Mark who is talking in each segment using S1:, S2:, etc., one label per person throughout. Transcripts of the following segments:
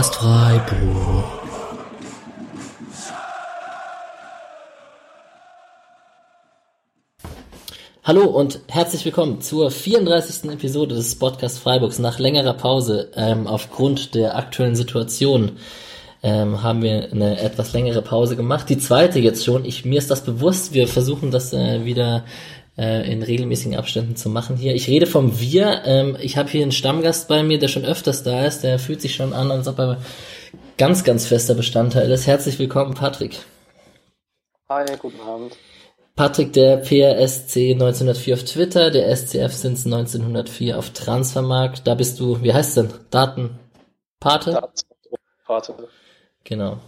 S1: Podcast Freiburg. Hallo und herzlich willkommen zur 34. Episode des Podcast Freiburgs. Nach längerer Pause, ähm, aufgrund der aktuellen Situation, ähm, haben wir eine etwas längere Pause gemacht. Die zweite jetzt schon. Ich, mir ist das bewusst. Wir versuchen das äh, wieder äh, in regelmäßigen Abständen zu machen hier. Ich rede vom Wir. Ähm, ich habe hier einen Stammgast bei mir, der schon öfters da ist. Der fühlt sich schon an, als ob er ganz, ganz fester Bestandteil ist. Herzlich willkommen, Patrick.
S2: Hi, guten Abend.
S1: Patrick, der PRSC 1904 auf Twitter, der SCF Sins 1904 auf Transfermarkt. Da bist du, wie heißt denn? Daten? Pate?
S2: Pate.
S1: Genau.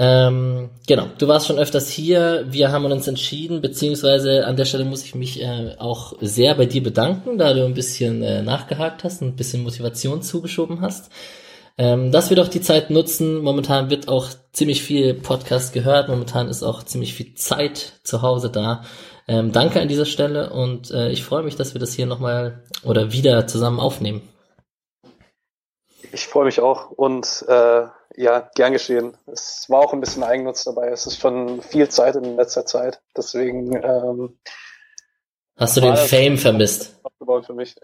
S1: Ähm, genau, du warst schon öfters hier. Wir haben uns entschieden, beziehungsweise an der Stelle muss ich mich äh, auch sehr bei dir bedanken, da du ein bisschen äh, nachgehakt hast und ein bisschen Motivation zugeschoben hast. Ähm, dass wir doch die Zeit nutzen. Momentan wird auch ziemlich viel Podcast gehört. Momentan ist auch ziemlich viel Zeit zu Hause da. Ähm, danke an dieser Stelle und äh, ich freue mich, dass wir das hier nochmal oder wieder zusammen aufnehmen.
S2: Ich freue mich auch und äh, ja, gern geschehen. Es war auch ein bisschen Eigennutz dabei. Es ist schon viel Zeit in letzter Zeit. Deswegen ähm,
S1: hast du den Fame vermisst?
S2: Für mich.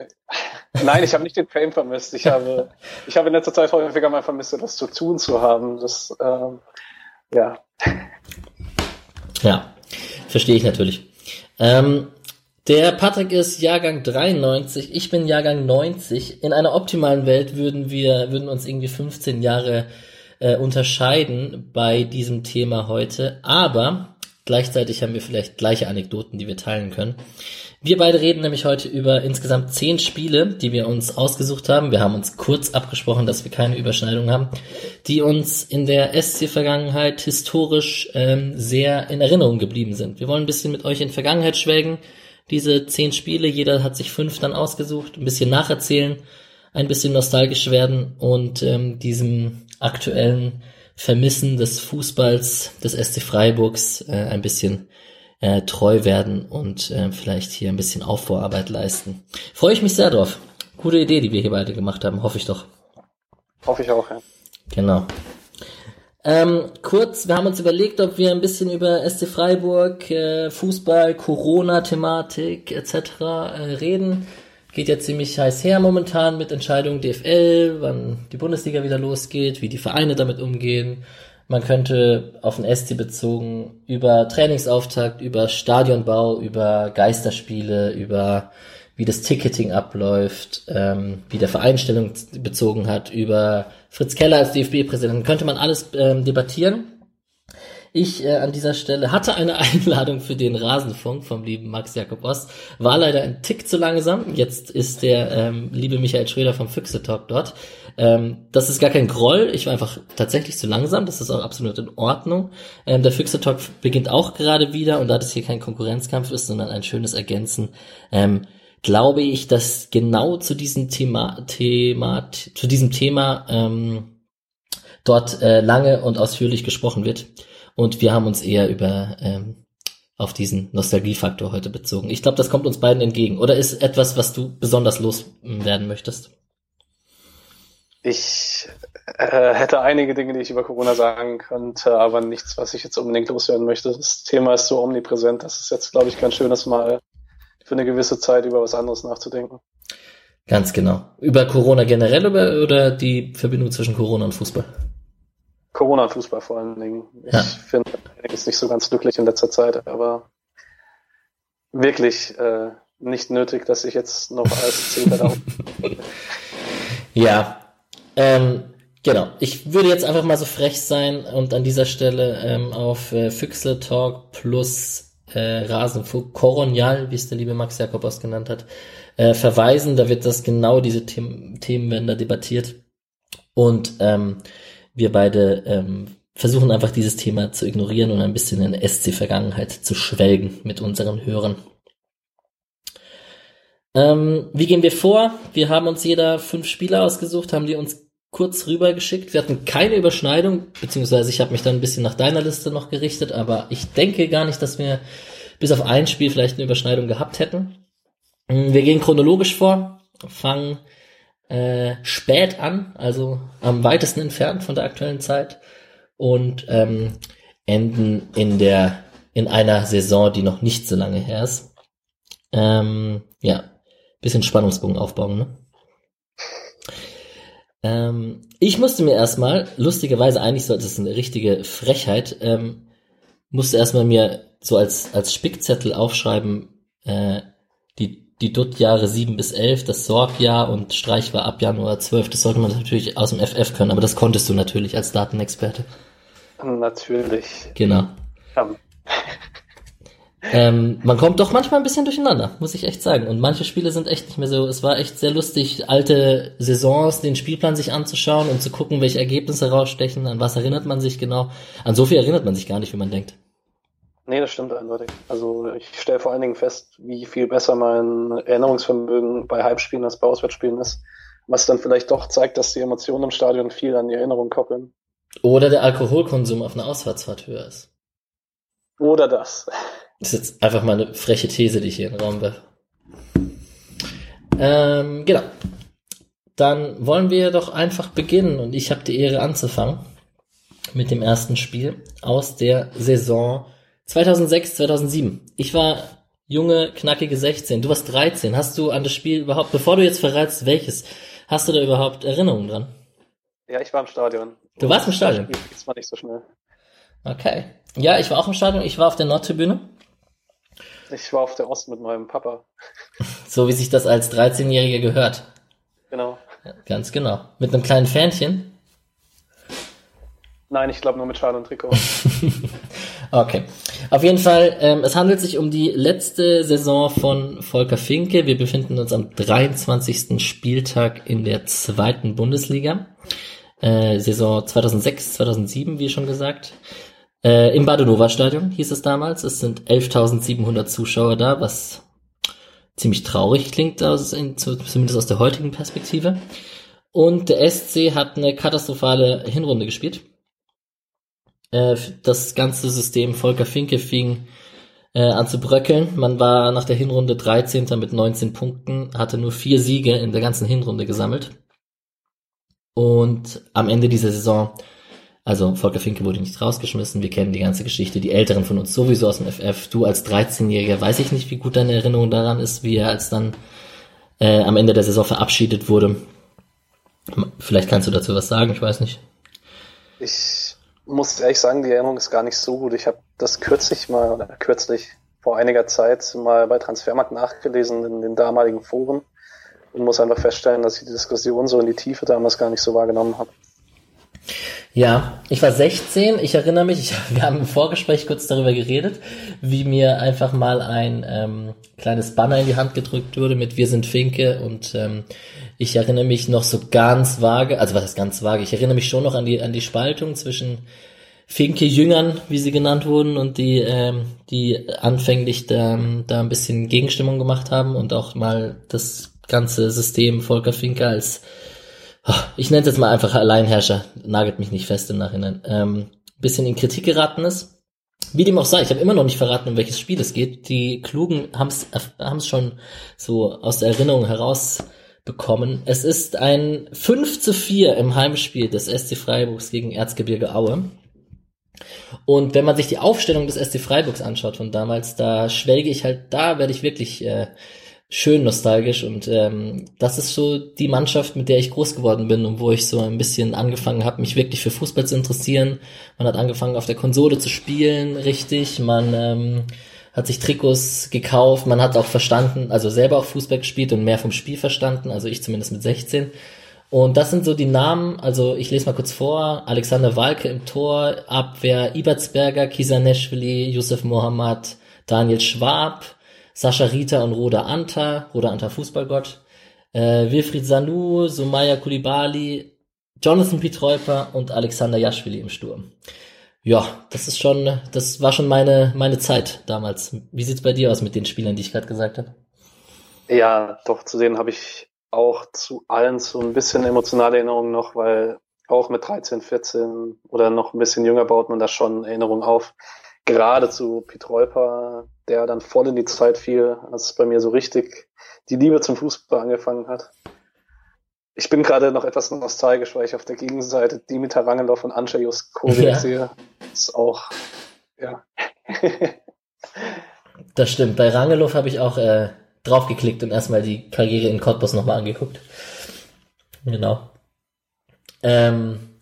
S2: Nein, ich habe nicht den Fame vermisst. Ich habe, ich habe in letzter Zeit häufiger mal vermisst, etwas zu tun zu haben. Das, ähm, ja.
S1: Ja, verstehe ich natürlich. Ähm, der Patrick ist Jahrgang 93, ich bin Jahrgang 90. In einer optimalen Welt würden wir, würden uns irgendwie 15 Jahre äh, unterscheiden bei diesem Thema heute, aber gleichzeitig haben wir vielleicht gleiche Anekdoten, die wir teilen können. Wir beide reden nämlich heute über insgesamt zehn Spiele, die wir uns ausgesucht haben. Wir haben uns kurz abgesprochen, dass wir keine Überschneidung haben, die uns in der SC-Vergangenheit historisch ähm, sehr in Erinnerung geblieben sind. Wir wollen ein bisschen mit euch in Vergangenheit schwelgen, diese zehn Spiele. Jeder hat sich fünf dann ausgesucht, ein bisschen nacherzählen, ein bisschen nostalgisch werden und ähm, diesem aktuellen Vermissen des Fußballs des SC Freiburgs äh, ein bisschen äh, treu werden und äh, vielleicht hier ein bisschen Aufbauarbeit leisten. Freue ich mich sehr drauf. Gute Idee, die wir hier beide gemacht haben, hoffe ich doch.
S2: Hoffe ich auch, ja.
S1: Genau. Ähm, kurz, wir haben uns überlegt, ob wir ein bisschen über SC Freiburg, äh, Fußball, Corona-Thematik etc. Äh, reden. Geht ja ziemlich heiß her momentan mit Entscheidungen DFL, wann die Bundesliga wieder losgeht, wie die Vereine damit umgehen. Man könnte auf den SC bezogen über Trainingsauftakt, über Stadionbau, über Geisterspiele, über wie das Ticketing abläuft, ähm, wie der Vereinstellung bezogen hat, über Fritz Keller als DFB-Präsident, könnte man alles ähm, debattieren. Ich äh, an dieser Stelle hatte eine Einladung für den Rasenfunk vom lieben Max Jakob Ost, war leider ein Tick zu langsam. Jetzt ist der ähm, liebe Michael Schröder vom Füchse Talk dort. Ähm, das ist gar kein Groll, ich war einfach tatsächlich zu langsam, das ist auch absolut in Ordnung. Ähm, der Füchse Talk beginnt auch gerade wieder und da das hier kein Konkurrenzkampf ist, sondern ein schönes Ergänzen, ähm, glaube ich, dass genau zu diesem Thema, Thema zu diesem Thema ähm, dort äh, lange und ausführlich gesprochen wird. Und wir haben uns eher über ähm, auf diesen Nostalgiefaktor heute bezogen. Ich glaube, das kommt uns beiden entgegen. Oder ist etwas, was du besonders loswerden möchtest?
S2: Ich äh, hätte einige Dinge, die ich über Corona sagen könnte, aber nichts, was ich jetzt unbedingt loswerden möchte. Das Thema ist so omnipräsent, dass es jetzt, glaube ich, ganz schön ist, mal für eine gewisse Zeit über was anderes nachzudenken.
S1: Ganz genau. Über Corona generell oder, oder die Verbindung zwischen Corona und Fußball?
S2: Corona und Fußball vor allen Dingen. Ich ja. finde es nicht so ganz glücklich in letzter Zeit, aber wirklich äh, nicht nötig, dass ich jetzt noch als Zehnter da
S1: Ja, ähm, genau. Ich würde jetzt einfach mal so frech sein und an dieser Stelle ähm, auf äh, Füchsle Talk plus äh, Rasenfunk Koronial, wie es der liebe Max Jakobos genannt hat, äh, verweisen. Da wird das genau diese werden da debattiert. Und ähm, wir beide ähm, versuchen einfach dieses Thema zu ignorieren und ein bisschen in SC-Vergangenheit zu schwelgen mit unseren Hörern. Ähm, wie gehen wir vor? Wir haben uns jeder fünf Spieler ausgesucht, haben die uns kurz rübergeschickt. Wir hatten keine Überschneidung, beziehungsweise ich habe mich dann ein bisschen nach deiner Liste noch gerichtet, aber ich denke gar nicht, dass wir bis auf ein Spiel vielleicht eine Überschneidung gehabt hätten. Mm, wir gehen chronologisch vor, fangen äh, spät an, also am weitesten entfernt von der aktuellen Zeit und ähm, enden in der in einer Saison, die noch nicht so lange her ist. Ähm, ja, bisschen Spannungsbogen aufbauen, ne? Ähm, ich musste mir erstmal, lustigerweise, eigentlich so, das ist eine richtige Frechheit, ähm, musste erstmal mir so als, als Spickzettel aufschreiben, äh, die, Dutt-Jahre 7 bis 11, das Sorg-Jahr und Streich war ab Januar 12. Das sollte man natürlich aus dem FF können, aber das konntest du natürlich als Datenexperte.
S2: Natürlich.
S1: Genau. Ja. Ähm, man kommt doch manchmal ein bisschen durcheinander, muss ich echt sagen. Und manche Spiele sind echt nicht mehr so. Es war echt sehr lustig, alte Saisons, den Spielplan sich anzuschauen und zu gucken, welche Ergebnisse rausstechen, an was erinnert man sich genau. An so viel erinnert man sich gar nicht, wie man denkt.
S2: Nee, das stimmt eindeutig. Also ich stelle vor allen Dingen fest, wie viel besser mein Erinnerungsvermögen bei Halbspielen als bei Auswärtsspielen ist. Was dann vielleicht doch zeigt, dass die Emotionen im Stadion viel an die Erinnerung koppeln.
S1: Oder der Alkoholkonsum auf einer Ausfahrtsfahrt höher ist.
S2: Oder das.
S1: Das ist jetzt einfach mal eine freche These, die ich hier in den Raum werfe. Ähm, genau. Dann wollen wir doch einfach beginnen und ich habe die Ehre anzufangen mit dem ersten Spiel aus der Saison 2006, 2007. Ich war junge, knackige 16. Du warst 13. Hast du an das Spiel überhaupt, bevor du jetzt verrätst, welches, hast du da überhaupt Erinnerungen dran?
S2: Ja, ich war im Stadion.
S1: Du warst im Stadion?
S2: Das war nicht so schnell.
S1: Okay. Ja, ich war auch im Stadion. Ich war auf der Nordtribüne.
S2: Ich war auf der Ost mit meinem Papa.
S1: So wie sich das als 13-Jähriger gehört.
S2: Genau.
S1: Ja, ganz genau. Mit einem kleinen Fähnchen.
S2: Nein, ich glaube nur mit Schal und Trikot.
S1: okay. Auf jeden Fall, ähm, es handelt sich um die letzte Saison von Volker Finke. Wir befinden uns am 23. Spieltag in der zweiten Bundesliga. Äh, Saison 2006, 2007, wie schon gesagt. Äh, Im Badenova Stadion hieß es damals. Es sind 11.700 Zuschauer da, was ziemlich traurig klingt, zumindest aus der heutigen Perspektive. Und der SC hat eine katastrophale Hinrunde gespielt. Äh, das ganze System Volker Finke fing äh, an zu bröckeln. Man war nach der Hinrunde 13. mit 19 Punkten, hatte nur vier Siege in der ganzen Hinrunde gesammelt. Und am Ende dieser Saison also Volker Finke wurde nicht rausgeschmissen, wir kennen die ganze Geschichte, die Älteren von uns sowieso aus dem FF. Du als 13-Jähriger weiß ich nicht, wie gut deine Erinnerung daran ist, wie er als dann äh, am Ende der Saison verabschiedet wurde. Vielleicht kannst du dazu was sagen, ich weiß nicht.
S2: Ich muss ehrlich sagen, die Erinnerung ist gar nicht so gut. Ich habe das kürzlich mal, oder kürzlich vor einiger Zeit mal bei Transfermarkt nachgelesen in den damaligen Foren und muss einfach feststellen, dass ich die Diskussion so in die Tiefe damals gar nicht so wahrgenommen habe.
S1: Ja, ich war 16, ich erinnere mich, ich, wir haben im Vorgespräch kurz darüber geredet, wie mir einfach mal ein ähm, kleines Banner in die Hand gedrückt wurde mit Wir sind Finke und ähm, ich erinnere mich noch so ganz vage, also was ist ganz vage, ich erinnere mich schon noch an die, an die Spaltung zwischen Finke-Jüngern, wie sie genannt wurden, und die, ähm, die anfänglich da, da ein bisschen Gegenstimmung gemacht haben und auch mal das ganze System Volker Finke als ich nenne es jetzt mal einfach Alleinherrscher, nagelt mich nicht fest im Nachhinein, ähm, bisschen in Kritik geraten ist. Wie dem auch sei, ich habe immer noch nicht verraten, um welches Spiel es geht. Die Klugen haben es schon so aus der Erinnerung herausbekommen. Es ist ein 5 zu 4 im Heimspiel des SC Freiburgs gegen Erzgebirge Aue. Und wenn man sich die Aufstellung des SC Freiburgs anschaut von damals, da schwelge ich halt, da werde ich wirklich äh, schön nostalgisch und ähm, das ist so die Mannschaft, mit der ich groß geworden bin und wo ich so ein bisschen angefangen habe, mich wirklich für Fußball zu interessieren. Man hat angefangen auf der Konsole zu spielen, richtig. Man ähm, hat sich Trikots gekauft, man hat auch verstanden, also selber auch Fußball gespielt und mehr vom Spiel verstanden, also ich zumindest mit 16. Und das sind so die Namen, also ich lese mal kurz vor, Alexander Walke im Tor, Abwehr Ibertsberger, Kisaneshvili, Yusuf Mohammad, Daniel Schwab, Sascha Rita und Roda Anta, Roda Anta Fußballgott, äh, Wilfried Sanu, Sumaya Kulibali, Jonathan Pietreuper und Alexander Jaschwili im Sturm. Ja, das ist schon, das war schon meine, meine Zeit damals. Wie sieht's bei dir aus mit den Spielern, die ich gerade gesagt habe?
S2: Ja, doch, zu denen habe ich auch zu allen so ein bisschen emotionale Erinnerungen noch, weil auch mit 13, 14 oder noch ein bisschen jünger baut man da schon Erinnerungen auf gerade zu Pietreuper, der dann voll in die Zeit fiel, als bei mir so richtig die Liebe zum Fußball angefangen hat. Ich bin gerade noch etwas nostalgisch, weil ich auf der Gegenseite Dimitar Rangelov und Anja Juskovic ja. sehe. Das ist auch, ja.
S1: das stimmt. Bei Rangelov habe ich auch äh, draufgeklickt und erstmal die Karriere in Cottbus nochmal angeguckt. Genau. Ähm,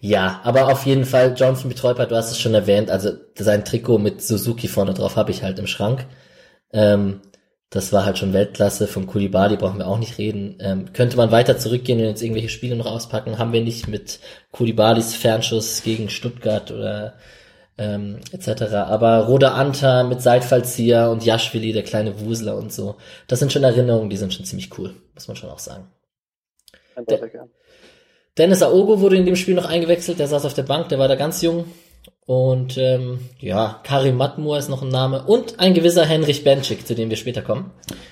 S1: ja, aber auf jeden Fall, Jonathan Betreuper, du hast es schon erwähnt, also sein Trikot mit Suzuki vorne drauf habe ich halt im Schrank. Ähm, das war halt schon Weltklasse. Vom Kulibali brauchen wir auch nicht reden. Ähm, könnte man weiter zurückgehen und jetzt irgendwelche Spiele noch auspacken? Haben wir nicht mit Kulibalis Fernschuss gegen Stuttgart oder ähm, etc. Aber Roda Anta mit Seitfallzieher und Jaschwili, der kleine Wusler und so. Das sind schon Erinnerungen, die sind schon ziemlich cool, muss man schon auch sagen. De Dennis Aogo wurde in dem Spiel noch eingewechselt, der saß auf der Bank, der war da ganz jung. Und ähm, ja, Karim Matmur ist noch ein Name. Und ein gewisser Henrich Benchik, zu dem wir später kommen.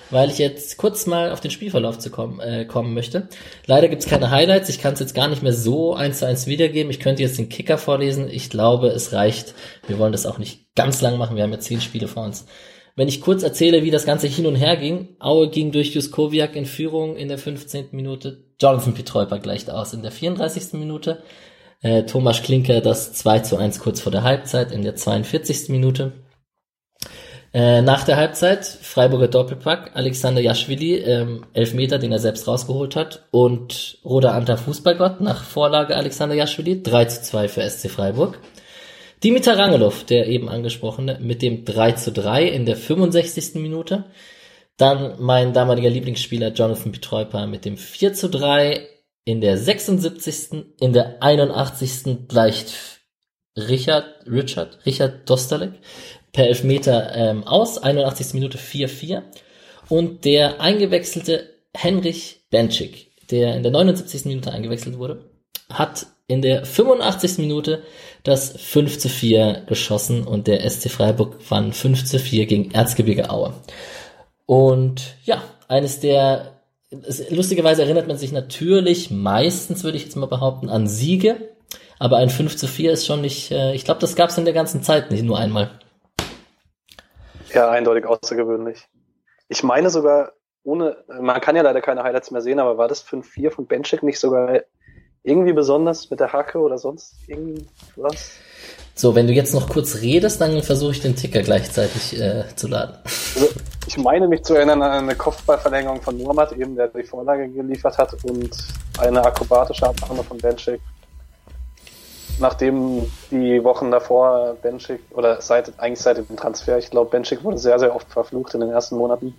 S1: Weil ich jetzt kurz mal auf den Spielverlauf zu kommen, äh, kommen möchte. Leider gibt's keine Highlights. Ich kann es jetzt gar nicht mehr so eins zu eins wiedergeben. Ich könnte jetzt den Kicker vorlesen. Ich glaube, es reicht. Wir wollen das auch nicht ganz lang machen. Wir haben ja zehn Spiele vor uns. Wenn ich kurz erzähle, wie das Ganze hin und her ging. Aue ging durch Juskowiak in Führung in der 15. Minute. Jonathan Pietreuper gleicht aus in der 34. Minute. Äh, Thomas Klinker das 2 zu 1 kurz vor der Halbzeit in der 42. Minute. Äh, nach der Halbzeit Freiburger Doppelpack, Alexander Jaschwili, ähm, Elfmeter, den er selbst rausgeholt hat und Roda Anta Fußballgott nach Vorlage Alexander Jaschwili, 3 zu 2 für SC Freiburg. Dimitar Rangelov, der eben angesprochene, mit dem 3 zu 3 in der 65. Minute. Dann mein damaliger Lieblingsspieler Jonathan Petreuper mit dem 4 zu 3 in der 76., in der 81. gleicht Richard, Richard, Richard Dostalek per Elfmeter ähm, aus, 81. Minute 4-4. Und der eingewechselte Henrich Benchik, der in der 79. Minute eingewechselt wurde, hat in der 85. Minute das 5 zu 4 geschossen und der SC Freiburg gewann 5 zu 4 gegen Erzgebirge Aue. Und ja, eines der lustigerweise erinnert man sich natürlich meistens, würde ich jetzt mal behaupten, an Siege. Aber ein 5 zu 4 ist schon nicht, äh, ich glaube, das gab es in der ganzen Zeit nicht nur einmal.
S2: Ja, eindeutig außergewöhnlich. Ich meine sogar, ohne, man kann ja leider keine Highlights mehr sehen, aber war das 5-4 von Benchik nicht sogar irgendwie besonders mit der Hacke oder sonst irgendwas?
S1: So, wenn du jetzt noch kurz redest, dann versuche ich den Ticker gleichzeitig äh, zu laden.
S2: Also, ich meine mich zu erinnern an eine Kopfballverlängerung von Muhammad, eben der die Vorlage geliefert hat und eine akrobatische Abnahme von Benchik. Nachdem die Wochen davor Benchik, oder seit, eigentlich seit dem Transfer, ich glaube, Benchik wurde sehr, sehr oft verflucht in den ersten Monaten.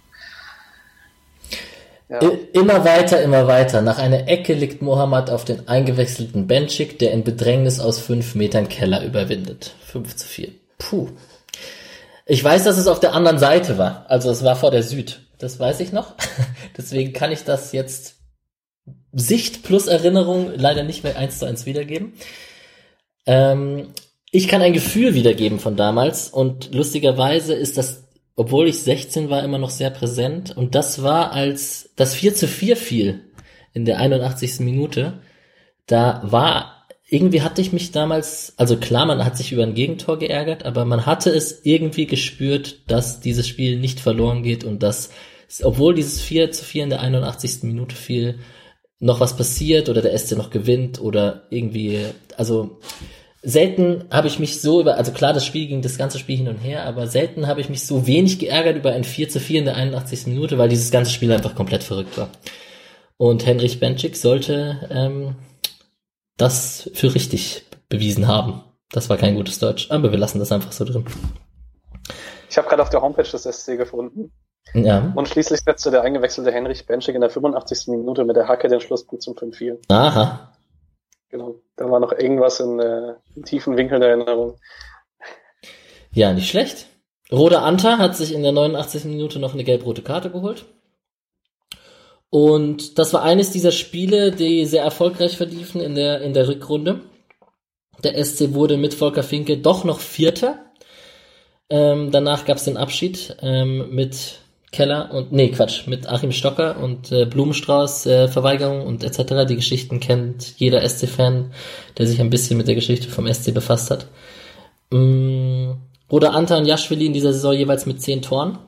S1: Immer weiter, immer weiter. Nach einer Ecke liegt Mohammed auf den eingewechselten Benchik, der in Bedrängnis aus fünf Metern Keller überwindet. 5 zu 4. Puh. Ich weiß, dass es auf der anderen Seite war. Also es war vor der Süd. Das weiß ich noch. Deswegen kann ich das jetzt Sicht plus Erinnerung leider nicht mehr eins zu eins wiedergeben. Ähm, ich kann ein Gefühl wiedergeben von damals und lustigerweise ist das obwohl ich 16 war, immer noch sehr präsent. Und das war, als das 4 zu 4 fiel in der 81. Minute. Da war, irgendwie hatte ich mich damals, also klar, man hat sich über ein Gegentor geärgert, aber man hatte es irgendwie gespürt, dass dieses Spiel nicht verloren geht und dass, obwohl dieses 4 zu 4 in der 81. Minute fiel, noch was passiert oder der SC noch gewinnt oder irgendwie, also selten habe ich mich so über, also klar, das Spiel ging das ganze Spiel hin und her, aber selten habe ich mich so wenig geärgert über ein 4 zu 4 in der 81. Minute, weil dieses ganze Spiel einfach komplett verrückt war. Und Henrich Benchik sollte ähm, das für richtig bewiesen haben. Das war kein gutes Deutsch, aber wir lassen das einfach so drin.
S2: Ich habe gerade auf der Homepage des SC gefunden. Ja. Und schließlich setzte der eingewechselte Henrich Benchik in der 85. Minute mit der Hacke den Schlusspunkt zum 5-4.
S1: Aha.
S2: Genau, da war noch irgendwas in, äh, in tiefen Winkeln der Erinnerung.
S1: Ja, nicht schlecht. Roda Anta hat sich in der 89. Minute noch eine gelb-rote Karte geholt. Und das war eines dieser Spiele, die sehr erfolgreich verliefen in der, in der Rückrunde. Der SC wurde mit Volker Finke doch noch Vierter. Ähm, danach gab es den Abschied ähm, mit Keller und nee Quatsch mit Achim Stocker und äh, Blumenstrauß äh, Verweigerung und etc. Die Geschichten kennt jeder SC-Fan, der sich ein bisschen mit der Geschichte vom SC befasst hat. Mm, Bruder Anta und Jaschwili in dieser Saison jeweils mit zehn Toren.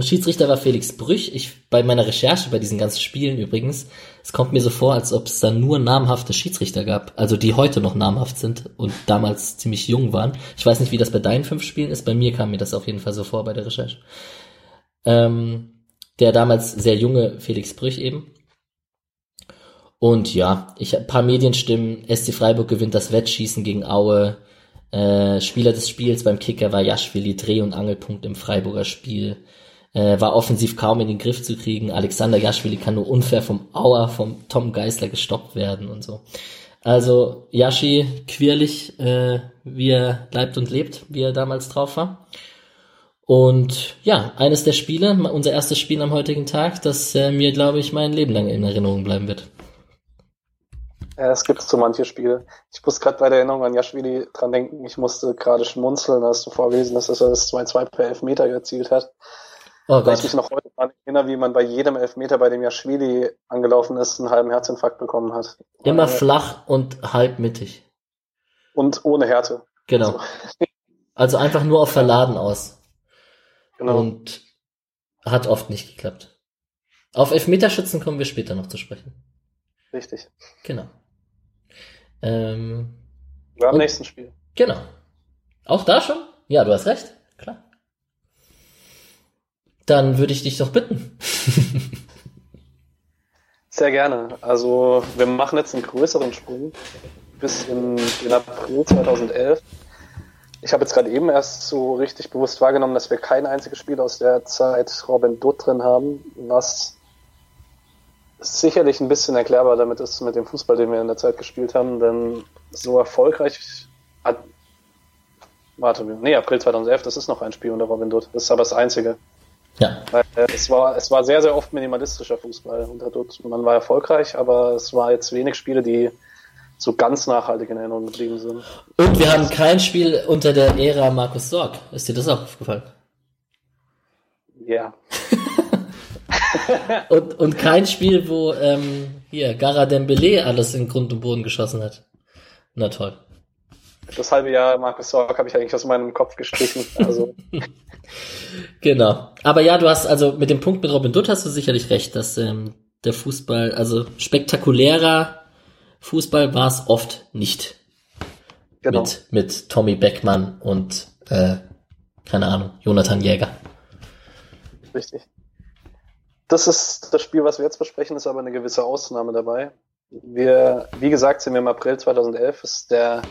S1: Schiedsrichter war Felix Brüch. Ich, bei meiner Recherche bei diesen ganzen Spielen übrigens, es kommt mir so vor, als ob es da nur namhafte Schiedsrichter gab, also die heute noch namhaft sind und damals ziemlich jung waren. Ich weiß nicht, wie das bei deinen fünf Spielen ist, bei mir kam mir das auf jeden Fall so vor bei der Recherche. Ähm, der damals sehr junge Felix Brüch eben. Und ja, ich ein paar Medienstimmen, SC Freiburg gewinnt das Wettschießen gegen Aue. Äh, Spieler des Spiels beim Kicker war Jaschwili, Dreh- und Angelpunkt im Freiburger Spiel äh, war offensiv kaum in den Griff zu kriegen. Alexander Jaschwili kann nur unfair vom Auer, vom Tom Geisler gestoppt werden und so. Also Yashi quirlig, äh, wie er bleibt und lebt, wie er damals drauf war. Und ja, eines der Spiele, unser erstes Spiel am heutigen Tag, das äh, mir, glaube ich, mein Leben lang in Erinnerung bleiben wird.
S2: Ja, es gibt so manche Spiele. Ich muss gerade bei der Erinnerung an Jaschwili dran denken, ich musste gerade schmunzeln, als du vorgelesen hast, dass er das 2-2 per Elfmeter erzielt hat. Oh Gott. Weil ich mich noch heute daran erinnere, wie man bei jedem Elfmeter, bei dem Jaschwili angelaufen ist, einen halben Herzinfarkt bekommen hat.
S1: Immer Weil, flach und halb mittig.
S2: Und ohne Härte.
S1: Genau. Also, also einfach nur auf Verladen aus. Genau. Und hat oft nicht geklappt. Auf Elfmeterschützen kommen wir später noch zu sprechen.
S2: Richtig.
S1: Genau. Ähm,
S2: wir haben nächsten Spiel.
S1: Genau. Auch da schon? Ja, du hast recht. Klar. Dann würde ich dich doch bitten.
S2: Sehr gerne. Also wir machen jetzt einen größeren Sprung bis in den April 2011. Ich habe jetzt gerade eben erst so richtig bewusst wahrgenommen, dass wir kein einziges Spiel aus der Zeit Robin Dutt drin haben, was sicherlich ein bisschen erklärbar damit ist mit dem Fußball, den wir in der Zeit gespielt haben, denn so erfolgreich hat, warte, nee, April 2011, das ist noch ein Spiel unter Robin Dutt, das ist aber das einzige.
S1: Ja.
S2: Weil äh, es war, es war sehr, sehr oft minimalistischer Fußball unter Dutt. Man war erfolgreich, aber es war jetzt wenig Spiele, die so ganz nachhaltig in Erinnerung geblieben sind.
S1: Und wir haben kein Spiel unter der Ära Markus Sorg. Ist dir das auch aufgefallen?
S2: Ja.
S1: und, und kein Spiel, wo ähm, hier Gara Dembele alles in Grund und Boden geschossen hat. Na toll.
S2: Das halbe Jahr Markus Sorg habe ich eigentlich aus meinem Kopf gestrichen. Also.
S1: genau. Aber ja, du hast also mit dem Punkt mit Robin Dutt hast du sicherlich recht, dass ähm, der Fußball, also spektakulärer Fußball war es oft nicht. Genau. Mit, mit Tommy Beckmann und äh, keine Ahnung, Jonathan Jäger.
S2: Richtig. Das ist das Spiel, was wir jetzt besprechen, ist aber eine gewisse Ausnahme dabei. Wir, wie gesagt, sind wir im April 2011, ist der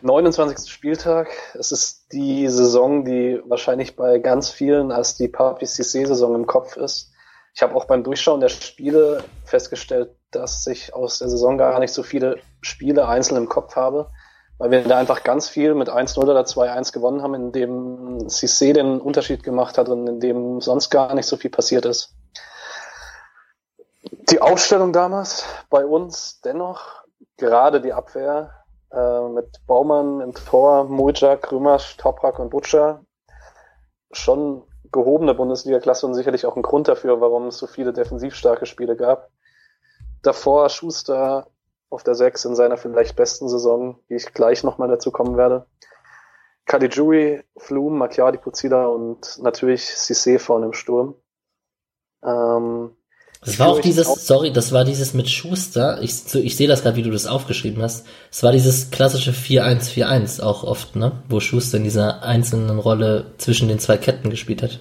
S2: 29. Spieltag. Es ist die Saison, die wahrscheinlich bei ganz vielen als die Papi Cissé-Saison im Kopf ist. Ich habe auch beim Durchschauen der Spiele festgestellt, dass ich aus der Saison gar nicht so viele Spiele einzeln im Kopf habe, weil wir da einfach ganz viel mit 1-0 oder 2-1 gewonnen haben, in dem Cissé den Unterschied gemacht hat und in dem sonst gar nicht so viel passiert ist. Die Aufstellung damals bei uns dennoch, gerade die Abwehr, äh, mit Baumann im Tor, Mulja, Krümasch, Toprak und Butcher. Schon gehobene Bundesliga-Klasse und sicherlich auch ein Grund dafür, warum es so viele defensiv starke Spiele gab. Davor Schuster auf der 6 in seiner vielleicht besten Saison, die ich gleich nochmal dazu kommen werde. Caligiuri, Flum, Macchiadi, Puzida und natürlich Cissé vorne im Sturm. Ähm,
S1: das war auch dieses, sorry, das war dieses mit Schuster. Ich, ich sehe das gerade, wie du das aufgeschrieben hast. Es war dieses klassische 4-1-4-1 auch oft, ne? Wo Schuster in dieser einzelnen Rolle zwischen den zwei Ketten gespielt hat.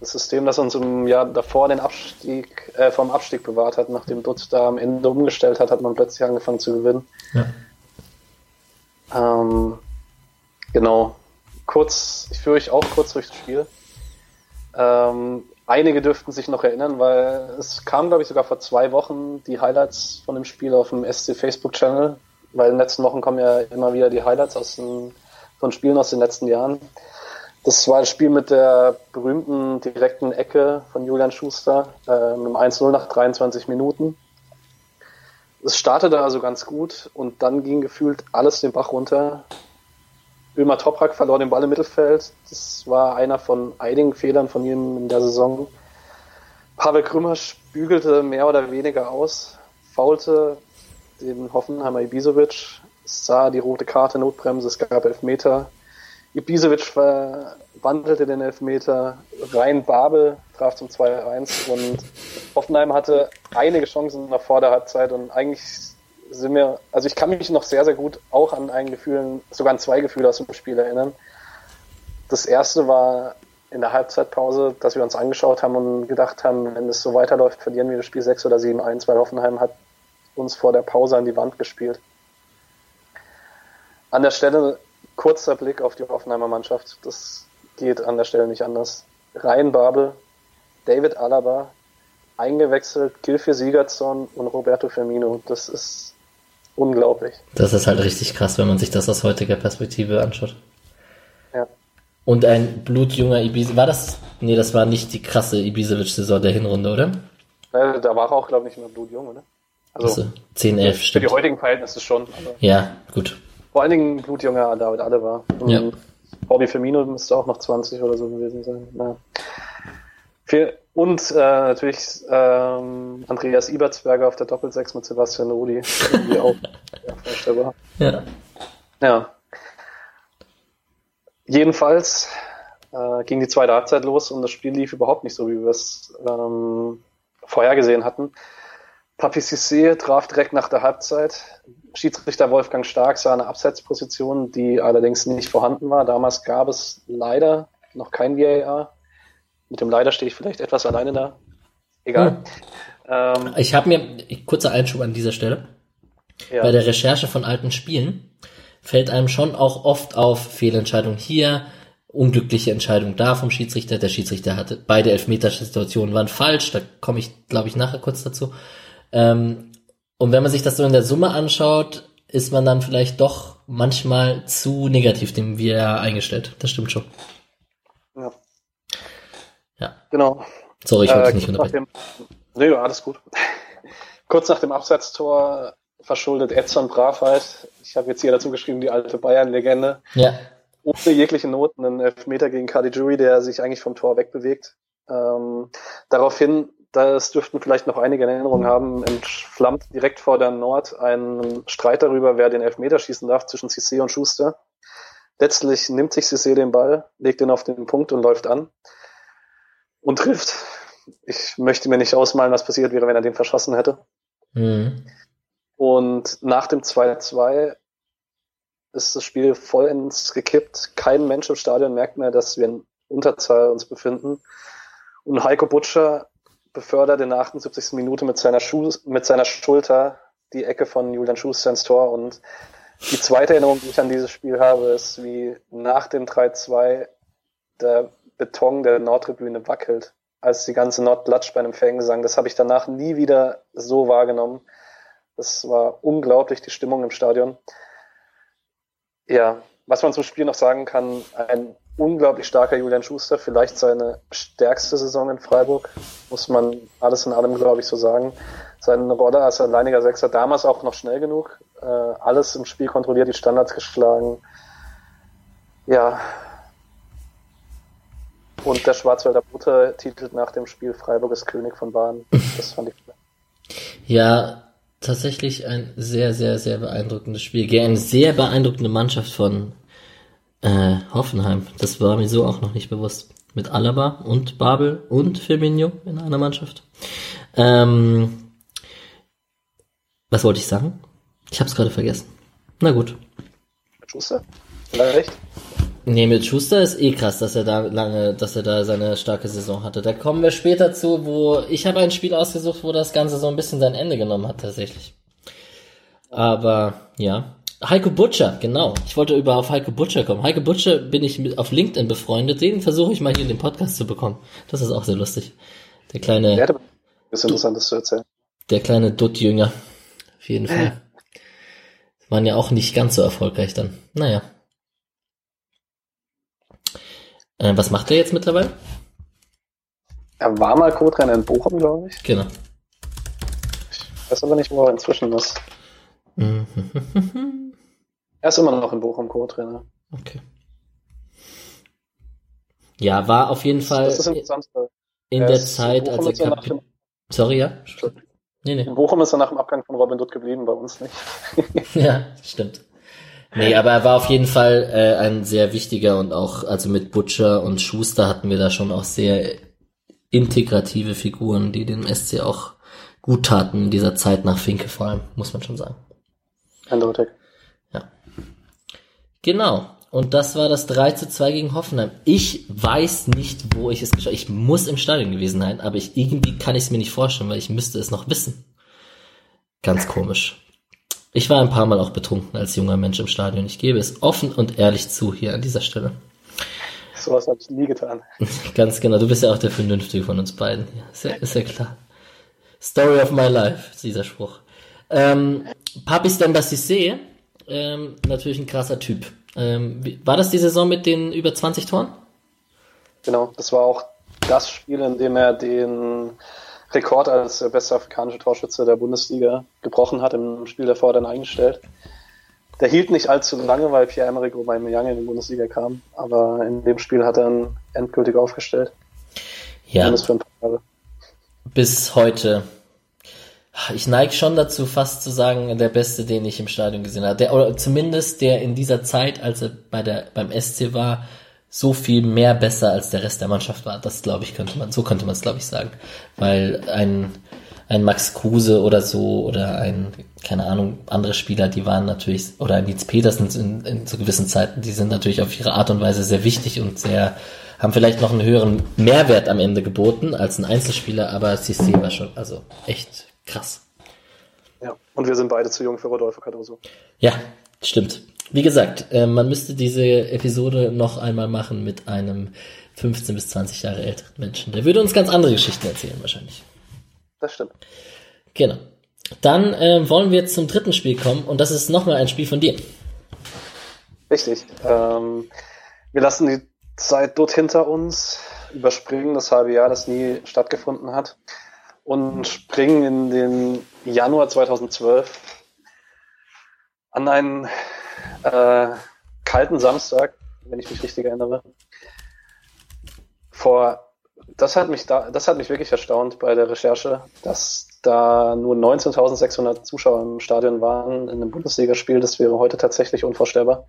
S2: Das System, das uns im Jahr davor den Abstieg, äh, vom Abstieg bewahrt hat, nachdem Dutz da am Ende umgestellt hat, hat man plötzlich angefangen zu gewinnen. Ja. Ähm, genau. Kurz, ich führe euch auch kurz durchs Spiel. Ähm, Einige dürften sich noch erinnern, weil es kam, glaube ich, sogar vor zwei Wochen die Highlights von dem Spiel auf dem SC Facebook-Channel, weil in den letzten Wochen kommen ja immer wieder die Highlights aus den, von Spielen aus den letzten Jahren. Das war das Spiel mit der berühmten direkten Ecke von Julian Schuster äh, mit dem 1-0 nach 23 Minuten. Es startete also ganz gut und dann ging gefühlt alles den Bach runter. Ömer Toprak verlor den Ball im Mittelfeld. Das war einer von einigen Fehlern von ihm in der Saison. Pavel Krümmer bügelte mehr oder weniger aus, faulte den Hoffenheimer Ibisevic, sah die rote Karte, Notbremse, es gab Elfmeter. Ibisevic verwandelte den Elfmeter, Rhein Babel traf zum 2-1 und Hoffenheim hatte einige Chancen noch vor der Halbzeit und eigentlich sind wir, also ich kann mich noch sehr, sehr gut auch an ein Gefühl, sogar an zwei Gefühle aus dem Spiel erinnern. Das erste war in der Halbzeitpause, dass wir uns angeschaut haben und gedacht haben, wenn es so weiterläuft, verlieren wir das Spiel 6 oder 7-1, weil Hoffenheim hat uns vor der Pause an die Wand gespielt. An der Stelle kurzer Blick auf die Hoffenheimer Mannschaft. Das geht an der Stelle nicht anders. Ryan Babel, David Alaba, eingewechselt, Gilfie Siegertsson und Roberto Firmino. Das ist unglaublich.
S1: Das ist halt richtig krass, wenn man sich das aus heutiger Perspektive anschaut.
S2: Ja.
S1: Und ein blutjunger Ibisevic, war das, nee, das war nicht die krasse Ibisevic-Saison der Hinrunde, oder?
S2: Da war er auch, glaube ich, nicht mehr blutjung, oder?
S1: Also, also 10, 11,
S2: für stimmt. Für die heutigen Verhältnisse schon.
S1: ja, gut.
S2: Vor allen Dingen blutjunger David alle war. Ja. Bobby Firmino müsste auch noch 20 oder so gewesen sein. Ja. Viel, und äh, natürlich ähm, Andreas Ibertsberger auf der Doppelsechs mit Sebastian Rudi, auch vorstellbar. Ja. Ja. Jedenfalls äh, ging die zweite Halbzeit los und das Spiel lief überhaupt nicht so, wie wir es ähm, vorhergesehen hatten. Papi Cissé traf direkt nach der Halbzeit. Schiedsrichter Wolfgang Stark sah eine Abseitsposition, die allerdings nicht vorhanden war. Damals gab es leider noch kein VAR. Mit dem leider stehe ich vielleicht etwas alleine da. Egal.
S1: Hm. Ähm, ich habe mir, kurzer Einschub an dieser Stelle. Ja. Bei der Recherche von alten Spielen fällt einem schon auch oft auf Fehlentscheidung hier, unglückliche Entscheidung da vom Schiedsrichter. Der Schiedsrichter hatte beide Elfmetersituationen waren falsch. Da komme ich, glaube ich, nachher kurz dazu. Ähm, und wenn man sich das so in der Summe anschaut, ist man dann vielleicht doch manchmal zu negativ dem VR eingestellt. Das stimmt schon.
S2: Genau.
S1: Sorry, ich wollte äh, nicht unterbrechen.
S2: Nee, alles gut. kurz nach dem Abseitstor verschuldet Edson Bravheit. Ich habe jetzt hier dazu geschrieben, die alte Bayern-Legende.
S1: Ja.
S2: Ohne jegliche Noten, einen Elfmeter gegen Caligiuri, der sich eigentlich vom Tor wegbewegt. Ähm, daraufhin das dürften vielleicht noch einige in Erinnerung haben, entflammt direkt vor der Nord ein Streit darüber, wer den Elfmeter schießen darf zwischen Cissé und Schuster. Letztlich nimmt sich Cissé den Ball, legt ihn auf den Punkt und läuft an und trifft. Ich möchte mir nicht ausmalen, was passiert wäre, wenn er den verschossen hätte. Mhm. Und nach dem 2-2 ist das Spiel vollends gekippt. Kein Mensch im Stadion merkt mehr, dass wir in Unterzahl uns befinden. Und Heiko Butcher befördert in der 78. Minute mit seiner, Schu mit seiner Schulter die Ecke von Julian Schuster ins Tor. Und die zweite Erinnerung, die ich an dieses Spiel habe, ist, wie nach dem 3-2 der Beton der Nordtribüne wackelt, als die ganze Nord latscht bei einem Fangesang. Das habe ich danach nie wieder so wahrgenommen. Das war unglaublich, die Stimmung im Stadion. Ja, was man zum Spiel noch sagen kann, ein unglaublich starker Julian Schuster, vielleicht seine stärkste Saison in Freiburg, muss man alles in allem, glaube ich, so sagen. Seine Rolle als alleiniger Sechser damals auch noch schnell genug, äh, alles im Spiel kontrolliert, die Standards geschlagen. Ja. Und der Schwarzwälder Butter titelt nach dem Spiel Freiburg ist König von Bahn. Das fand ich.
S1: Ja, tatsächlich ein sehr, sehr, sehr beeindruckendes Spiel. Eine sehr beeindruckende Mannschaft von äh, Hoffenheim. Das war mir so auch noch nicht bewusst. Mit Alaba und Babel und Firmino in einer Mannschaft. Ähm, was wollte ich sagen? Ich habe es gerade vergessen. Na gut.
S2: Schuster? Vielleicht?
S1: Nee, mit Schuster ist eh krass, dass er da lange, dass er da seine starke Saison hatte. Da kommen wir später zu, wo ich habe ein Spiel ausgesucht, wo das Ganze so ein bisschen sein Ende genommen hat tatsächlich. Aber ja, Heiko Butcher, genau. Ich wollte über auf Heiko Butcher kommen. Heiko Butcher bin ich mit, auf LinkedIn befreundet. Den versuche ich mal hier in den Podcast zu bekommen. Das ist auch sehr lustig. Der kleine.
S2: Der hat ist Interessantes zu erzählen.
S1: Der kleine Dutt-Jünger. Auf jeden Fall. Waren ja auch nicht ganz so erfolgreich dann. Naja. Äh, was macht er jetzt mittlerweile?
S2: Er war mal Co-Trainer in Bochum, glaube ich.
S1: Genau.
S2: Ich weiß aber nicht, wo er inzwischen ist. Er ist immer noch in Bochum Co-Trainer.
S1: Okay. Ja, war auf jeden Fall
S2: das ist interessant,
S1: in der Zeit, als er Kapitän. Sorry, ja?
S2: Nee, nee. In Bochum ist er nach dem Abgang von Robin Dutt geblieben, bei uns nicht.
S1: ja, stimmt. Nee, aber er war auf jeden Fall äh, ein sehr wichtiger und auch, also mit Butcher und Schuster hatten wir da schon auch sehr integrative Figuren, die den SC auch gut taten in dieser Zeit nach Finke vor allem, muss man schon sagen.
S2: Eindeutig.
S1: Ja. Genau. Und das war das 3 zu 2 gegen Hoffenheim. Ich weiß nicht, wo ich es geschaut Ich muss im Stadion gewesen sein, aber ich, irgendwie kann ich es mir nicht vorstellen, weil ich müsste es noch wissen. Ganz komisch. Ich war ein paar Mal auch betrunken als junger Mensch im Stadion. Ich gebe es offen und ehrlich zu hier an dieser Stelle.
S2: Sowas habe ich nie getan.
S1: Ganz genau. Du bist ja auch der Vernünftige von uns beiden. Ist, ja, ist ja klar. Story of my life, dieser Spruch. Ähm, Papis Dembassi ähm, natürlich ein krasser Typ. Ähm, war das die Saison mit den über 20 Toren?
S2: Genau, das war auch das Spiel, in dem er den Rekord als bester afrikanische Torschütze der Bundesliga gebrochen hat, im Spiel davor dann eingestellt. Der hielt nicht allzu lange, weil Pierre-Emerick Aubameyang in die Bundesliga kam, aber in dem Spiel hat er ihn endgültig aufgestellt.
S1: Ja. Bis heute ich neige schon dazu, fast zu sagen, der Beste, den ich im Stadion gesehen habe. Der, oder zumindest der in dieser Zeit, als er bei der, beim SC war, so viel mehr besser als der Rest der Mannschaft war. Das glaube ich, könnte man, so könnte man es, glaube ich, sagen. Weil ein, ein Max Kruse oder so oder ein, keine Ahnung, andere Spieler, die waren natürlich, oder ein Nils Petersen in, in so gewissen Zeiten, die sind natürlich auf ihre Art und Weise sehr wichtig und sehr, haben vielleicht noch einen höheren Mehrwert am Ende geboten als ein Einzelspieler, aber CC war schon, also echt Krass.
S2: Ja, und wir sind beide zu jung für Rodolfo Cardoso.
S1: Ja, stimmt. Wie gesagt, äh, man müsste diese Episode noch einmal machen mit einem 15 bis 20 Jahre älteren Menschen. Der würde uns ganz andere Geschichten erzählen, wahrscheinlich.
S2: Das stimmt.
S1: Genau. Dann äh, wollen wir zum dritten Spiel kommen und das ist nochmal ein Spiel von dir.
S2: Richtig. Ähm, wir lassen die Zeit dort hinter uns, überspringen das halbe Jahr, das nie stattgefunden hat und springen in den Januar 2012 an einen äh, kalten Samstag, wenn ich mich richtig erinnere. Vor, das hat mich da, das hat mich wirklich erstaunt bei der Recherche, dass da nur 19.600 Zuschauer im Stadion waren in einem Bundesligaspiel. Das wäre heute tatsächlich unvorstellbar.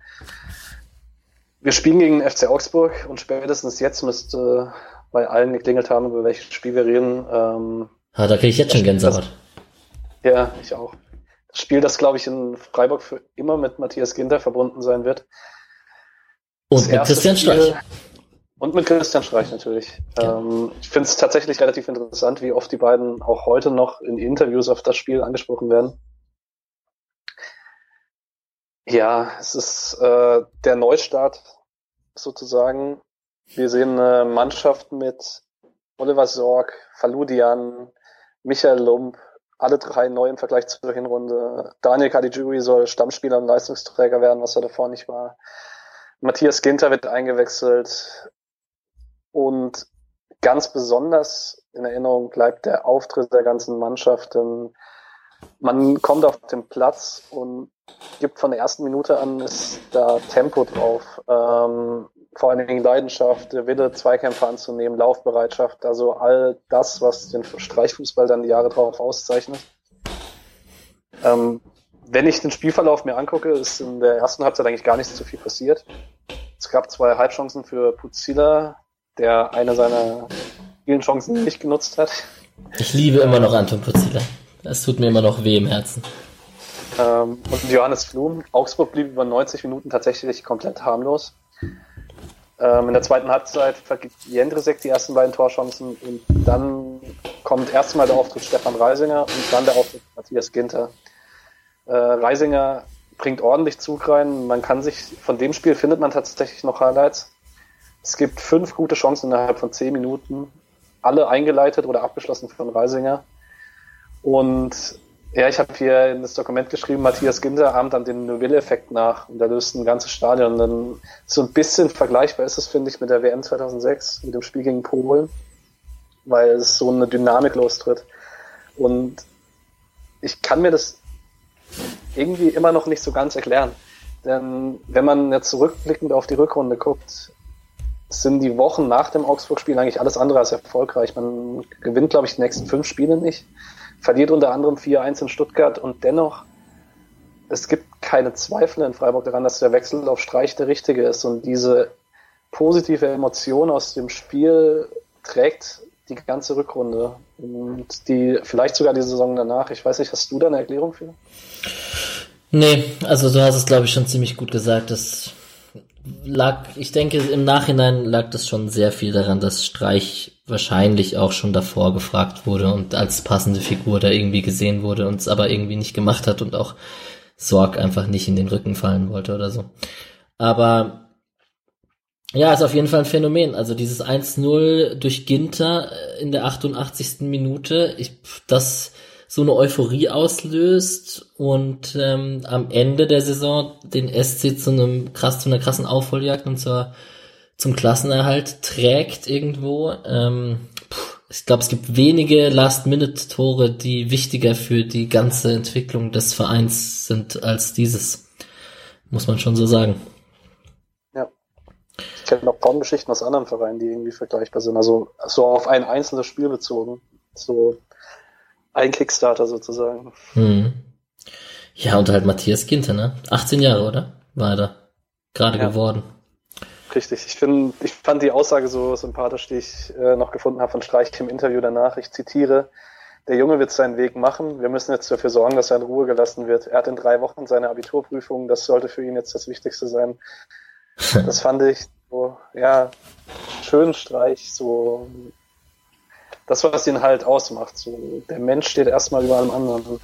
S2: Wir spielen gegen den FC Augsburg und spätestens jetzt müsste bei allen geklingelt haben, über welches Spiel wir reden. Ähm,
S1: Ah, da kriege ich jetzt schon Gänsehaut.
S2: ja, ich auch. Das Spiel, das glaube ich in Freiburg für immer mit Matthias Ginter verbunden sein wird.
S1: Und mit Christian Streich.
S2: Und mit Christian Streich natürlich. Ja. Ähm, ich finde es tatsächlich relativ interessant, wie oft die beiden auch heute noch in Interviews auf das Spiel angesprochen werden. Ja, es ist äh, der Neustart sozusagen. Wir sehen eine Mannschaft mit Oliver Sorg, Faludian, Michael Lump, alle drei neu im Vergleich zur Hinrunde. Daniel Caligiuri soll Stammspieler und Leistungsträger werden, was er davor nicht war. Matthias Ginter wird eingewechselt. Und ganz besonders in Erinnerung bleibt der Auftritt der ganzen Mannschaft. Denn man kommt auf den Platz und gibt von der ersten Minute an ist da Tempo drauf. Ähm, vor allen Dingen Leidenschaft, der Wille, Zweikämpfe anzunehmen, Laufbereitschaft, also all das, was den Streichfußball dann die Jahre drauf auszeichnet. Ähm, wenn ich den Spielverlauf mir angucke, ist in der ersten Halbzeit eigentlich gar nicht so viel passiert. Es gab zwei Halbchancen für Puzilla, der eine seiner vielen Chancen nicht genutzt hat.
S1: Ich liebe immer noch Anton Puzilla. Das tut mir immer noch weh im Herzen.
S2: Ähm, und Johannes Flum. Augsburg blieb über 90 Minuten tatsächlich komplett harmlos. Ähm, in der zweiten Halbzeit vergibt Jendrisek die ersten beiden Torchancen und dann kommt erstmal der Auftritt Stefan Reisinger und dann der Auftritt Matthias Ginter. Äh, Reisinger bringt ordentlich Zug rein. Man kann sich, von dem Spiel findet man tatsächlich noch Highlights. Es gibt fünf gute Chancen innerhalb von zehn Minuten, alle eingeleitet oder abgeschlossen von Reisinger. Und ja, ich habe hier in das Dokument geschrieben, Matthias Ginter ahmt an den Neuville-Effekt nach und da löst ein ganzes Stadion. Und dann so ein bisschen vergleichbar ist es, finde ich, mit der WM 2006, mit dem Spiel gegen Polen, weil es so eine Dynamik lostritt. Und ich kann mir das irgendwie immer noch nicht so ganz erklären. Denn wenn man jetzt zurückblickend auf die Rückrunde guckt, sind die Wochen nach dem Augsburg-Spiel eigentlich alles andere als erfolgreich. Man gewinnt, glaube ich, die nächsten fünf Spiele nicht verliert unter anderem 4-1 in Stuttgart und dennoch es gibt keine Zweifel in Freiburg daran, dass der Wechsel auf Streich der richtige ist und diese positive Emotion aus dem Spiel trägt die ganze Rückrunde und die vielleicht sogar die Saison danach. Ich weiß nicht, hast du da eine Erklärung für?
S1: Nee, also du hast es glaube ich schon ziemlich gut gesagt. Das lag, ich denke im Nachhinein lag das schon sehr viel daran, dass Streich wahrscheinlich auch schon davor gefragt wurde und als passende Figur da irgendwie gesehen wurde und es aber irgendwie nicht gemacht hat und auch Sorg einfach nicht in den Rücken fallen wollte oder so. Aber ja, ist auf jeden Fall ein Phänomen. Also dieses 1-0 durch Ginter in der 88. Minute, ich, das so eine Euphorie auslöst und ähm, am Ende der Saison den SC zu einem krass, zu einer krassen Aufholjagd und zur, zum Klassenerhalt trägt irgendwo. Ähm, ich glaube, es gibt wenige Last-Minute-Tore, die wichtiger für die ganze Entwicklung des Vereins sind als dieses. Muss man schon so sagen.
S2: Ja. Ich kenne noch kaum Geschichten aus anderen Vereinen, die irgendwie vergleichbar sind. Also so auf ein einzelnes Spiel bezogen. So ein Kickstarter sozusagen.
S1: Hm. Ja, und halt Matthias Ginter, ne? 18 Jahre, oder? War er da. Gerade ja. geworden.
S2: Richtig. Ich finde, ich fand die Aussage so sympathisch, die ich äh, noch gefunden habe von Streich im Interview danach. Ich zitiere, der Junge wird seinen Weg machen. Wir müssen jetzt dafür sorgen, dass er in Ruhe gelassen wird. Er hat in drei Wochen seine Abiturprüfung. Das sollte für ihn jetzt das Wichtigste sein. Das fand ich so, ja, schönen Streich, so das, was ihn halt ausmacht. So, der Mensch steht erstmal über allem anderen.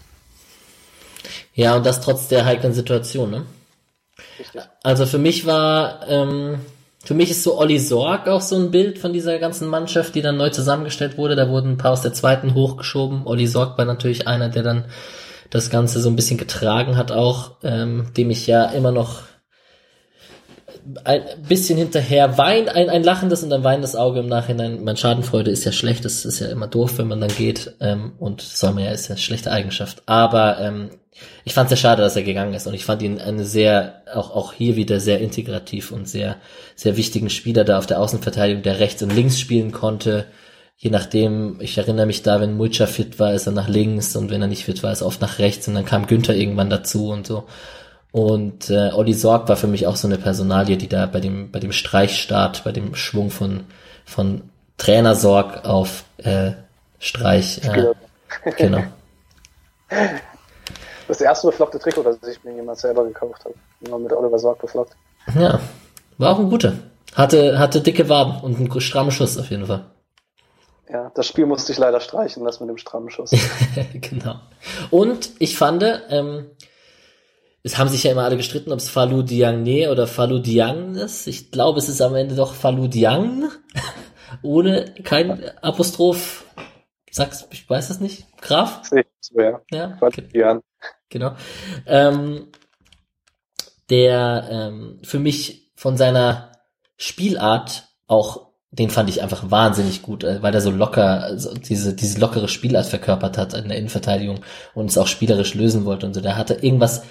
S1: Ja, und das trotz der heiklen Situation, ne? Richtig. Also für mich war, ähm, für mich ist so Olli Sorg auch so ein Bild von dieser ganzen Mannschaft, die dann neu zusammengestellt wurde. Da wurden ein paar aus der zweiten hochgeschoben. Olli Sorg war natürlich einer, der dann das Ganze so ein bisschen getragen hat auch, ähm, dem ich ja immer noch ein bisschen hinterher wein, ein, ein lachendes und ein weinendes Auge im Nachhinein. Mein Schadenfreude ist ja schlecht, das ist ja immer doof, wenn man dann geht. Ähm, und ja, ist ja eine schlechte Eigenschaft. Aber ähm, ich fand es sehr schade, dass er gegangen ist. Und ich fand ihn eine sehr, auch, auch hier wieder sehr integrativ und sehr, sehr wichtigen Spieler da auf der Außenverteidigung, der rechts und links spielen konnte. Je nachdem, ich erinnere mich da, wenn Mulcher fit war, ist er nach links und wenn er nicht fit war, ist er oft nach rechts und dann kam Günther irgendwann dazu und so. Und äh, Olli Sorg war für mich auch so eine Personalie, die da bei dem, bei dem Streichstart, bei dem Schwung von, von Trainer Sorg auf äh, Streich. Äh, genau.
S2: Das erste beflockte Trikot, das ich mir jemand selber gekauft habe. Immer mit Oliver Sorg beflockt.
S1: Ja, war auch ein guter. Hatte, hatte dicke Waben und einen strammen Schuss auf jeden Fall.
S2: Ja, das Spiel musste ich leider streichen, das mit dem strammen Schuss.
S1: genau. Und ich fand, ähm, es haben sich ja immer alle gestritten, ob es Falou Diagne oder Falou Diang ist. Ich glaube, es ist am Ende doch Falou Diang. Ohne kein Apostroph. Sag's, ich weiß es nicht. Graf?
S2: So, ja.
S1: Ja. Okay. Genau. Ähm, der ähm, für mich von seiner Spielart auch, den fand ich einfach wahnsinnig gut, äh, weil er so locker, also diese, diese lockere Spielart verkörpert hat in der Innenverteidigung und es auch spielerisch lösen wollte und so. Der hatte irgendwas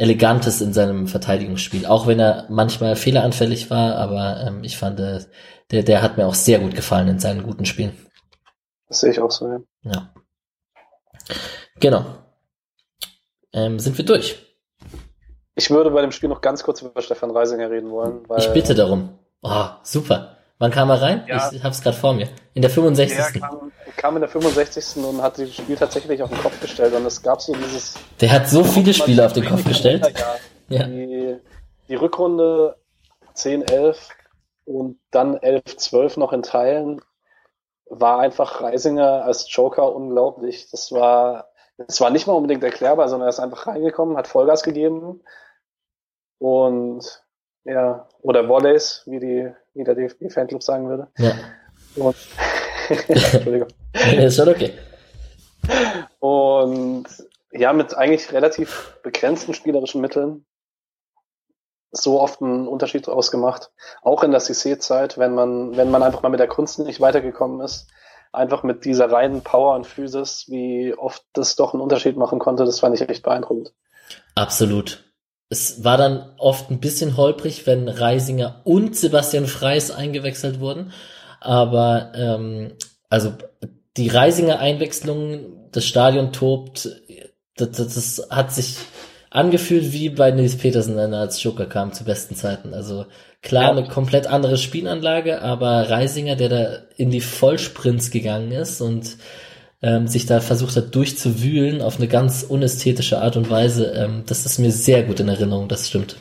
S1: Elegantes in seinem Verteidigungsspiel, auch wenn er manchmal fehleranfällig war, aber ähm, ich fand, äh, der, der hat mir auch sehr gut gefallen in seinen guten Spielen.
S2: Das sehe ich auch so, ja.
S1: Ja. Genau. Ähm, sind wir durch?
S2: Ich würde bei dem Spiel noch ganz kurz über Stefan Reisinger reden wollen.
S1: Ich bitte darum. Oh, super. Wann kam er rein? Ja. Ich hab's gerade vor mir. In der 65.
S2: Der kam, kam, in der 65. und hat das Spiel tatsächlich auf den Kopf gestellt. Und es gab so dieses.
S1: Der hat so viele Spiele auf den Kopf gestellt.
S2: Ja. Die, die Rückrunde 10, 11 und dann 11, 12 noch in Teilen war einfach Reisinger als Joker unglaublich. Das war, das war nicht mal unbedingt erklärbar, sondern er ist einfach reingekommen, hat Vollgas gegeben und ja, oder Volleys, wie die, wie der DFB-Fanclub sagen würde.
S1: Ja. Und, Entschuldigung. ist schon okay.
S2: Und ja, mit eigentlich relativ begrenzten spielerischen Mitteln so oft einen Unterschied ausgemacht. Auch in der CC-Zeit, wenn man, wenn man einfach mal mit der Kunst nicht weitergekommen ist, einfach mit dieser reinen Power und Physis, wie oft das doch einen Unterschied machen konnte, das fand ich echt beeindruckend.
S1: Absolut es war dann oft ein bisschen holprig, wenn Reisinger und Sebastian Freis eingewechselt wurden. Aber ähm, also die Reisinger Einwechslung, das Stadion tobt, das, das, das hat sich angefühlt wie bei Nils Petersen, wenn er als Joker kam zu besten Zeiten. Also klar, ja. eine komplett andere Spielanlage, aber Reisinger, der da in die Vollsprints gegangen ist und ähm, sich da versucht hat durchzuwühlen auf eine ganz unästhetische Art und Weise, ähm, das ist mir sehr gut in Erinnerung, das stimmt.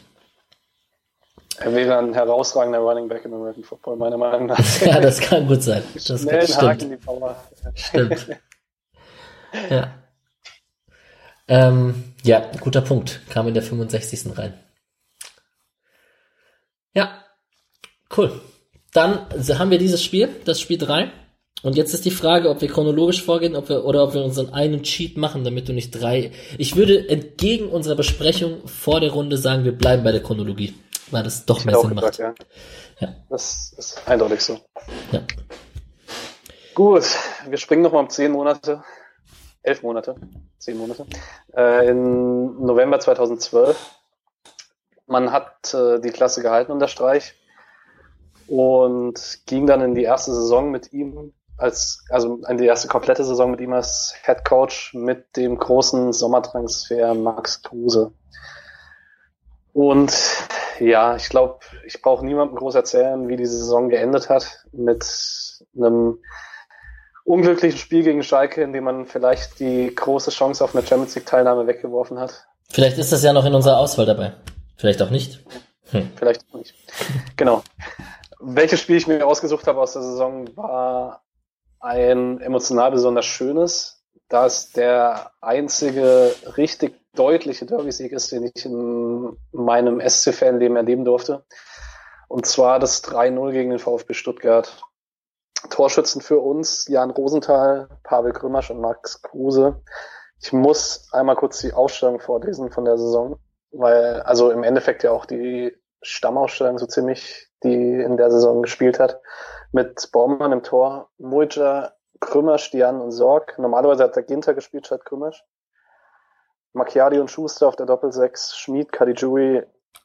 S2: Er wäre ein herausragender Running Back im American Football, meiner Meinung nach.
S1: ja, das kann gut sein. Das
S2: Schnellen stimmt. Haken, die Power.
S1: Stimmt. ja. Ähm, ja, guter Punkt. Kam in der 65. rein. Ja, cool. Dann haben wir dieses Spiel, das Spiel 3. Und jetzt ist die Frage, ob wir chronologisch vorgehen ob wir, oder ob wir unseren einen Cheat machen, damit du nicht drei. Ich würde entgegen unserer Besprechung vor der Runde sagen, wir bleiben bei der Chronologie, weil das doch mehr Sinn gesagt, macht.
S2: Ja. ja. Das ist eindeutig so.
S1: Ja.
S2: Gut, wir springen nochmal um zehn Monate, elf Monate, zehn Monate, äh, in November 2012. Man hat äh, die Klasse gehalten unter Streich und ging dann in die erste Saison mit ihm als, also die erste komplette Saison mit ihm als Head Coach mit dem großen Sommertransfer Max Kruse. Und ja, ich glaube, ich brauche niemandem groß erzählen, wie die Saison geendet hat mit einem unglücklichen Spiel gegen Schalke, in dem man vielleicht die große Chance auf eine Champions League Teilnahme weggeworfen hat.
S1: Vielleicht ist das ja noch in unserer Auswahl dabei. Vielleicht auch nicht.
S2: Hm. Vielleicht auch nicht. Genau. Welches Spiel ich mir ausgesucht habe aus der Saison war ein emotional besonders schönes, da es der einzige richtig deutliche Derby-Sieg ist, den ich in meinem SC-Fanleben erleben durfte. Und zwar das 3-0 gegen den VfB Stuttgart. Torschützen für uns, Jan Rosenthal, Pavel Grümmersch und Max Kruse. Ich muss einmal kurz die Ausstellung vorlesen von der Saison, weil, also im Endeffekt ja auch die Stammausstellung so ziemlich, die in der Saison gespielt hat mit Baumann im Tor, Mujja, Krümmersch, Stian und Sorg. Normalerweise hat der Ginter gespielt statt Krümmersch. Macchiadi und Schuster auf der Doppelsechs, Schmid, Caligiuri,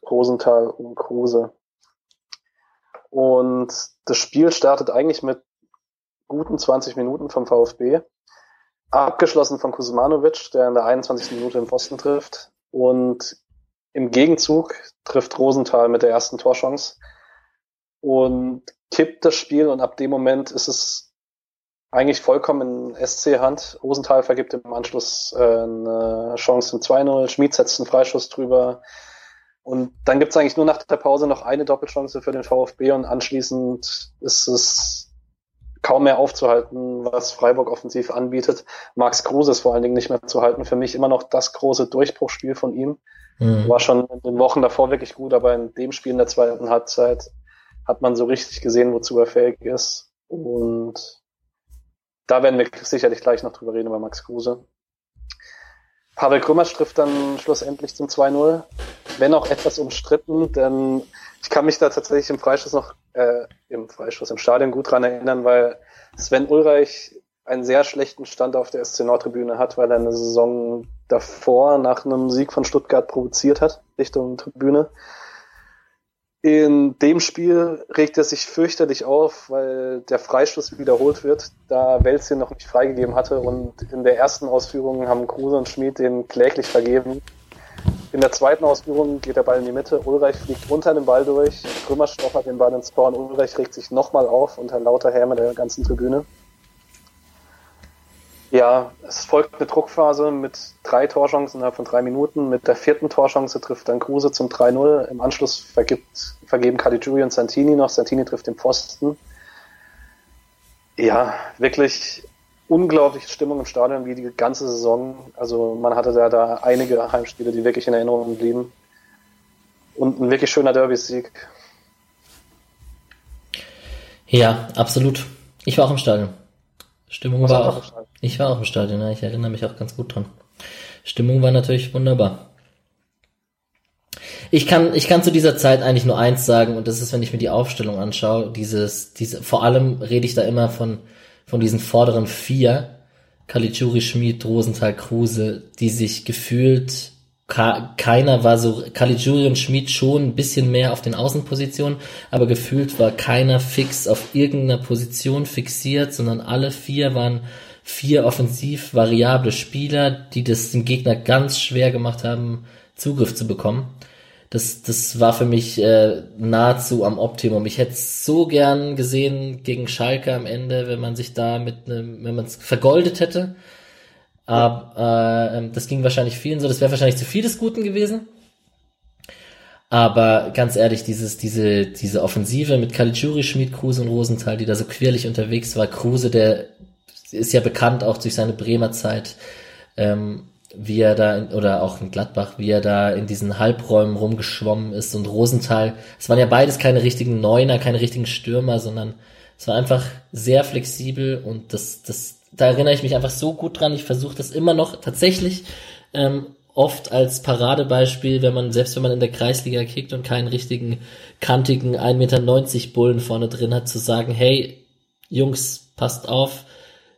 S2: Rosenthal und Kruse. Und das Spiel startet eigentlich mit guten 20 Minuten vom VfB. Abgeschlossen von Kuzmanovic, der in der 21. Minute im Pfosten trifft. Und im Gegenzug trifft Rosenthal mit der ersten Torchance und kippt das Spiel und ab dem Moment ist es eigentlich vollkommen in SC-Hand. Rosenthal vergibt im Anschluss äh, eine Chance zum 2-0, Schmid setzt einen Freischuss drüber und dann gibt es eigentlich nur nach der Pause noch eine Doppelchance für den VfB und anschließend ist es kaum mehr aufzuhalten, was Freiburg offensiv anbietet. Max Kruse ist vor allen Dingen nicht mehr zu halten. Für mich immer noch das große Durchbruchsspiel von ihm. Mhm. War schon in den Wochen davor wirklich gut, aber in dem Spiel in der zweiten Halbzeit hat man so richtig gesehen, wozu er fähig ist. Und da werden wir sicherlich gleich noch drüber reden über Max Kruse. Pavel Krümmersch trifft dann schlussendlich zum 2-0, wenn auch etwas umstritten, denn ich kann mich da tatsächlich im Freischuss noch, äh, im Freischuss, im Stadion gut dran erinnern, weil Sven Ulreich einen sehr schlechten Stand auf der SC Nordtribüne hat, weil er eine Saison davor nach einem Sieg von Stuttgart provoziert hat, Richtung Tribüne. In dem Spiel regt er sich fürchterlich auf, weil der Freistoß wiederholt wird, da Welzien noch nicht freigegeben hatte und in der ersten Ausführung haben Kruse und Schmid den kläglich vergeben. In der zweiten Ausführung geht der Ball in die Mitte, Ulreich fliegt unter den Ball durch, Krümmer stoppert den Ball ins Tor Ulreich regt sich nochmal auf unter lauter Häme der ganzen Tribüne. Ja, es folgt eine Druckphase mit drei Torchancen innerhalb von drei Minuten. Mit der vierten Torchance trifft dann Kruse zum 3-0. Im Anschluss vergibt, vergeben Caligiuri und Santini noch. Santini trifft den Pfosten. Ja, wirklich unglaubliche Stimmung im Stadion wie die ganze Saison. Also man hatte da, da einige Heimspiele, die wirklich in Erinnerung blieben. Und ein wirklich schöner Derby-Sieg.
S1: Ja, absolut. Ich war auch im Stadion. Stimmung war auch. Ich war auch im Stadion, ja, ich erinnere mich auch ganz gut dran. Stimmung war natürlich wunderbar. Ich kann, ich kann zu dieser Zeit eigentlich nur eins sagen, und das ist, wenn ich mir die Aufstellung anschaue, dieses, diese, vor allem rede ich da immer von, von diesen vorderen vier, Kalitschuri, Schmid, Rosenthal, Kruse, die sich gefühlt keiner war so, Caligiuri und Schmid schon ein bisschen mehr auf den Außenpositionen, aber gefühlt war keiner fix auf irgendeiner Position fixiert, sondern alle vier waren vier offensiv variable Spieler, die das dem Gegner ganz schwer gemacht haben, Zugriff zu bekommen. Das, das war für mich äh, nahezu am Optimum. Ich hätte es so gern gesehen gegen Schalke am Ende, wenn man sich da mit einem, wenn man es vergoldet hätte. Aber äh, das ging wahrscheinlich vielen so. Das wäre wahrscheinlich zu viel des Guten gewesen. Aber ganz ehrlich, dieses, diese, diese Offensive mit Caligiuri, Schmid, Kruse und Rosenthal, die da so quirlig unterwegs war. Kruse, der ist ja bekannt auch durch seine Bremer Zeit, ähm, wie er da, oder auch in Gladbach, wie er da in diesen Halbräumen rumgeschwommen ist und Rosenthal. Es waren ja beides keine richtigen Neuner, keine richtigen Stürmer, sondern es war einfach sehr flexibel und das, das, da erinnere ich mich einfach so gut dran. Ich versuche das immer noch tatsächlich ähm, oft als Paradebeispiel, wenn man, selbst wenn man in der Kreisliga kickt und keinen richtigen, kantigen 1,90 Meter Bullen vorne drin hat, zu sagen, hey, Jungs, passt auf,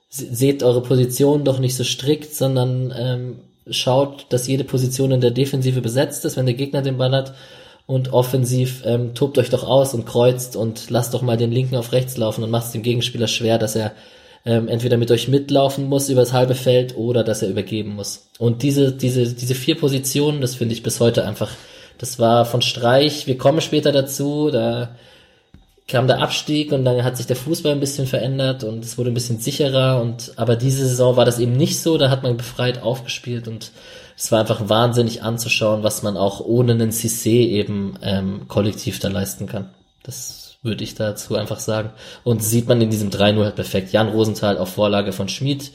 S1: seht eure Position doch nicht so strikt, sondern ähm, schaut, dass jede Position in der Defensive besetzt ist, wenn der Gegner den Ball hat und offensiv ähm, tobt euch doch aus und kreuzt und lasst doch mal den Linken auf rechts laufen und macht es dem Gegenspieler schwer, dass er ähm, entweder mit euch mitlaufen muss über das halbe Feld oder dass er übergeben muss. Und diese, diese, diese vier Positionen, das finde ich bis heute einfach, das war von Streich, wir kommen später dazu, da kam der Abstieg und dann hat sich der Fußball ein bisschen verändert und es wurde ein bisschen sicherer und aber diese Saison war das eben nicht so, da hat man befreit aufgespielt und es war einfach wahnsinnig anzuschauen, was man auch ohne einen Cissé eben ähm, kollektiv da leisten kann. Das würde ich dazu einfach sagen. Und sieht man in diesem 3-0 halt perfekt. Jan Rosenthal auf Vorlage von Schmid.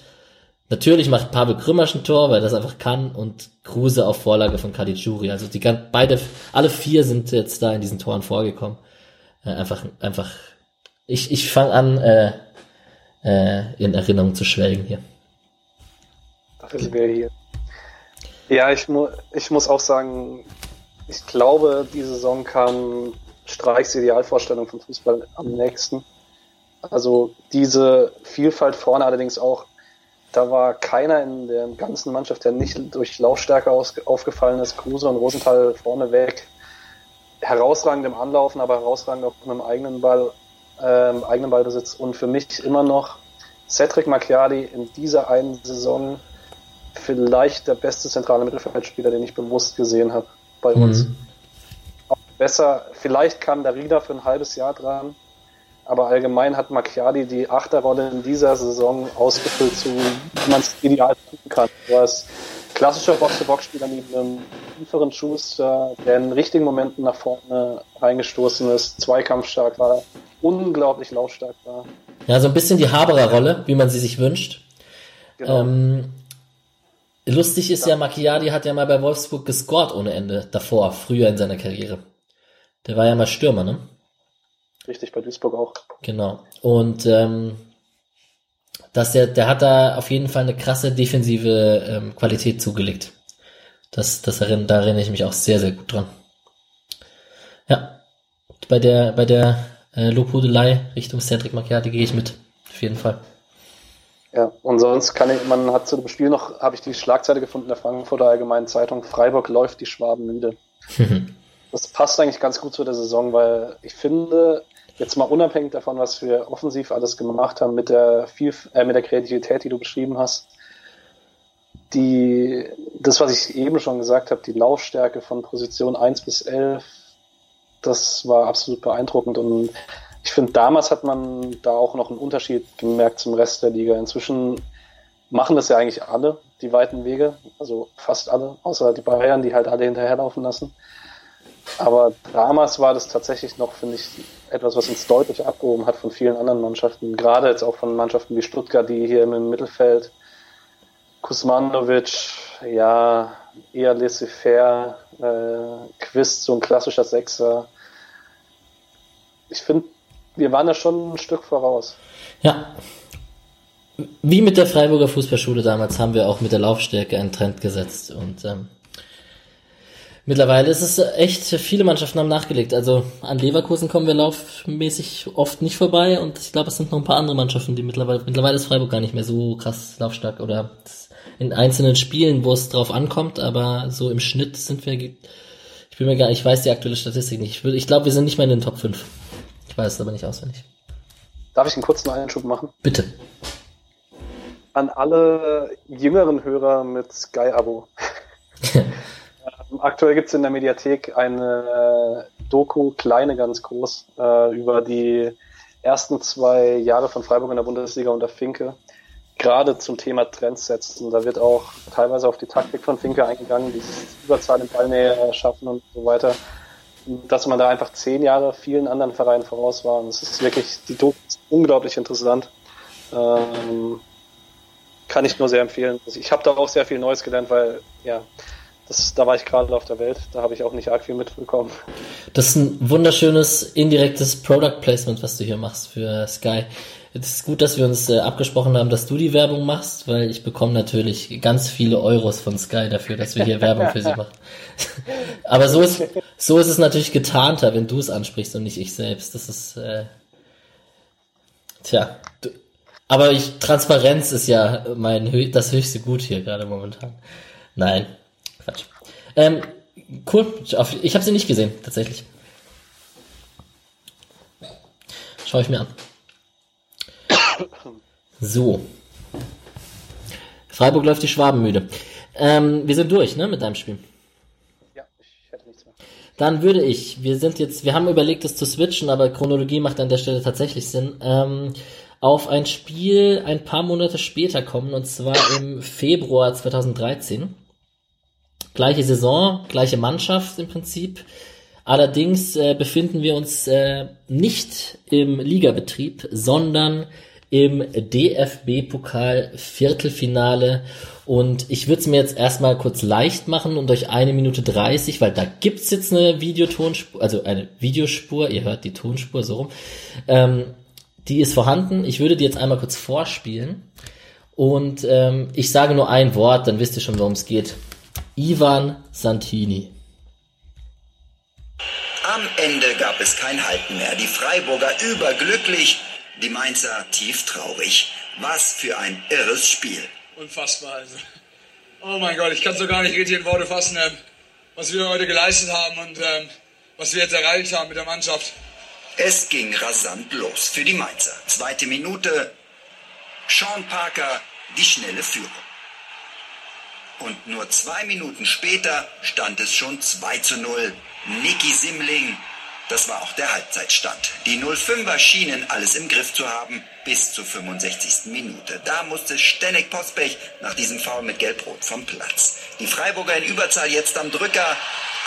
S1: Natürlich macht Pavel Krümmersch ein Tor, weil er das einfach kann und Kruse auf Vorlage von Caligiuri. Also die beide, alle vier sind jetzt da in diesen Toren vorgekommen äh, einfach, einfach, ich, ich fange an, äh, äh, in Erinnerung zu schwelgen hier.
S2: Dafür sind wir hier. Ja, ich, mu ich muss auch sagen, ich glaube, die Saison kam Streichs Idealvorstellung von Fußball am nächsten. Also diese Vielfalt vorne allerdings auch, da war keiner in der ganzen Mannschaft, der nicht durch Laufstärke aufgefallen ist. Kruse und Rosenthal vorne weg herausragend im Anlaufen, aber herausragend auch mit dem eigenen Ball, ähm, eigenen Ballbesitz und für mich immer noch Cedric Macchiadi in dieser einen Saison vielleicht der beste zentrale Mittelfeldspieler, den ich bewusst gesehen habe bei mhm. uns. Auch besser, vielleicht kam der Rieder für ein halbes Jahr dran, aber allgemein hat Macchiadi die Achterrolle in dieser Saison ausgefüllt, so wie man es ideal tun kann. Du hast klassischer Box-to-Box-Spieler mit einem tieferen Schuster, der in richtigen Momenten nach vorne reingestoßen ist, zweikampfstark war, unglaublich lautstark war.
S1: Ja, so ein bisschen die Haberer Rolle, wie man sie sich wünscht. Genau. Ähm, lustig ist ja, ja Macchiadi hat ja mal bei Wolfsburg gescored ohne Ende davor, früher in seiner Karriere. Der war ja mal Stürmer, ne?
S2: Richtig, bei Duisburg auch.
S1: Genau. Und ähm, dass der, der hat da auf jeden Fall eine krasse defensive ähm, Qualität zugelegt. Das, das erinnere, da erinnere ich mich auch sehr, sehr gut dran. Ja, bei der, bei der äh, Lobhudelei Richtung Cedric Macchiati gehe ich mit. Auf jeden Fall.
S2: Ja, und sonst kann ich, man hat zu dem Spiel noch, habe ich die Schlagzeile gefunden in der Frankfurter Allgemeinen Zeitung, Freiburg läuft die Schwaben müde. das passt eigentlich ganz gut zu der Saison, weil ich finde, jetzt mal unabhängig davon, was wir offensiv alles gemacht haben, mit der, viel, äh, mit der Kreativität, die du beschrieben hast, die, das, was ich eben schon gesagt habe, die Laufstärke von Position 1 bis 11, das war absolut beeindruckend und ich finde, damals hat man da auch noch einen Unterschied gemerkt zum Rest der Liga. Inzwischen machen das ja eigentlich alle, die weiten Wege, also fast alle, außer die Bayern, die halt alle hinterherlaufen lassen. Aber damals war das tatsächlich noch, finde ich, etwas, was uns deutlich abgehoben hat von vielen anderen Mannschaften. Gerade jetzt auch von Mannschaften wie Stuttgart, die hier im Mittelfeld Kusmanovic, ja, eher laissez-faire, äh, Quist, so ein klassischer Sechser. Ich finde, wir waren da schon ein Stück voraus.
S1: Ja. Wie mit der Freiburger Fußballschule damals haben wir auch mit der Laufstärke einen Trend gesetzt und ähm, Mittlerweile ist es echt, viele Mannschaften haben nachgelegt. Also an Leverkusen kommen wir laufmäßig oft nicht vorbei und ich glaube, es sind noch ein paar andere Mannschaften, die mittlerweile, mittlerweile ist Freiburg gar nicht mehr so krass laufstark oder in einzelnen Spielen, wo es drauf ankommt, aber so im Schnitt sind wir, ich bin mir gar ich weiß die aktuelle Statistik nicht. Ich, glaube, wir sind nicht mehr in den Top 5. Ich weiß es aber nicht auswendig.
S2: Darf ich einen kurzen Einschub machen?
S1: Bitte.
S2: An alle jüngeren Hörer mit Sky-Abo. aktuell gibt es in der Mediathek eine Doku, kleine ganz groß, äh, über die ersten zwei Jahre von Freiburg in der Bundesliga unter Finke. Gerade zum Thema Trends setzen. Da wird auch teilweise auf die Taktik von Finke eingegangen, dieses Überzahl in Ballnähe schaffen und so weiter. Dass man da einfach zehn Jahre vielen anderen Vereinen voraus war. Und es ist wirklich, die Doku ist unglaublich interessant. Ähm, kann ich nur sehr empfehlen. Ich habe da auch sehr viel Neues gelernt, weil ja, das, da war ich gerade auf der Welt, da habe ich auch nicht arg viel mitbekommen.
S1: Das ist ein wunderschönes indirektes Product Placement, was du hier machst für Sky. Es ist gut, dass wir uns äh, abgesprochen haben, dass du die Werbung machst, weil ich bekomme natürlich ganz viele Euros von Sky dafür, dass wir hier Werbung für sie machen. Aber so ist, so ist es natürlich getarnter, wenn du es ansprichst und nicht ich selbst. Das ist, äh, tja, du, aber ich, Transparenz ist ja mein das höchste Gut hier gerade momentan. Nein, Quatsch. Ähm, cool. Ich habe sie nicht gesehen, tatsächlich. Schau ich mir an. So. Freiburg läuft die Schwaben müde. Ähm, wir sind durch, ne, mit deinem Spiel. Ja, ich hätte nichts mehr. Dann würde ich, wir sind jetzt, wir haben überlegt, das zu switchen, aber Chronologie macht an der Stelle tatsächlich Sinn. Ähm, auf ein Spiel ein paar Monate später kommen, und zwar im Februar 2013. Gleiche Saison, gleiche Mannschaft im Prinzip. Allerdings äh, befinden wir uns äh, nicht im Ligabetrieb, sondern im DFB-Pokal Viertelfinale. Und ich würde es mir jetzt erstmal kurz leicht machen und euch eine Minute 30, weil da gibt's jetzt eine Videotonspur, also eine Videospur, ihr hört die Tonspur so rum, ähm, die ist vorhanden. Ich würde die jetzt einmal kurz vorspielen. Und ähm, ich sage nur ein Wort, dann wisst ihr schon, worum es geht. Ivan Santini.
S3: Am Ende gab es kein Halten mehr. Die Freiburger überglücklich, die Mainzer tief traurig. Was für ein irres Spiel.
S4: Unfassbar. Also. Oh mein Gott, ich kann so gar nicht richtig in Worte fassen, ähm, was wir heute geleistet haben und ähm, was wir jetzt erreicht haben mit der Mannschaft.
S3: Es ging rasant los für die Mainzer. Zweite Minute. Sean Parker, die schnelle Führung. Und nur zwei Minuten später stand es schon 2 zu 0. Niki Simling, das war auch der Halbzeitstand. Die 05er schienen alles im Griff zu haben bis zur 65. Minute. Da musste Stenek Pospech nach diesem Foul mit Gelbrot vom Platz. Die Freiburger in Überzahl jetzt am Drücker.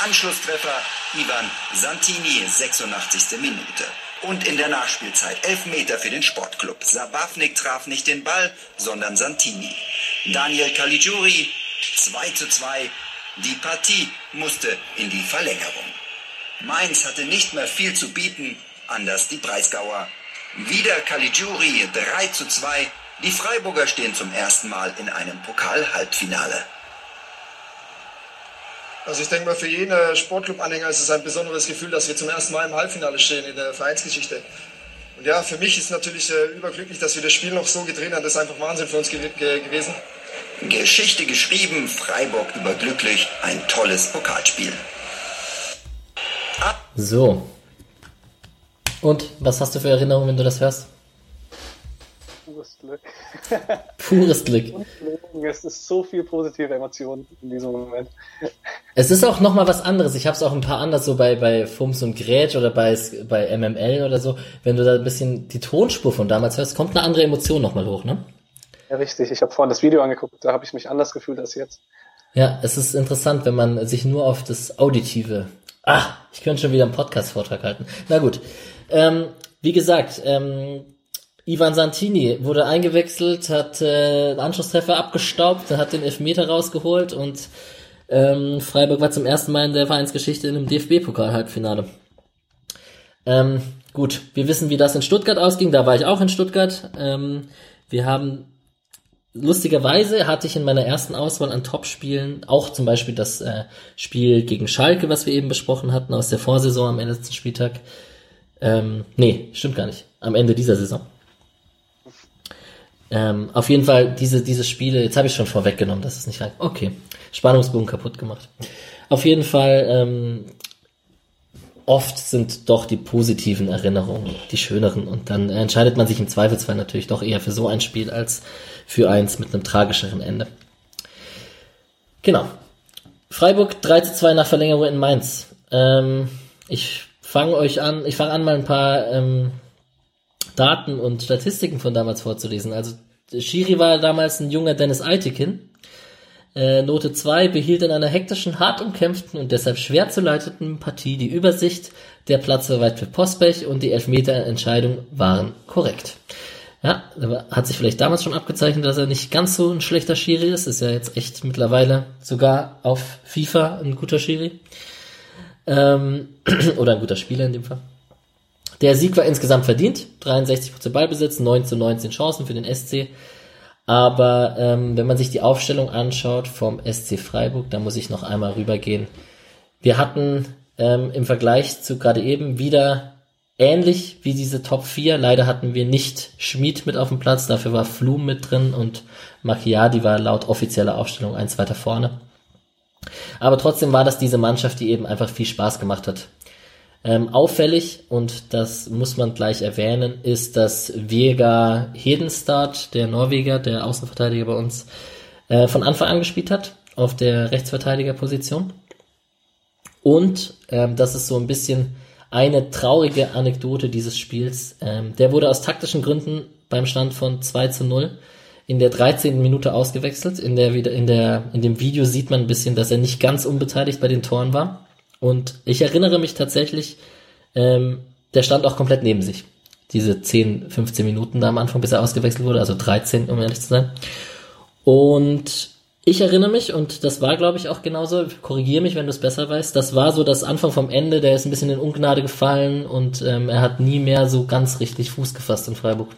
S3: Anschlusstreffer Ivan Santini, 86. Minute. Und in der Nachspielzeit 11 Meter für den Sportclub. Sabavnik traf nicht den Ball, sondern Santini. Daniel Caligiuri 2 zu 2. Die Partie musste in die Verlängerung. Mainz hatte nicht mehr viel zu bieten, anders die Breisgauer. Wieder Caligiuri 3 zu 2. Die Freiburger stehen zum ersten Mal in einem Pokal-Halbfinale.
S5: Also ich denke mal, für jeden Sportclub-Anhänger ist es ein besonderes Gefühl, dass wir zum ersten Mal im Halbfinale stehen in der Vereinsgeschichte. Und ja, für mich ist natürlich äh, überglücklich, dass wir das Spiel noch so gedreht haben. Das ist einfach Wahnsinn für uns ge ge gewesen.
S3: Geschichte geschrieben, Freiburg überglücklich, ein tolles Pokalspiel.
S1: So. Und was hast du für Erinnerungen, wenn du das hörst?
S2: Pures Glück.
S1: Pures Glück.
S2: Es ist so viel positive Emotionen in diesem Moment.
S1: Es ist auch nochmal was anderes. Ich habe es auch ein paar anders so bei, bei Fums und Grätsch oder bei, bei MML oder so. Wenn du da ein bisschen die Tonspur von damals hörst, kommt eine andere Emotion nochmal hoch, ne?
S2: Ja, richtig. Ich habe vorhin das Video angeguckt, da habe ich mich anders gefühlt als jetzt.
S1: Ja, es ist interessant, wenn man sich nur auf das Auditive. Ah, ich könnte schon wieder einen Podcast-Vortrag halten. Na gut. Ähm, wie gesagt, ähm, Ivan Santini wurde eingewechselt, hat äh, einen Anschlusstreffer abgestaubt, hat den Elfmeter rausgeholt und ähm, Freiburg war zum ersten Mal in der Vereinsgeschichte in einem DFB-Pokal-Halbfinale. Ähm, gut, wir wissen, wie das in Stuttgart ausging. Da war ich auch in Stuttgart. Ähm, wir haben lustigerweise hatte ich in meiner ersten Auswahl an Topspielen auch zum Beispiel das äh, Spiel gegen Schalke, was wir eben besprochen hatten, aus der Vorsaison am des Spieltag. Ähm, nee, stimmt gar nicht. Am Ende dieser Saison. Ähm, auf jeden Fall, diese, diese Spiele, jetzt habe ich schon vorweggenommen, dass es nicht rein. Okay. Spannungsbogen kaputt gemacht. Auf jeden Fall, ähm, oft sind doch die positiven Erinnerungen die schöneren und dann entscheidet man sich im Zweifelsfall natürlich doch eher für so ein Spiel als für eins mit einem tragischeren Ende. Genau. Freiburg 3 zu 2 nach Verlängerung in Mainz. Ähm, ich fange euch an, ich fange an, mal ein paar ähm, Daten und Statistiken von damals vorzulesen. Also Schiri war damals ein junger Dennis Eitekin. Äh, Note 2 behielt in einer hektischen, hart umkämpften und deshalb schwer zu leiteten Partie die Übersicht. Der Platz war weit für Postbech und die Elfmeterentscheidungen waren korrekt. Ja, hat sich vielleicht damals schon abgezeichnet, dass er nicht ganz so ein schlechter Schiri ist. Ist ja jetzt echt mittlerweile sogar auf FIFA ein guter Schiri. Ähm, oder ein guter Spieler in dem Fall. Der Sieg war insgesamt verdient. 63% Ballbesitz, 9 zu 19 Chancen für den SC. Aber ähm, wenn man sich die Aufstellung anschaut vom SC Freiburg, da muss ich noch einmal rübergehen. Wir hatten ähm, im Vergleich zu gerade eben wieder ähnlich wie diese Top 4. Leider hatten wir nicht Schmid mit auf dem Platz, dafür war Flum mit drin und Macchiadi war laut offizieller Aufstellung eins weiter vorne. Aber trotzdem war das diese Mannschaft, die eben einfach viel Spaß gemacht hat. Ähm, auffällig, und das muss man gleich erwähnen, ist, dass Vega Hedenstad, der Norweger, der Außenverteidiger bei uns, äh, von Anfang an gespielt hat, auf der Rechtsverteidigerposition. Und ähm, das ist so ein bisschen eine traurige Anekdote dieses Spiels. Ähm, der wurde aus taktischen Gründen beim Stand von 2 zu 0 in der 13. Minute ausgewechselt. In der, in der, in dem Video sieht man ein bisschen, dass er nicht ganz unbeteiligt bei den Toren war. Und ich erinnere mich tatsächlich, ähm, der stand auch komplett neben sich. Diese 10, 15 Minuten da am Anfang, bis er ausgewechselt wurde, also 13, um ehrlich zu sein. Und ich erinnere mich, und das war, glaube ich, auch genauso, korrigiere mich, wenn du es besser weißt, das war so das Anfang vom Ende, der ist ein bisschen in Ungnade gefallen und ähm, er hat nie mehr so ganz richtig Fuß gefasst in Freiburg.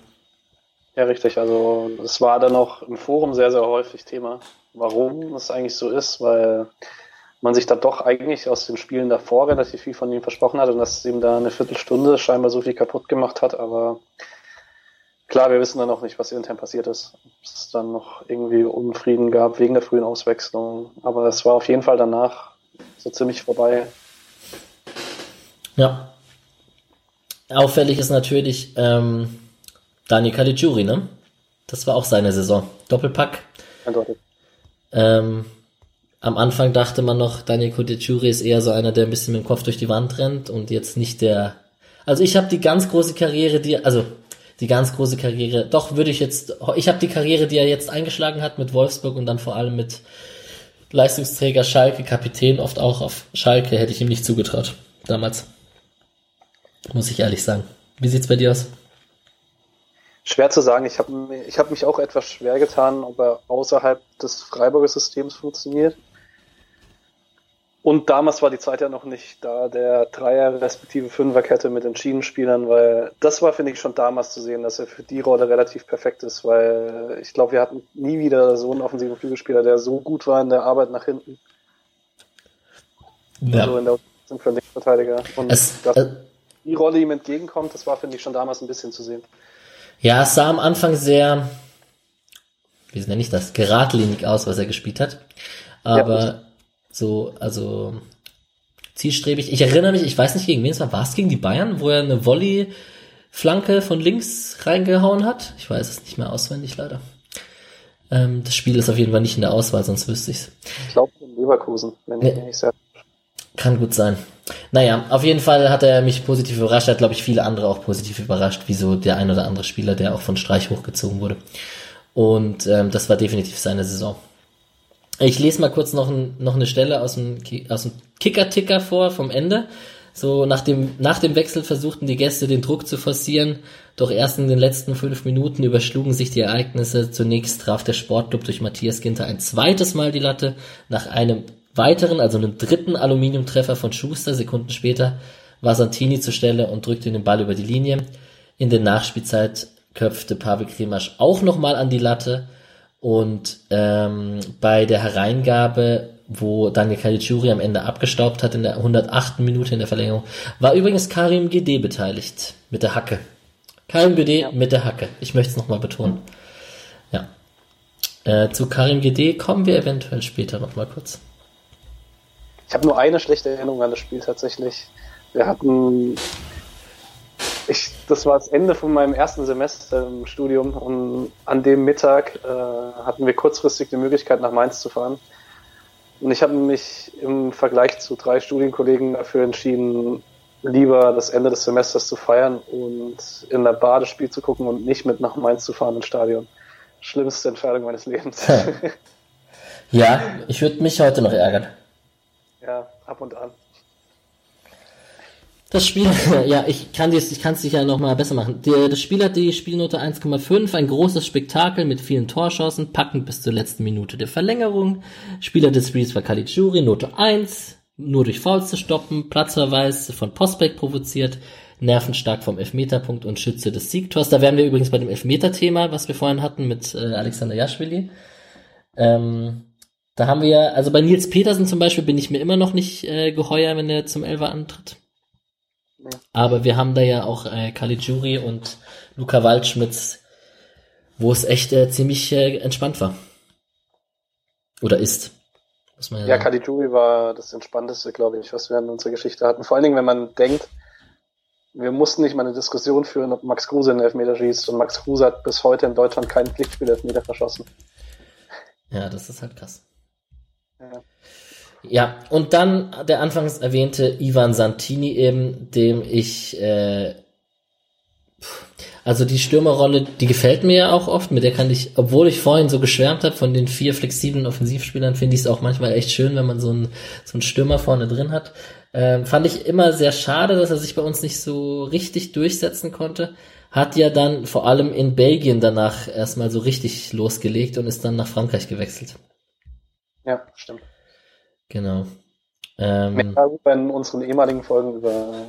S2: Ja, richtig. Also es war dann auch im Forum sehr, sehr häufig Thema, warum es eigentlich so ist, weil man sich da doch eigentlich aus den Spielen davor relativ viel von ihm versprochen hat und dass es ihm da eine Viertelstunde scheinbar so viel kaputt gemacht hat, aber Klar, wir wissen dann noch nicht, was intern passiert ist. Ob es dann noch irgendwie Unfrieden gab wegen der frühen Auswechslung. Aber es war auf jeden Fall danach so ziemlich vorbei.
S1: Ja. Auffällig ist natürlich ähm, Dani Caligiuri, ne? Das war auch seine Saison. Doppelpack. Eindeutig. Ähm, am Anfang dachte man noch, Dani Caligiuri ist eher so einer, der ein bisschen mit dem Kopf durch die Wand rennt und jetzt nicht der. Also ich habe die ganz große Karriere, die, also die ganz große Karriere. Doch würde ich jetzt, ich habe die Karriere, die er jetzt eingeschlagen hat mit Wolfsburg und dann vor allem mit Leistungsträger Schalke, Kapitän, oft auch auf Schalke, hätte ich ihm nicht zugetraut. Damals. Muss ich ehrlich sagen. Wie sieht's bei dir aus?
S2: Schwer zu sagen. Ich habe ich hab mich auch etwas schwer getan, ob er außerhalb des Freiburger Systems funktioniert. Und damals war die Zeit ja noch nicht da, der Dreier- respektive Fünferkette mit den Schienenspielern, weil das war, finde ich, schon damals zu sehen, dass er für die Rolle relativ perfekt ist, weil ich glaube, wir hatten nie wieder so einen offensiven Flügelspieler, der so gut war in der Arbeit nach hinten. Ja. Also in der Unterstützung für Linksverteidiger. Und es, dass äh, die Rolle ihm entgegenkommt, das war, finde ich, schon damals ein bisschen zu sehen.
S1: Ja, es sah am Anfang sehr, wie nenne ich das, geradlinig aus, was er gespielt hat. Aber ja, so, also zielstrebig. Ich erinnere mich, ich weiß nicht gegen wen es war, war es gegen die Bayern, wo er eine Volley-Flanke von links reingehauen hat? Ich weiß es nicht mehr auswendig, leider. Ähm, das Spiel ist auf jeden Fall nicht in der Auswahl, sonst wüsste ich's.
S2: Ich glaube in Leverkusen, wenn ich nicht sehr.
S1: Kann gut sein. Naja, auf jeden Fall hat er mich positiv überrascht, hat, glaube ich, viele andere auch positiv überrascht, wie so der ein oder andere Spieler, der auch von Streich hochgezogen wurde. Und ähm, das war definitiv seine Saison. Ich lese mal kurz noch, ein, noch eine Stelle aus dem, aus dem Kicker-Ticker vor vom Ende. So nach dem, nach dem Wechsel versuchten die Gäste den Druck zu forcieren, doch erst in den letzten fünf Minuten überschlugen sich die Ereignisse. Zunächst traf der Sportclub durch Matthias Ginter ein zweites Mal die Latte. Nach einem weiteren, also einem dritten Aluminiumtreffer von Schuster, Sekunden später, war Santini zur Stelle und drückte den Ball über die Linie. In der Nachspielzeit köpfte Pavel Kremasch auch nochmal an die Latte und ähm, bei der Hereingabe, wo Daniel Caligiuri am Ende abgestaubt hat in der 108. Minute in der Verlängerung, war übrigens Karim Gede beteiligt mit der Hacke. Karim Gede ja. mit der Hacke. Ich möchte es nochmal betonen. Ja. Äh, zu Karim Gede kommen wir eventuell später nochmal kurz.
S2: Ich habe nur eine schlechte Erinnerung an das Spiel tatsächlich. Wir hatten ich, das war das Ende von meinem ersten Semester im Studium und an dem Mittag äh, hatten wir kurzfristig die Möglichkeit, nach Mainz zu fahren. Und ich habe mich im Vergleich zu drei Studienkollegen dafür entschieden, lieber das Ende des Semesters zu feiern und in der Bade Spiel zu gucken und nicht mit nach Mainz zu fahren ins Stadion. Schlimmste Entscheidung meines Lebens.
S1: ja, ich würde mich heute noch ärgern.
S2: Ja, ab und an.
S1: Das Spiel, ja, ich kann es ich kann's sicher noch mal besser machen. Der, das Spiel hat die Spielnote 1,5, ein großes Spektakel mit vielen Torschancen, packend bis zur letzten Minute der Verlängerung. Spieler des Spiels war Caligiuri, Note 1, nur durch Fouls zu stoppen, Platzverweis von Postbeck provoziert, nervenstark vom Elfmeterpunkt und Schütze des Siegtors. Da wären wir übrigens bei dem Elfmeter-Thema, was wir vorhin hatten mit äh, Alexander Jaschwili. Ähm, da haben wir, also bei Nils Petersen zum Beispiel bin ich mir immer noch nicht äh, geheuer, wenn er zum Elfer antritt. Aber wir haben da ja auch äh, Caligiuri und Luca Waldschmitz, wo es echt äh, ziemlich äh, entspannt war. Oder ist.
S2: Muss man ja, ja Caligiuri war das Entspannteste, glaube ich, was wir in unserer Geschichte hatten. Vor allen Dingen, wenn man denkt, wir mussten nicht mal eine Diskussion führen, ob Max Kruse einen Elfmeter schießt. Und Max Kruse hat bis heute in Deutschland keinen Pflichtspiel-Elfmeter verschossen.
S1: Ja, das ist halt krass. Ja. Ja, und dann der anfangs erwähnte Ivan Santini eben, dem ich, äh, also die Stürmerrolle, die gefällt mir ja auch oft, mit der kann ich, obwohl ich vorhin so geschwärmt habe von den vier flexiblen Offensivspielern, finde ich es auch manchmal echt schön, wenn man so einen, so einen Stürmer vorne drin hat. Ähm, fand ich immer sehr schade, dass er sich bei uns nicht so richtig durchsetzen konnte. Hat ja dann vor allem in Belgien danach erstmal so richtig losgelegt und ist dann nach Frankreich gewechselt.
S2: Ja, stimmt.
S1: Genau.
S2: Ähm, Mehr darüber in unseren ehemaligen Folgen über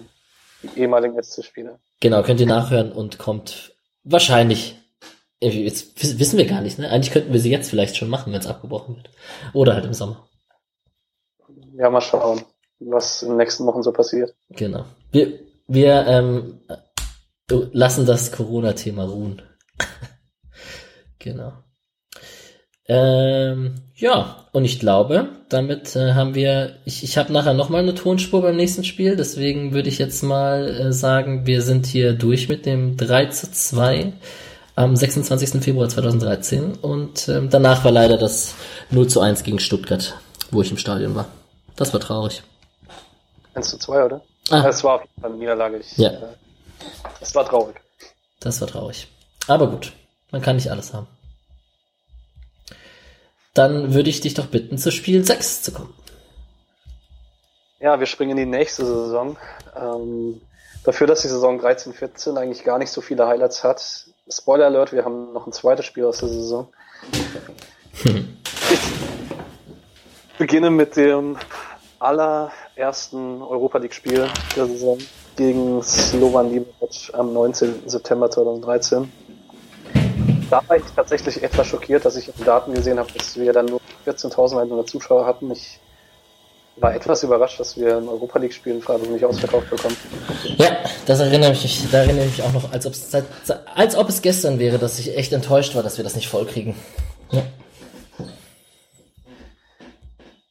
S2: die ehemaligen SC-Spieler.
S1: Genau, könnt ihr nachhören und kommt wahrscheinlich. Jetzt wissen wir gar nicht, ne? Eigentlich könnten wir sie jetzt vielleicht schon machen, wenn es abgebrochen wird. Oder halt im Sommer.
S2: Ja, mal schauen, was in den nächsten Wochen so passiert.
S1: Genau. Wir, wir ähm, lassen das Corona-Thema ruhen. genau. Ähm, ja, und ich glaube, damit äh, haben wir, ich, ich habe nachher nochmal eine Tonspur beim nächsten Spiel, deswegen würde ich jetzt mal äh, sagen, wir sind hier durch mit dem 3 zu 2 am 26. Februar 2013 und ähm, danach war leider das 0 zu 1 gegen Stuttgart, wo ich im Stadion war. Das war traurig.
S2: 1 zu 2, oder? Ah. Das war auf jeden Fall eine Niederlage. Ich,
S1: ja.
S2: Äh, das war traurig.
S1: Das war traurig. Aber gut, man kann nicht alles haben dann würde ich dich doch bitten, zu Spiel 6 zu kommen.
S2: Ja, wir springen in die nächste Saison. Ähm, dafür, dass die Saison 13-14 eigentlich gar nicht so viele Highlights hat. Spoiler Alert, wir haben noch ein zweites Spiel aus der Saison. Ich beginne mit dem allerersten Europa League Spiel der Saison gegen Slovan Liberec am 19. September 2013 da war ich tatsächlich etwas schockiert, dass ich in Daten gesehen habe, dass wir dann nur 14.100 Zuschauer hatten. Ich war etwas überrascht, dass wir ein Europa League Spiel in Freiburg nicht ausverkauft bekommen.
S1: Ja, das erinnere ich, da erinnere ich mich auch noch, als, ob es, als ob es gestern wäre, dass ich echt enttäuscht war, dass wir das nicht vollkriegen. Ja.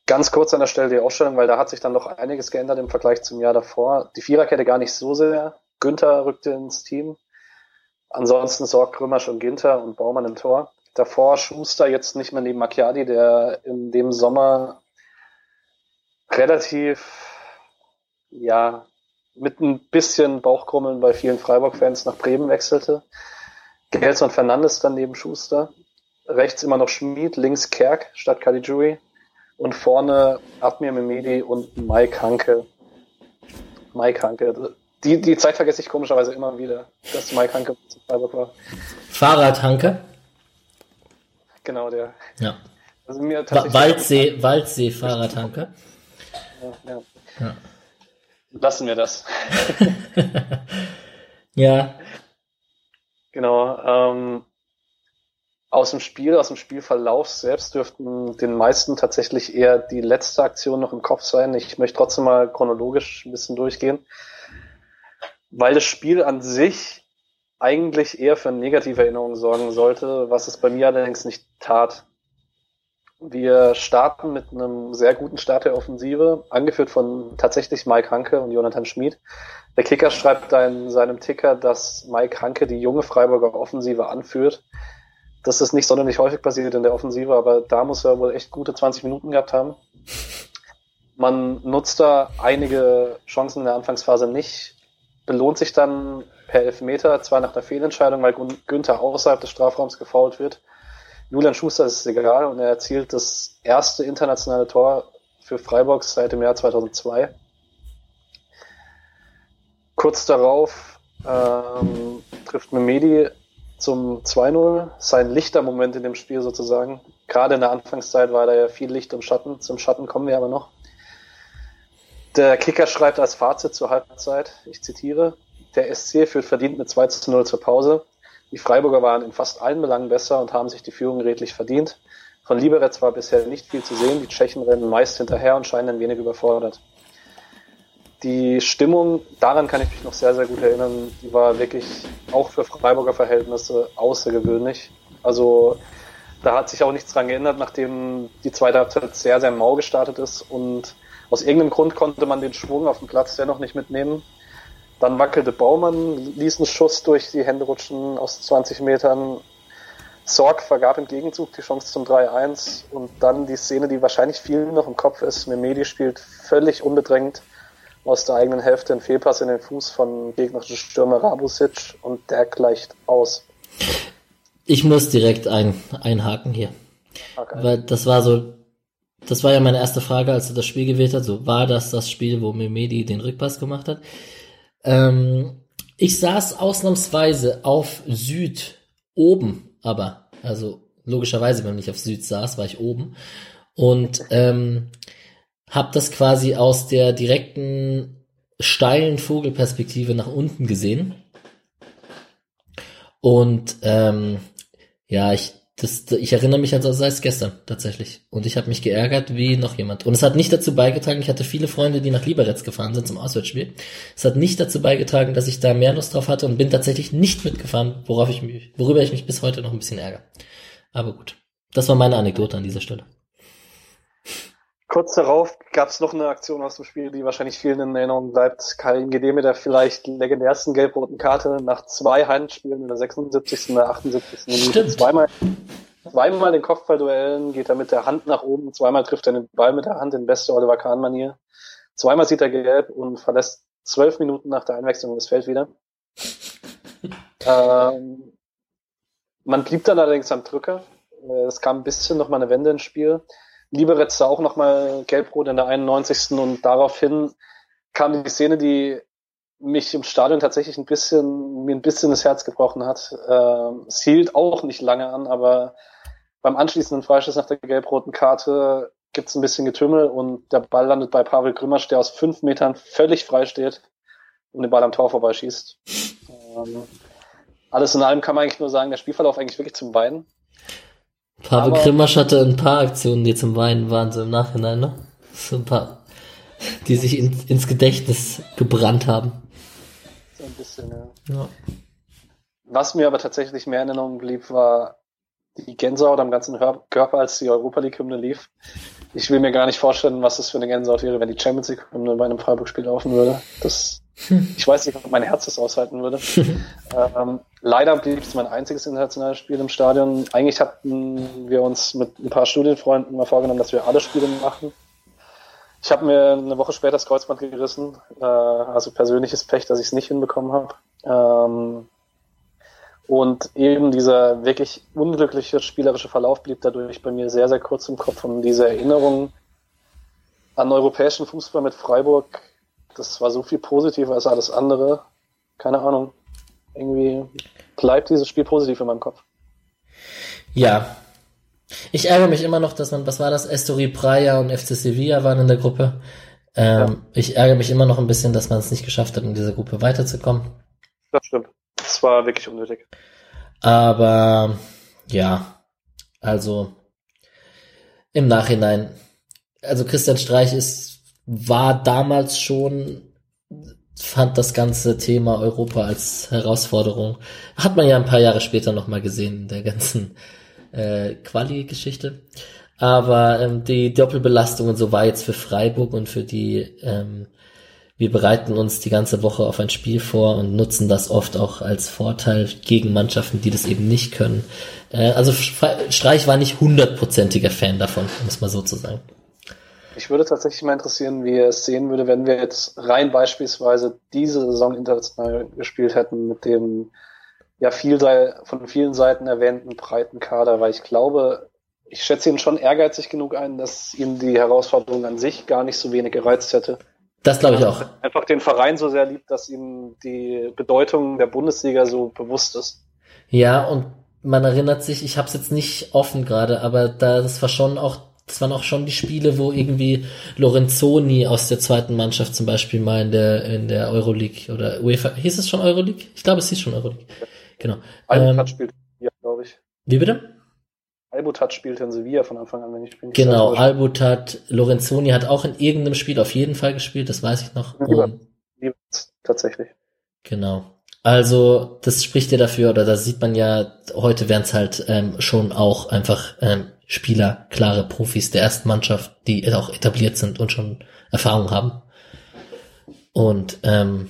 S2: Ganz kurz an der Stelle die Ausstellung, weil da hat sich dann noch einiges geändert im Vergleich zum Jahr davor. Die Viererkette gar nicht so sehr. Günther rückte ins Team. Ansonsten sorgt Krümmer schon Ginter und Baumann im Tor. Davor Schuster jetzt nicht mehr neben Macchiadi, der in dem Sommer relativ, ja, mit ein bisschen Bauchkrummeln bei vielen Freiburg-Fans nach Bremen wechselte. Gelson Fernandes dann neben Schuster. Rechts immer noch Schmid, links Kerk statt Caligiuri. Und vorne Admir Memedi und Mike Hanke. Mike Hanke, die, die Zeit vergesse ich komischerweise immer wieder, dass Mike Hanke zu Freiburg war.
S1: Fahrradhanke?
S2: Genau, der.
S1: Ja. Also mir Waldsee, Waldsee Fahrradhanke.
S2: Ja, ja. ja. Lassen wir das.
S1: ja.
S2: Genau. Ähm, aus dem Spiel, aus dem Spielverlauf selbst dürften den meisten tatsächlich eher die letzte Aktion noch im Kopf sein. Ich möchte trotzdem mal chronologisch ein bisschen durchgehen weil das Spiel an sich eigentlich eher für negative Erinnerungen sorgen sollte, was es bei mir allerdings nicht tat. Wir starten mit einem sehr guten Start der Offensive, angeführt von tatsächlich Mike Hanke und Jonathan Schmid. Der Kicker schreibt da in seinem Ticker, dass Mike Hanke die junge Freiburger Offensive anführt. das ist nicht sonderlich häufig passiert in der Offensive, aber da muss er wohl echt gute 20 Minuten gehabt haben. Man nutzt da einige Chancen in der Anfangsphase nicht, belohnt sich dann per Elfmeter, zwar nach einer Fehlentscheidung, weil Günther außerhalb des Strafraums gefault wird. Julian Schuster ist es egal und er erzielt das erste internationale Tor für Freiburg seit dem Jahr 2002. Kurz darauf ähm, trifft Memedi zum 2-0, sein Lichtermoment in dem Spiel sozusagen. Gerade in der Anfangszeit war da ja viel Licht im Schatten, zum Schatten kommen wir aber noch. Der Kicker schreibt als Fazit zur Halbzeit, ich zitiere, der SC führt verdient mit 2 zu 0 zur Pause. Die Freiburger waren in fast allen Belangen besser und haben sich die Führung redlich verdient. Von Liberec war bisher nicht viel zu sehen. Die Tschechen rennen meist hinterher und scheinen ein wenig überfordert. Die Stimmung, daran kann ich mich noch sehr, sehr gut erinnern, die war wirklich auch für Freiburger Verhältnisse außergewöhnlich. Also da hat sich auch nichts dran geändert, nachdem die zweite Halbzeit sehr, sehr mau gestartet ist und aus irgendeinem Grund konnte man den Schwung auf dem Platz dennoch nicht mitnehmen. Dann wackelte Baumann, ließ einen Schuss durch die Hände rutschen aus 20 Metern. Sorg vergab im Gegenzug die Chance zum 3-1 und dann die Szene, die wahrscheinlich vielen noch im Kopf ist. Memedi spielt völlig unbedrängt aus der eigenen Hälfte einen Fehlpass in den Fuß von gegnerischen Stürmer Rabusic und der gleicht aus.
S1: Ich muss direkt ein, einhaken hier. Okay. Weil das war so, das war ja meine erste Frage, als du das Spiel gewählt hast. So, war das das Spiel, wo Memedi den Rückpass gemacht hat? Ähm, ich saß ausnahmsweise auf Süd oben, aber, also logischerweise, wenn ich auf Süd saß, war ich oben. Und ähm, habe das quasi aus der direkten steilen Vogelperspektive nach unten gesehen. Und ähm, ja, ich das, ich erinnere mich, als sei es gestern tatsächlich. Und ich habe mich geärgert wie noch jemand. Und es hat nicht dazu beigetragen, ich hatte viele Freunde, die nach Liberec gefahren sind zum Auswärtsspiel. Es hat nicht dazu beigetragen, dass ich da mehr Lust drauf hatte und bin tatsächlich nicht mitgefahren, worauf ich mich, worüber ich mich bis heute noch ein bisschen ärgere. Aber gut. Das war meine Anekdote an dieser Stelle.
S2: Kurz darauf gab es noch eine Aktion aus dem Spiel, die wahrscheinlich vielen in Erinnerung bleibt. Karim Gede mit der vielleicht legendärsten gelb-roten Karte nach zwei Handspielen in der 76. und der 78. Minute. Zweimal, zweimal den Kopfballduellen geht er mit der Hand nach oben, zweimal trifft er den Ball mit der Hand in beste Oliver Kahn-Manier. Zweimal sieht er gelb und verlässt zwölf Minuten nach der Einwechslung das Feld wieder. ähm, man blieb dann allerdings am Drücker. Es kam ein bisschen noch mal eine Wende ins Spiel. Liberec sah auch nochmal gelb-rot in der 91. und daraufhin kam die Szene, die mich im Stadion tatsächlich ein bisschen, mir ein bisschen das Herz gebrochen hat. Äh, es hielt auch nicht lange an, aber beim anschließenden Freistoß nach der gelb-roten Karte gibt es ein bisschen Getümmel und der Ball landet bei Pavel Grimmasch, der aus fünf Metern völlig frei steht und den Ball am Tor vorbeischießt. Ähm, alles in allem kann man eigentlich nur sagen, der Spielverlauf eigentlich wirklich zum Beiden.
S1: Pavel Grimmasch hatte ein paar Aktionen, die zum Weinen waren, so im Nachhinein, ne? So ein paar, die sich in, ins Gedächtnis gebrannt haben.
S2: So ein bisschen, ja. ja. Was mir aber tatsächlich mehr in Erinnerung blieb, war die Gänsehaut am ganzen Körper, als die Europa League-Hymne lief. Ich will mir gar nicht vorstellen, was das für eine Gänsehaut wäre, wenn die Champions League-Hymne bei einem Freiburg-Spiel laufen würde. Das ich weiß nicht, ob mein Herz das aushalten würde. ähm, leider blieb es mein einziges internationales Spiel im Stadion. Eigentlich hatten wir uns mit ein paar Studienfreunden mal vorgenommen, dass wir alle Spiele machen. Ich habe mir eine Woche später das Kreuzband gerissen, äh, also persönliches Pech, dass ich es nicht hinbekommen habe. Ähm, und eben dieser wirklich unglückliche spielerische Verlauf blieb dadurch bei mir sehr, sehr kurz im Kopf. Und diese Erinnerung an europäischen Fußball mit Freiburg das war so viel positiver als alles andere. Keine Ahnung. Irgendwie bleibt dieses Spiel positiv in meinem Kopf.
S1: Ja. Ich ärgere mich immer noch, dass man, was war das, Estori Praia und FC Sevilla waren in der Gruppe. Ähm, ja. Ich ärgere mich immer noch ein bisschen, dass man es nicht geschafft hat, in dieser Gruppe weiterzukommen.
S2: Das stimmt. Das war wirklich unnötig.
S1: Aber ja, also im Nachhinein, also Christian Streich ist war damals schon, fand das ganze Thema Europa als Herausforderung. Hat man ja ein paar Jahre später nochmal gesehen in der ganzen äh, Quali-Geschichte. Aber ähm, die Doppelbelastung und so war jetzt für Freiburg und für die ähm, wir bereiten uns die ganze Woche auf ein Spiel vor und nutzen das oft auch als Vorteil gegen Mannschaften, die das eben nicht können. Äh, also Streich war nicht hundertprozentiger Fan davon, um es mal so zu sagen.
S2: Ich würde tatsächlich mal interessieren, wie er es sehen würde, wenn wir jetzt rein beispielsweise diese Saison international gespielt hätten mit dem ja viel von vielen Seiten erwähnten breiten Kader, weil ich glaube, ich schätze ihn schon ehrgeizig genug ein, dass ihn die Herausforderung an sich gar nicht so wenig gereizt hätte.
S1: Das glaube ich auch.
S2: Einfach den Verein so sehr liebt, dass ihm die Bedeutung der Bundesliga so bewusst ist.
S1: Ja, und man erinnert sich, ich habe es jetzt nicht offen gerade, aber das war schon auch, das waren auch schon die Spiele, wo irgendwie Lorenzoni aus der zweiten Mannschaft zum Beispiel mal in der in der Euroleague oder UEFA, hieß es schon Euroleague? Ich glaube, es hieß schon Euroleague. Genau.
S2: Albutat ähm, spielt ja, glaube ich.
S1: Wie bitte?
S2: Albutat spielt in Sevilla von Anfang an, wenn ich bin.
S1: Genau, Albutat, Lorenzoni hat auch in irgendeinem Spiel auf jeden Fall gespielt, das weiß ich noch.
S2: Lieber, lieber tatsächlich.
S1: Genau. Also, das spricht ja dafür, oder da sieht man ja, heute wären es halt ähm, schon auch einfach ähm, Spieler, klare Profis der ersten Mannschaft, die auch etabliert sind und schon Erfahrung haben. Und ähm,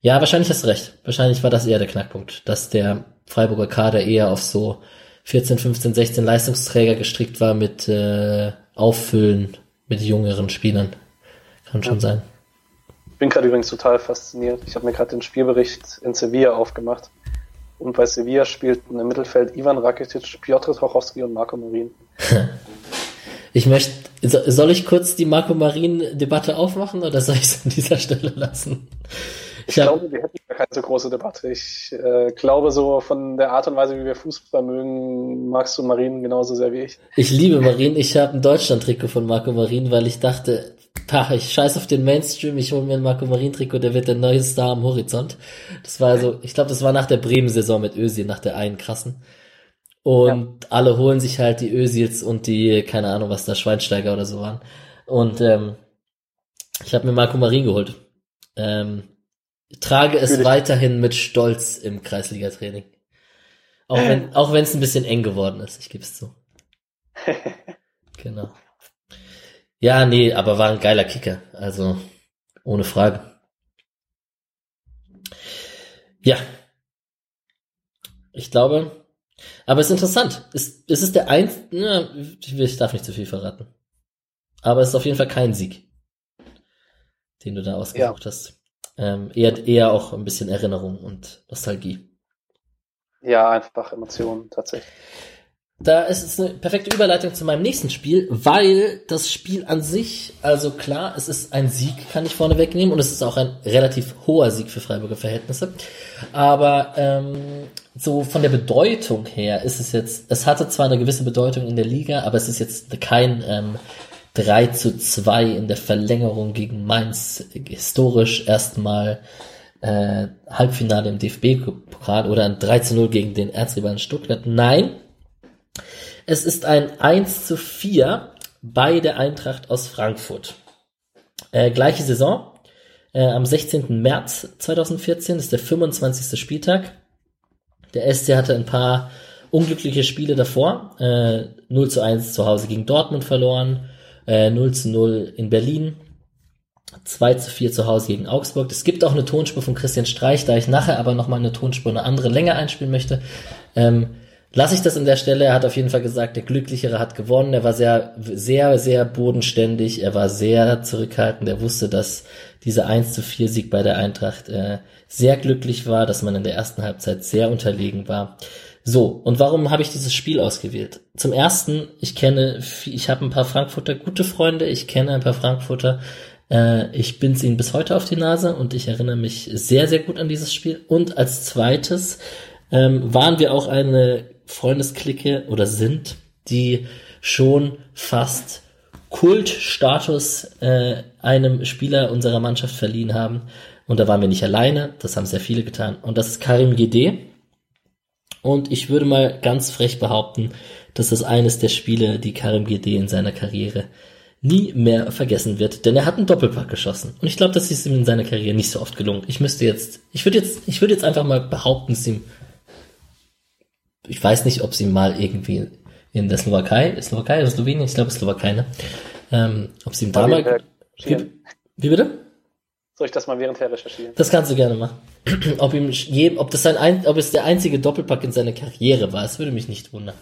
S1: ja, wahrscheinlich hast du recht. Wahrscheinlich war das eher der Knackpunkt, dass der Freiburger Kader eher auf so 14, 15, 16 Leistungsträger gestrickt war mit äh, Auffüllen mit jüngeren Spielern. Kann schon ja. sein.
S2: Ich bin gerade übrigens total fasziniert. Ich habe mir gerade den Spielbericht in Sevilla aufgemacht. Und bei Sevilla spielten im Mittelfeld Ivan Rakitic, Piotr Tochowski und Marco Marin.
S1: ich möchte, soll ich kurz die Marco Marin-Debatte aufmachen oder soll ich es an dieser Stelle lassen?
S2: Ich, ich glaube, wir hätten gar keine so große Debatte. Ich äh, glaube, so von der Art und Weise, wie wir Fußball mögen, magst du Marin genauso sehr wie ich.
S1: Ich liebe Marin. Ich habe ein Deutschland-Trikot von Marco Marin, weil ich dachte, pach, ich scheiß auf den Mainstream, ich hole mir ein Marco Marin-Trikot, der wird der neue Star am Horizont. Das war also, ich glaube, das war nach der Bremen-Saison mit Özil, nach der einen krassen. Und ja. alle holen sich halt die Özils und die, keine Ahnung, was da, Schweinsteiger oder so waren. Und ähm, ich habe mir Marco Marin geholt. Ähm, trage es Natürlich. weiterhin mit Stolz im Kreisliga-Training. Auch wenn auch wenn es ein bisschen eng geworden ist, ich gebe es zu. genau. Ja, nee, aber war ein geiler Kicker, also ohne Frage. Ja. Ich glaube, aber es ist interessant. Es, es ist der eins, ja, ich darf nicht zu viel verraten. Aber es ist auf jeden Fall kein Sieg, den du da ausgesucht ja. hast. Ähm, eher, eher auch ein bisschen Erinnerung und Nostalgie.
S2: Ja, einfach Emotionen tatsächlich.
S1: Da ist es eine perfekte Überleitung zu meinem nächsten Spiel, weil das Spiel an sich, also klar, es ist ein Sieg, kann ich vorne wegnehmen, und es ist auch ein relativ hoher Sieg für Freiburger Verhältnisse. Aber ähm, so von der Bedeutung her ist es jetzt, es hatte zwar eine gewisse Bedeutung in der Liga, aber es ist jetzt kein ähm, 3 zu 2 in der Verlängerung gegen Mainz historisch erstmal äh, Halbfinale im DFB-Pokal oder ein 3 zu 0 gegen den Erzrivalen Stuttgart. Nein, es ist ein 1 zu 4 bei der Eintracht aus Frankfurt. Äh, gleiche Saison, äh, am 16. März 2014 ist der 25. Spieltag. Der SC hatte ein paar unglückliche Spiele davor. Äh, 0 zu 1 zu Hause gegen Dortmund verloren, äh, 0 zu 0 in Berlin, 2 zu 4 zu Hause gegen Augsburg. Es gibt auch eine Tonspur von Christian Streich, da ich nachher aber nochmal eine Tonspur, eine andere Länge einspielen möchte. Ähm, lasse ich das an der Stelle. Er hat auf jeden Fall gesagt, der Glücklichere hat gewonnen. Er war sehr, sehr, sehr bodenständig. Er war sehr zurückhaltend. Er wusste, dass dieser 1 zu 4 Sieg bei der Eintracht äh, sehr glücklich war, dass man in der ersten Halbzeit sehr unterlegen war. So, und warum habe ich dieses Spiel ausgewählt? Zum ersten, ich kenne, ich habe ein paar Frankfurter gute Freunde, ich kenne ein paar Frankfurter, äh, ich bin's ihnen bis heute auf die Nase und ich erinnere mich sehr, sehr gut an dieses Spiel. Und als zweites ähm, waren wir auch eine Freundesklicke oder sind, die schon fast Kultstatus äh, einem Spieler unserer Mannschaft verliehen haben. Und da waren wir nicht alleine, das haben sehr viele getan. Und das ist Karim Gede. Und ich würde mal ganz frech behaupten, dass das eines der Spiele, die Karim Gede in seiner Karriere nie mehr vergessen wird, denn er hat einen Doppelpack geschossen. Und ich glaube, das ist ihm in seiner Karriere nicht so oft gelungen. Ich müsste jetzt, ich würde jetzt, ich würde jetzt einfach mal behaupten, es ihm ich weiß nicht, ob sie mal irgendwie in der Slowakei, Slowakei oder Slowenien, ich glaube Slowakei, ne? Ähm, ob sie ihm da mal, wie, wie bitte?
S2: Soll ich das mal währendher recherchieren?
S1: Das kannst du gerne machen. Ob ihm je, ob das sein ein, ob es der einzige Doppelpack in seiner Karriere war, es würde mich nicht wundern.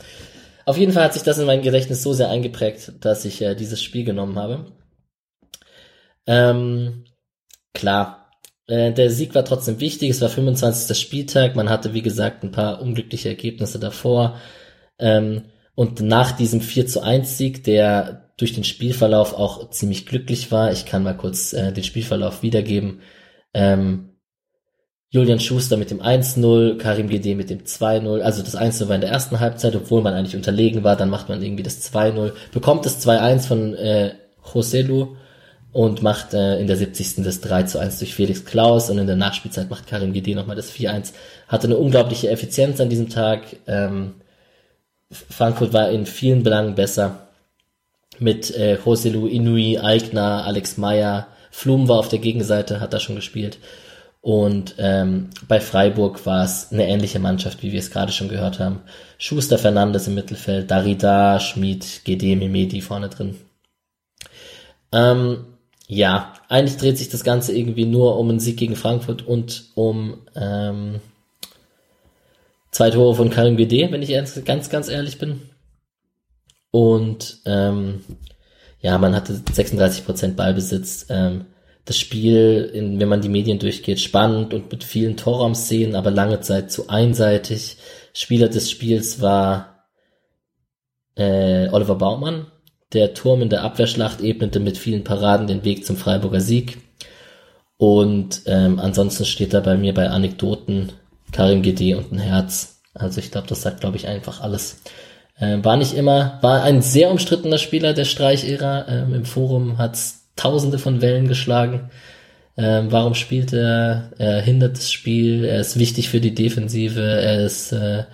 S1: Auf jeden Fall hat sich das in mein Gedächtnis so sehr eingeprägt, dass ich äh, dieses Spiel genommen habe. Ähm, klar, äh, der Sieg war trotzdem wichtig. Es war 25. Spieltag. Man hatte, wie gesagt, ein paar unglückliche Ergebnisse davor. Ähm, und nach diesem 4 zu 1 Sieg, der durch den Spielverlauf auch ziemlich glücklich war, ich kann mal kurz äh, den Spielverlauf wiedergeben. Ähm, Julian Schuster mit dem 1-0, Karim GD mit dem 2-0. Also das 1-0 war in der ersten Halbzeit, obwohl man eigentlich unterlegen war. Dann macht man irgendwie das 2-0, bekommt das 2-1 von äh, Joselu und macht äh, in der 70. das 3-1 durch Felix Klaus und in der Nachspielzeit macht Karim GD nochmal das 4-1. Hatte eine unglaubliche Effizienz an diesem Tag. Ähm, Frankfurt war in vielen Belangen besser. Mit äh, Joselu, Inui, Eigner, Alex Meyer. Flum war auf der Gegenseite, hat da schon gespielt. Und ähm, bei Freiburg war es eine ähnliche Mannschaft, wie wir es gerade schon gehört haben. Schuster, Fernandes im Mittelfeld, Darida, Schmid, GD, Mimedi vorne drin. Ähm, ja, eigentlich dreht sich das Ganze irgendwie nur um einen Sieg gegen Frankfurt und um ähm, zwei Tore von Karim GD, wenn ich ganz, ganz ehrlich bin. Und ähm, ja, man hatte 36% Ballbesitz. Ähm, das Spiel, in, wenn man die Medien durchgeht, spannend und mit vielen Torraumszenen, aber lange Zeit zu einseitig. Spieler des Spiels war äh, Oliver Baumann. Der Turm in der Abwehrschlacht ebnete mit vielen Paraden den Weg zum Freiburger Sieg. Und ähm, ansonsten steht da bei mir bei Anekdoten Karim GD und ein Herz. Also ich glaube, das sagt, glaube ich, einfach alles. Ähm, war nicht immer, war ein sehr umstrittener Spieler der Streich-Ära. Ähm, Im Forum hat's tausende von Wellen geschlagen. Ähm, warum spielt er? Er hindert das Spiel, er ist wichtig für die Defensive, er ist äh,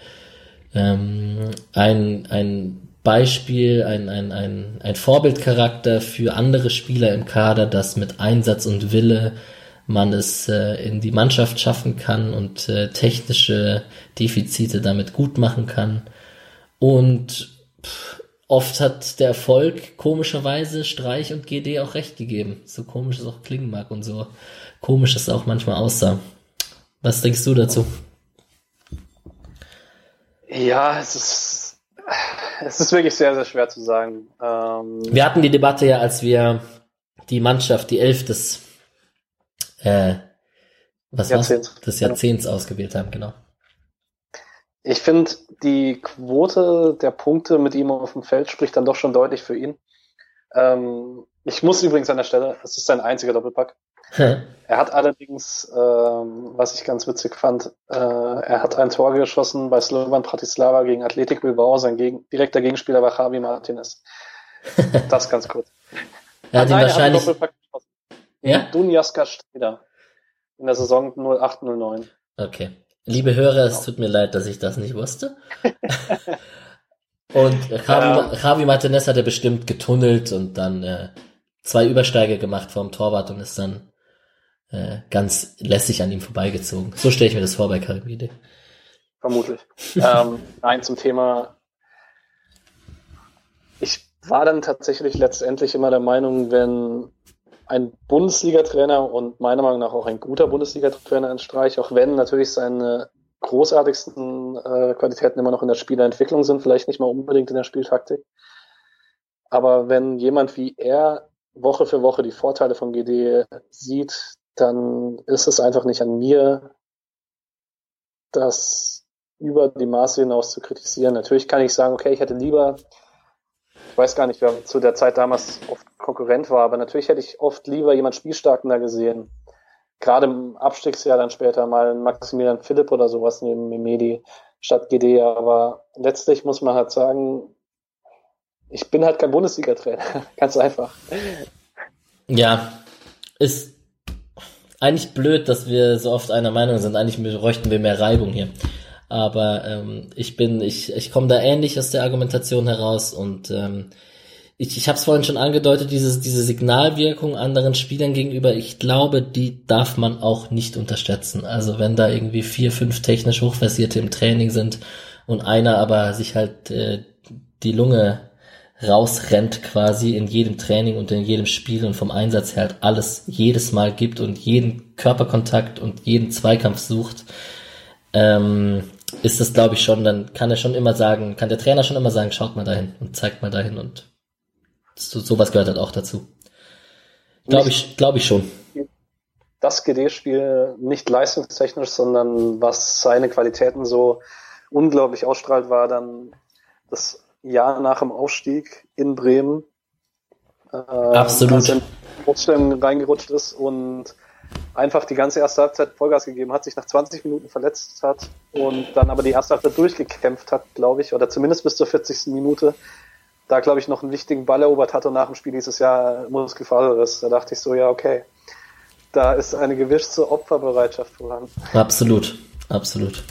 S1: ähm, ein, ein Beispiel, ein, ein, ein, ein Vorbildcharakter für andere Spieler im Kader, dass mit Einsatz und Wille man es äh, in die Mannschaft schaffen kann und äh, technische Defizite damit gut machen kann. Und pff, oft hat der Erfolg komischerweise Streich und GD auch recht gegeben. So komisch es auch klingen mag und so komisch es auch manchmal aussah. Was denkst du dazu?
S2: Ja, es ist, es ist wirklich sehr, sehr schwer zu sagen.
S1: Ähm, wir hatten die Debatte ja, als wir die Mannschaft, die Elf des, äh, was Jahrzehnts. Des Jahrzehnts ja. ausgewählt haben, genau.
S2: Ich finde, die Quote der Punkte mit ihm auf dem Feld spricht dann doch schon deutlich für ihn. Ähm, ich muss übrigens an der Stelle, es ist sein einziger Doppelpack. er hat allerdings, ähm, was ich ganz witzig fand, äh, er hat ein Tor geschossen bei Slovan Bratislava gegen Athletic Bilbao. Sein gegen, direkter Gegenspieler war Javi Martinez. das ganz kurz.
S1: Er hat ihn wahrscheinlich. Hat
S2: ja? Dunjaska Streda in der Saison 0809.
S1: Okay. Liebe Hörer, es tut mir leid, dass ich das nicht wusste. und Javi, Javi Martinez hat er bestimmt getunnelt und dann äh, zwei Übersteige gemacht vom Torwart und ist dann äh, ganz lässig an ihm vorbeigezogen. So stelle ich mir das vor bei Karimide.
S2: Vermutlich. ähm, nein, zum Thema. Ich war dann tatsächlich letztendlich immer der Meinung, wenn ein Bundesliga-Trainer und meiner Meinung nach auch ein guter Bundesliga-Trainer in Streich, auch wenn natürlich seine großartigsten äh, Qualitäten immer noch in der Spielerentwicklung sind, vielleicht nicht mal unbedingt in der Spieltaktik. Aber wenn jemand wie er Woche für Woche die Vorteile von GD sieht, dann ist es einfach nicht an mir, das über die Maße hinaus zu kritisieren. Natürlich kann ich sagen, okay, ich hätte lieber ich weiß gar nicht, wer zu der Zeit damals oft Konkurrent war, aber natürlich hätte ich oft lieber jemand Spielstarken da gesehen. Gerade im Abstiegsjahr dann später mal Maximilian Philipp oder sowas neben Mimedi statt GD, aber letztlich muss man halt sagen, ich bin halt kein Bundesliga-Trainer. Ganz einfach.
S1: Ja, ist eigentlich blöd, dass wir so oft einer Meinung sind. Eigentlich bräuchten wir mehr Reibung hier. Aber ähm, ich bin, ich, ich komme da ähnlich aus der Argumentation heraus und ähm, ich, ich habe es vorhin schon angedeutet, diese, diese Signalwirkung anderen Spielern gegenüber, ich glaube, die darf man auch nicht unterschätzen. Also wenn da irgendwie vier, fünf technisch Hochversierte im Training sind und einer aber sich halt äh, die Lunge rausrennt quasi in jedem Training und in jedem Spiel und vom Einsatz her halt alles jedes Mal gibt und jeden Körperkontakt und jeden Zweikampf sucht, ähm, ist das glaube ich schon, dann kann er schon immer sagen, kann der Trainer schon immer sagen, schaut mal dahin und zeigt mal dahin und so, sowas gehört halt auch dazu. Glaube ich, glaube ich schon.
S2: Das GD-Spiel nicht leistungstechnisch, sondern was seine Qualitäten so unglaublich ausstrahlt, war dann das Jahr nach dem Aufstieg in Bremen.
S1: Äh, Absolut.
S2: In reingerutscht ist und einfach die ganze erste Halbzeit Vollgas gegeben hat, sich nach 20 Minuten verletzt hat und dann aber die erste Halbzeit durchgekämpft hat, glaube ich, oder zumindest bis zur 40. Minute. Da, glaube ich, noch einen wichtigen Ball erobert hat und nach dem Spiel dieses Jahr Muskelfaserriss. Da dachte ich so, ja, okay. Da ist eine gewisse Opferbereitschaft vorhanden.
S1: Absolut, absolut.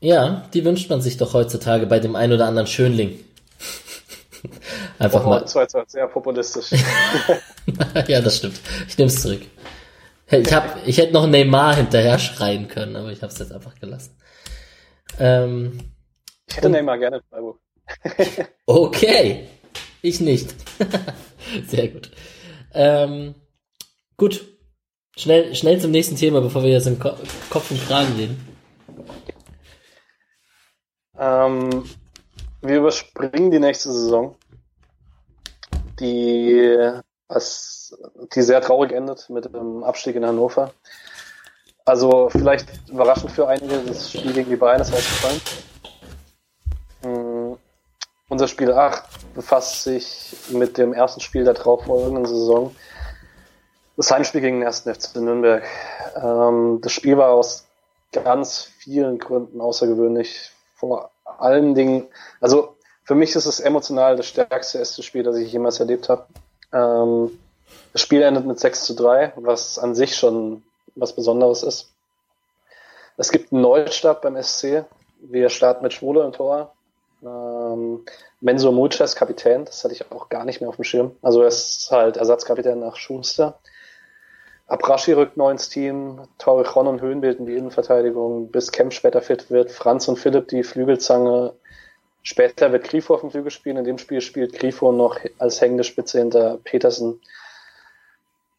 S1: Ja, die wünscht man sich doch heutzutage bei dem ein oder anderen Schönling. Einfach oh, mal.
S2: Das war jetzt sehr populistisch.
S1: ja, das stimmt. Ich nehme es zurück. Ich, hab, ich hätte noch Neymar hinterher schreien können, aber ich habe es jetzt einfach gelassen. Ähm,
S2: ich hätte Neymar gerne in Freiburg.
S1: okay, ich nicht. Sehr gut. Ähm, gut, schnell, schnell zum nächsten Thema, bevor wir jetzt im Ko Kopf und Kragen reden.
S2: Ähm, wir überspringen die nächste Saison, die, als, die sehr traurig endet mit dem Abstieg in Hannover. Also vielleicht überraschend für einige, das Spiel gegen die Bayern ist ausgefallen. Unser Spiel 8 befasst sich mit dem ersten Spiel der darauffolgenden Saison. Das Heimspiel gegen den ersten FC Nürnberg. Ähm, das Spiel war aus ganz vielen Gründen außergewöhnlich. Vor allen Dingen, also für mich ist es emotional das stärkste erste Spiel, das ich jemals erlebt habe. Ähm, das Spiel endet mit 6 zu 3, was an sich schon was Besonderes ist. Es gibt einen Neustart beim SC. Wir starten mit Schwule im Tor. Ähm, Mensur Mulches Kapitän, das hatte ich auch gar nicht mehr auf dem Schirm. Also er ist halt Ersatzkapitän nach Schuster. Abrashi rückt neu ins Team, Torrejon und Höhen bilden die Innenverteidigung, bis Kemp später fit wird, Franz und Philipp die Flügelzange. Später wird Grifo auf dem Flügel spielen, in dem Spiel spielt Grifo noch als hängende Spitze hinter Petersen.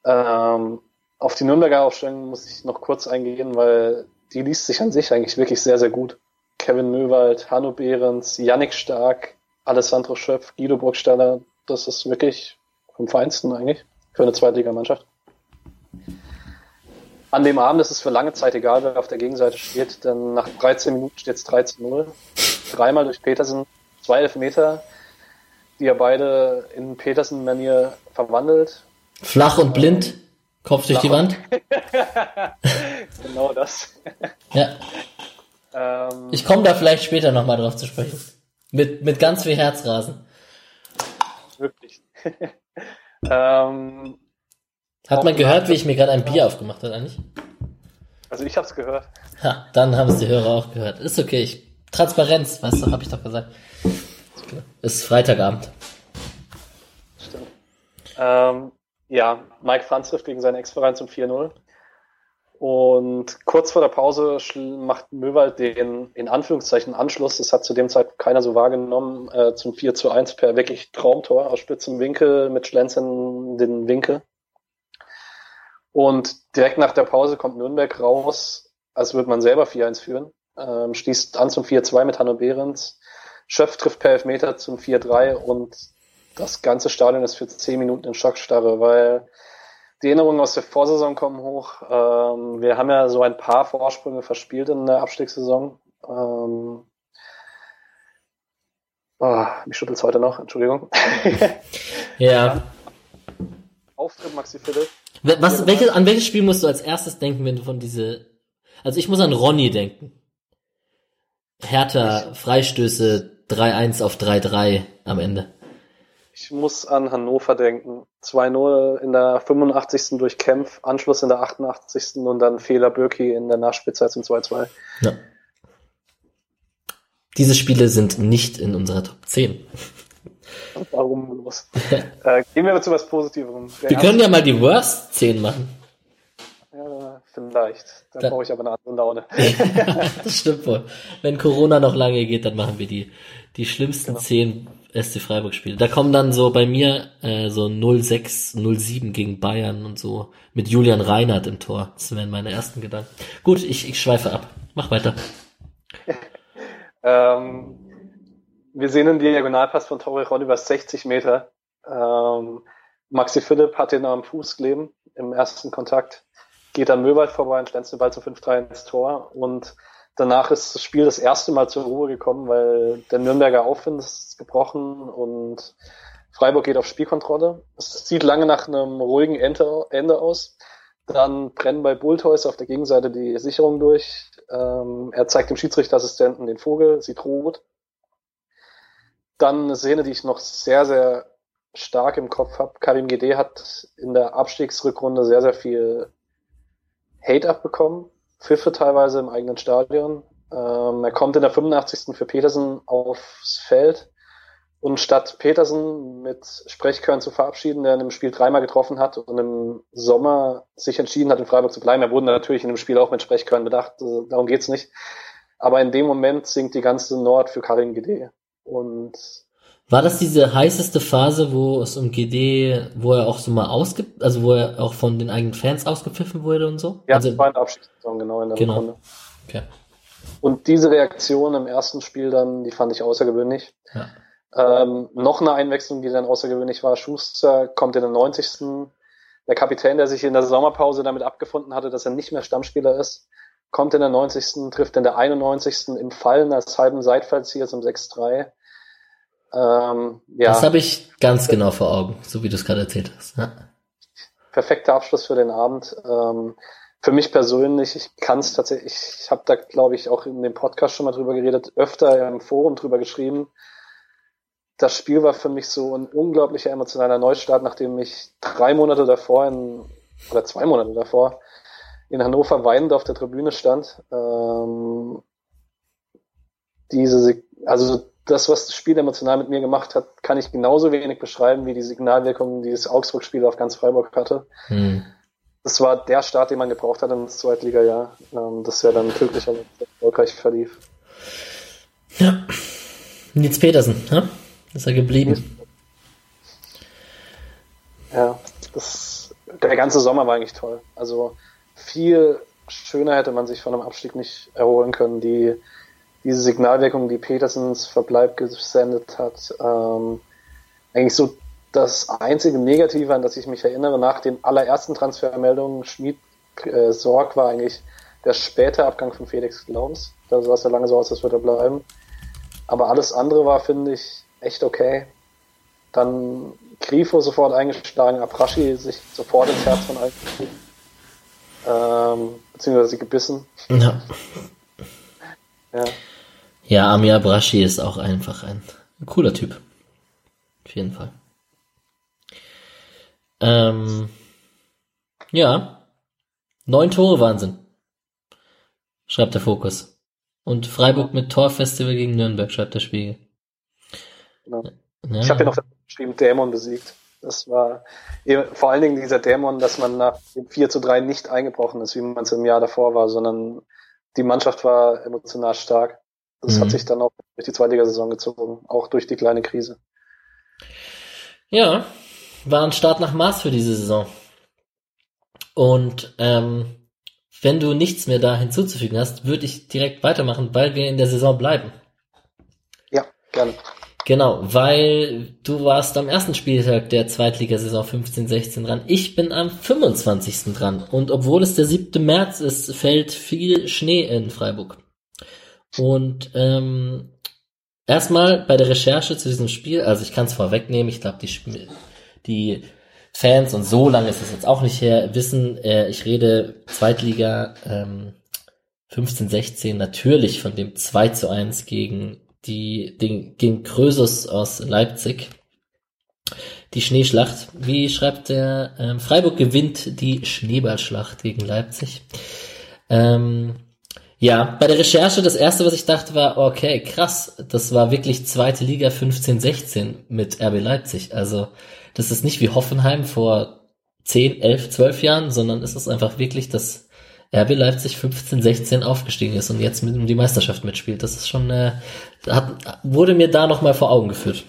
S2: Ähm, auf die Nürnberger Aufstellung muss ich noch kurz eingehen, weil die liest sich an sich eigentlich wirklich sehr, sehr gut. Kevin Möwald, Hanno Behrens, Yannick Stark, Alessandro Schöpf, Guido Burgstaller, das ist wirklich vom Feinsten eigentlich für eine Zweitligamannschaft. An dem Abend ist es für lange Zeit egal, wer auf der Gegenseite steht, denn nach 13 Minuten steht es 13-0. Dreimal durch Petersen, zwei Elfmeter, die er beide in Petersen-Manier verwandelt.
S1: Flach und blind, Kopf durch die Wand.
S2: genau das.
S1: ja. Ähm, ich komme da vielleicht später nochmal drauf zu sprechen. Mit, mit ganz viel Herzrasen.
S2: Wirklich. ähm,
S1: hat man gehört, wie ich mir gerade ein Bier aufgemacht habe, eigentlich?
S2: Also ich hab's gehört.
S1: Ha, dann haben es die Hörer auch gehört. Ist okay. Ich, Transparenz, weißt du, habe ich doch gesagt. Ist Freitagabend.
S2: Stimmt. Ähm, ja, Mike Franz trifft gegen seinen Ex-Verein zum 4-0. Und kurz vor der Pause macht Möwald den in Anführungszeichen Anschluss, das hat zu dem Zeitpunkt keiner so wahrgenommen, äh, zum 4 zu 1 per wirklich Traumtor aus spitzem Winkel mit Schlenzen den Winkel. Und direkt nach der Pause kommt Nürnberg raus, als würde man selber 4-1 führen. Ähm, schließt an zum 4-2 mit Hanno Behrens. Schöpf trifft per Elfmeter zum 4-3 und das ganze Stadion ist für 10 Minuten in Schockstarre, weil die Erinnerungen aus der Vorsaison kommen hoch. Ähm, wir haben ja so ein paar Vorsprünge verspielt in der Abstiegssaison. Ähm, oh, mich schüttelt heute noch, Entschuldigung.
S1: ja.
S2: Auftritt Maxi Philipp.
S1: Was, welches, an welches Spiel musst du als erstes denken, wenn du von diese, also ich muss an Ronny denken. Hertha, Freistöße 3-1 auf 3-3 am Ende.
S2: Ich muss an Hannover denken. 2-0 in der 85. durch Kempf, Anschluss in der 88. und dann Fehler Birki in der Nachspielzeit zum 2-2. Ja.
S1: Diese Spiele sind nicht in unserer Top 10.
S2: Warum los? äh, gehen wir zu was Positiverem.
S1: wir können ja mal die Worst 10 machen.
S2: Ja, Vielleicht. Dann
S1: Da-
S2: brauche ich aber eine andere Laune.
S1: das stimmt wohl. Wenn Corona noch lange geht, dann machen wir die, die schlimmsten
S2: Genau.
S1: zehn SC Freiburg-Spiele. Da kommen dann so bei mir äh, so 06, 07 gegen Bayern und so mit Julian Reinhardt im Tor. Das wären meine ersten Gedanken. Gut, ich, ich schweife ab. Mach weiter.
S2: Ähm, wir sehen einen Diagonalpass von Torrejon über 60 Meter. Ähm, Maxi Philipp hat den am Fuß kleben im ersten Kontakt, geht an Möwald vorbei und stanzt den Ball zum 5-3 ins Tor. Und danach ist das Spiel das erste Mal zur Ruhe gekommen, weil der Nürnberger Aufwind ist gebrochen und Freiburg geht auf Spielkontrolle. Es sieht lange nach einem ruhigen Ende, aus. Dann brennen bei Bultheus auf der Gegenseite die Sicherung durch. Ähm, er zeigt dem Schiedsrichterassistenten den Vogel, sieht rot. Dann eine Szene, die ich noch sehr, sehr stark im Kopf habe. Karim Gede hat in der Abstiegsrückrunde sehr, sehr viel Hate abbekommen. Pfiffe teilweise im eigenen Stadion. Ähm, er kommt in der 85. für Petersen aufs Feld. Und statt Petersen mit Sprechkörn zu verabschieden, der in dem Spiel dreimal getroffen hat und im Sommer sich entschieden hat, in Freiburg zu bleiben, er wurde natürlich in dem Spiel auch mit Sprechkörn bedacht, äh, darum geht's nicht. Aber in dem Moment singt die ganze Nord für Karim Gede. Und
S1: War das diese heißeste Phase, wo es um GD, wo er auch so mal ausge, also wo er auch von den eigenen Fans ausgepfiffen wurde und so?
S2: ja,
S1: also,
S2: das war in der Abschiedssaison, genau in der
S1: Genau.
S2: Runde.
S1: okay.
S2: Und diese Reaktion im ersten Spiel dann, die fand ich außergewöhnlich.
S1: Ja.
S2: Ähm, noch eine Einwechslung, die dann außergewöhnlich war. Schuster kommt in der 90. Der Kapitän, der sich in der Sommerpause damit abgefunden hatte, dass er nicht mehr Stammspieler ist, kommt in der 90. trifft in der 91. im Fallen als halben Seitfallzieher zum 6-3. Ähm, ja,
S1: Das habe ich ganz genau vor Augen, so wie du es gerade erzählt hast. Ja.
S2: perfekter Abschluss für den Abend. Ähm, für mich persönlich, ich kann es tatsächlich, ich habe da, glaube ich, auch in dem Podcast schon mal drüber geredet, öfter im Forum drüber geschrieben. Das Spiel war für mich so ein unglaublicher emotionaler Neustart, nachdem ich drei Monate davor in, oder zwei Monate davor in Hannover weinend auf der Tribüne stand. Ähm, diese, also das, was das Spiel emotional mit mir gemacht hat, kann ich genauso wenig beschreiben, wie die Signalwirkung, die das Augsburg-Spiel auf ganz Freiburg hatte.
S1: Hm.
S2: Das war der Start, den man gebraucht hat ins Zweitliga-Jahr, ähm, das ja dann glücklicherweise erfolgreich verlief.
S1: ja. Nils Petersen, ja? ist er geblieben.
S2: Ja, das, der ganze Sommer war eigentlich toll. Also viel schöner hätte man sich von einem Abstieg nicht erholen können. Die, diese Signalwirkung, die Petersens Verbleib gesendet hat, ähm, eigentlich so das einzige Negative, an das ich mich erinnere, nach den allerersten Transfermeldungen Schmied äh, Sorg war eigentlich der späte Abgang von Felix Glaubens. Da sah es ja lange so aus, als würde er bleiben. Aber alles andere war, finde ich, echt okay. Dann Grifo sofort eingeschlagen, Aprashi sich sofort ins Herz von allen ähm, beziehungsweise gebissen.
S1: Ja.
S2: Ja.
S1: Ja, Amir Brashi ist auch einfach ein, cooler Typ. Auf jeden Fall. Ähm, ja. Neun Tore Wahnsinn. Schreibt der Fokus. Und Freiburg mit Torfestival gegen Nürnberg, schreibt der Spiegel.
S2: Genau.
S1: Ja.
S2: Ich habe hier noch geschrieben, Dämon besiegt. Das war vor allen Dingen dieser Dämon, dass man nach dem 4 zu 3 nicht eingebrochen ist, wie man es im Jahr davor war, sondern die Mannschaft war emotional stark. Das
S1: Mhm.
S2: hat sich dann auch durch die Zweitligasaison gezogen, auch durch die kleine Krise.
S1: Ja, war ein Start nach Maß für diese Saison. Und ähm, wenn du nichts mehr da hinzuzufügen hast, würde ich direkt weitermachen, weil wir in der Saison bleiben.
S2: Ja, gerne.
S1: Genau, weil du warst am ersten Spieltag der Zweitligasaison 15-16 dran. Ich bin am 25. dran. Und obwohl es der 7. März ist, fällt viel Schnee in Freiburg. Und ähm, erstmal bei der Recherche zu diesem Spiel, also ich kann es vorwegnehmen, ich glaube, die, die Fans, und so lange ist es jetzt auch nicht her, wissen, äh, ich rede Zweitliga ähm, 15-16 natürlich von dem 2 zu 1 gegen die, den, gegen Krösus aus Leipzig. Die Schneeschlacht. Wie schreibt der ähm, Freiburg gewinnt die Schneeballschlacht gegen Leipzig. Ähm, ja, bei der Recherche, das erste, was ich dachte, war, okay, krass, das war wirklich zweite Liga 15-16 mit RB Leipzig. Also, das ist nicht wie Hoffenheim vor 10, 11, 12 Jahren, sondern es ist einfach wirklich das RB Leipzig 15, 16 aufgestiegen ist und jetzt mit um die Meisterschaft mitspielt. Das ist schon, äh, hat, wurde mir da nochmal vor Augen geführt.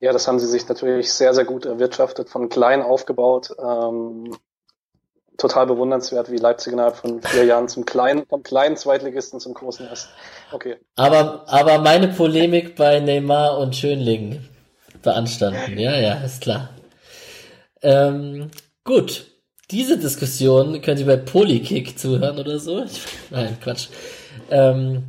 S2: Ja, das haben sie sich natürlich sehr, sehr gut erwirtschaftet, von klein aufgebaut. Ähm, total bewundernswert, wie Leipzig innerhalb von vier Jahren zum kleinen, vom kleinen Zweitligisten zum großen ist. Okay.
S1: Aber, aber meine Polemik bei Neymar und Schönling beanstanden. Ja, ja, ist klar. Ähm, gut. Diese Diskussion könnt ihr bei Polykick zuhören oder so. Nein, Quatsch. Ähm,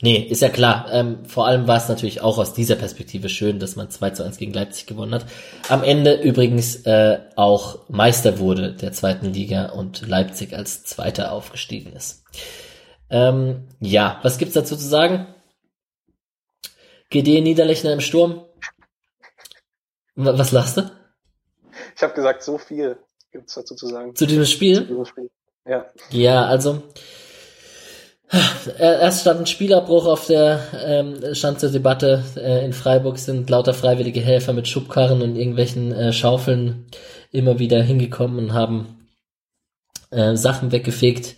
S1: nee, ist ja klar. Ähm, vor allem war es natürlich auch aus dieser Perspektive schön, dass man 2 zu 1 gegen Leipzig gewonnen hat. Am Ende übrigens äh, auch Meister wurde der zweiten Liga und Leipzig als Zweiter aufgestiegen ist. Ähm, ja, was gibt's dazu zu sagen? GD Niederlechner im Sturm. Was lachst du?
S2: Ich habe gesagt, so viel gibt's dazu zu sagen.
S1: Zu diesem Spiel? Zu diesem Spiel. Ja. Ja, also erst stand ein Spielabbruch auf der ähm, stand zur Debatte. Äh, in Freiburg sind lauter freiwillige Helfer mit Schubkarren und irgendwelchen äh, Schaufeln immer wieder hingekommen und haben äh, Sachen weggefegt.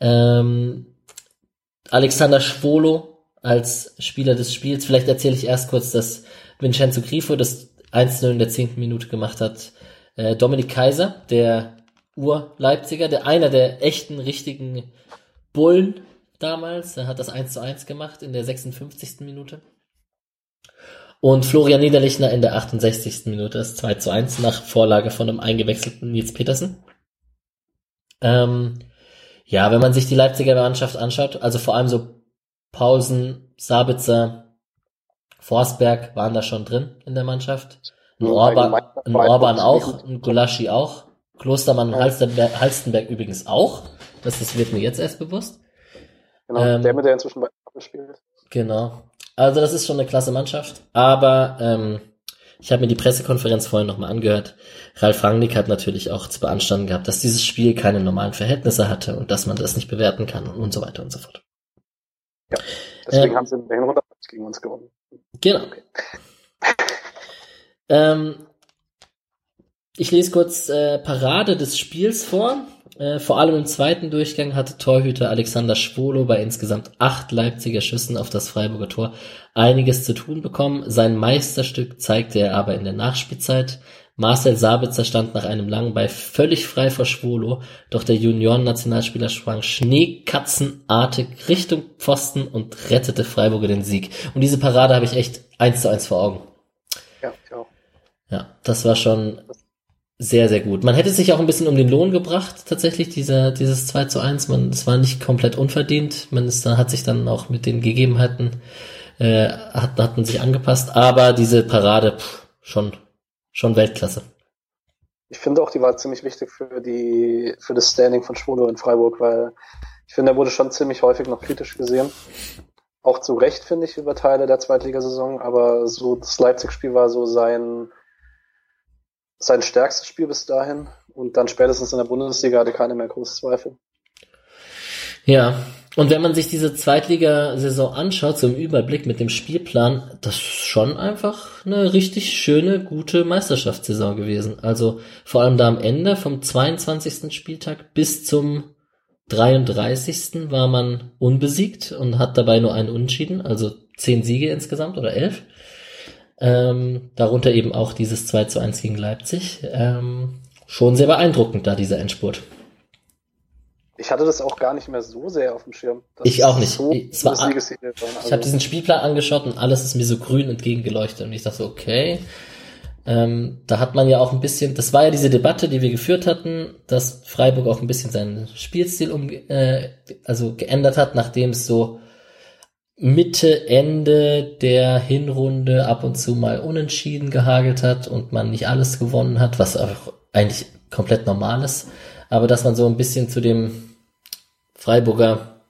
S1: Ähm, Alexander Schwolo als Spieler des Spiels. Vielleicht erzähle ich erst kurz, dass Vincenzo Grifo das 1-0 in der zehnten Minute gemacht hat. Äh, Dominik Kaiser, der Ur-Leipziger, der einer der echten, richtigen Bullen damals, der hat das 1 1 gemacht in der 56. Minute. Und Florian Niederlichner in der 68. Minute das 2 zu 1 nach Vorlage von einem eingewechselten Nils Petersen. Ähm, ja, wenn man sich die Leipziger Mannschaft anschaut, also vor allem so Pausen, Sabitzer, Forsberg waren da schon drin in der Mannschaft. Ein Orban, ein Orban auch, ein Gulaschi auch. Klostermann und Halstenberg, Halstenberg übrigens auch. Das, das wird mir jetzt erst bewusst.
S2: Genau, ähm, der mit der inzwischen bei spielt.
S1: Genau. Also das ist schon eine klasse Mannschaft. Aber ähm, ich habe mir die Pressekonferenz vorhin nochmal angehört. Ralf Rangnick hat natürlich auch zu beanstanden gehabt, dass dieses Spiel keine normalen Verhältnisse hatte und dass man das nicht bewerten kann und so weiter und so fort.
S2: Ja, deswegen ähm, haben sie in der Hinrunde gegen uns gewonnen.
S1: Genau. Okay. ähm, ich lese kurz äh, Parade des Spiels vor. Äh, vor allem im zweiten Durchgang hatte Torhüter Alexander Schwolo bei insgesamt acht Leipziger Schüssen auf das Freiburger Tor einiges zu tun bekommen. Sein Meisterstück zeigte er aber in der Nachspielzeit. Marcel Sabitzer stand nach einem langen Ball völlig frei vor Schwolo, doch der Junioren-Nationalspieler sprang schneekatzenartig Richtung Pfosten und rettete Freiburger den Sieg. Und diese Parade habe ich echt eins zu eins vor Augen.
S2: Ja, ich auch.
S1: Ja, das war schon sehr, sehr gut. Man hätte sich auch ein bisschen um den Lohn gebracht, tatsächlich, dieser, dieses 2 zu 1. Man, es war nicht komplett unverdient. Man ist, dann hat sich dann auch mit den Gegebenheiten, äh, hat, hat man sich angepasst. Aber diese Parade, pff, schon, schon Weltklasse.
S2: Ich finde auch, die war ziemlich wichtig für die, für das Standing von Schwolo in Freiburg, weil ich finde, er wurde schon ziemlich häufig noch kritisch gesehen. Auch zu Recht, finde ich, über Teile der Zweitligasaison, aber so das Leipzig-Spiel war so sein, sein stärkstes Spiel bis dahin. Und dann spätestens in der Bundesliga hatte keiner mehr große Zweifel.
S1: Ja, und wenn man sich diese Zweitligasaison anschaut, so im Überblick mit dem Spielplan, das ist schon einfach eine richtig schöne, gute Meisterschaftssaison gewesen. Also vor allem da am Ende vom 22. Spieltag bis zum 33. war man unbesiegt und hat dabei nur einen Unentschieden, also zehn Siege insgesamt oder elf. Ähm, darunter eben auch dieses 2 zu 1 gegen Leipzig. Ähm, schon sehr beeindruckend da dieser Endspurt.
S2: Ich hatte das auch gar nicht mehr so sehr auf dem Schirm.
S1: Ich auch nicht. So ich, war, also, ich habe diesen Spielplan angeschaut und alles ist mir so grün entgegengeleuchtet und ich dachte so, okay. Ähm, da hat man ja auch ein bisschen, das war ja diese Debatte, die wir geführt hatten, dass Freiburg auch ein bisschen seinen Spielstil um, äh, also geändert hat, nachdem es so Mitte, Ende der Hinrunde ab und zu mal unentschieden gehagelt hat und man nicht alles gewonnen hat, was auch eigentlich komplett normal ist. Aber dass man so ein bisschen zu dem Freiburger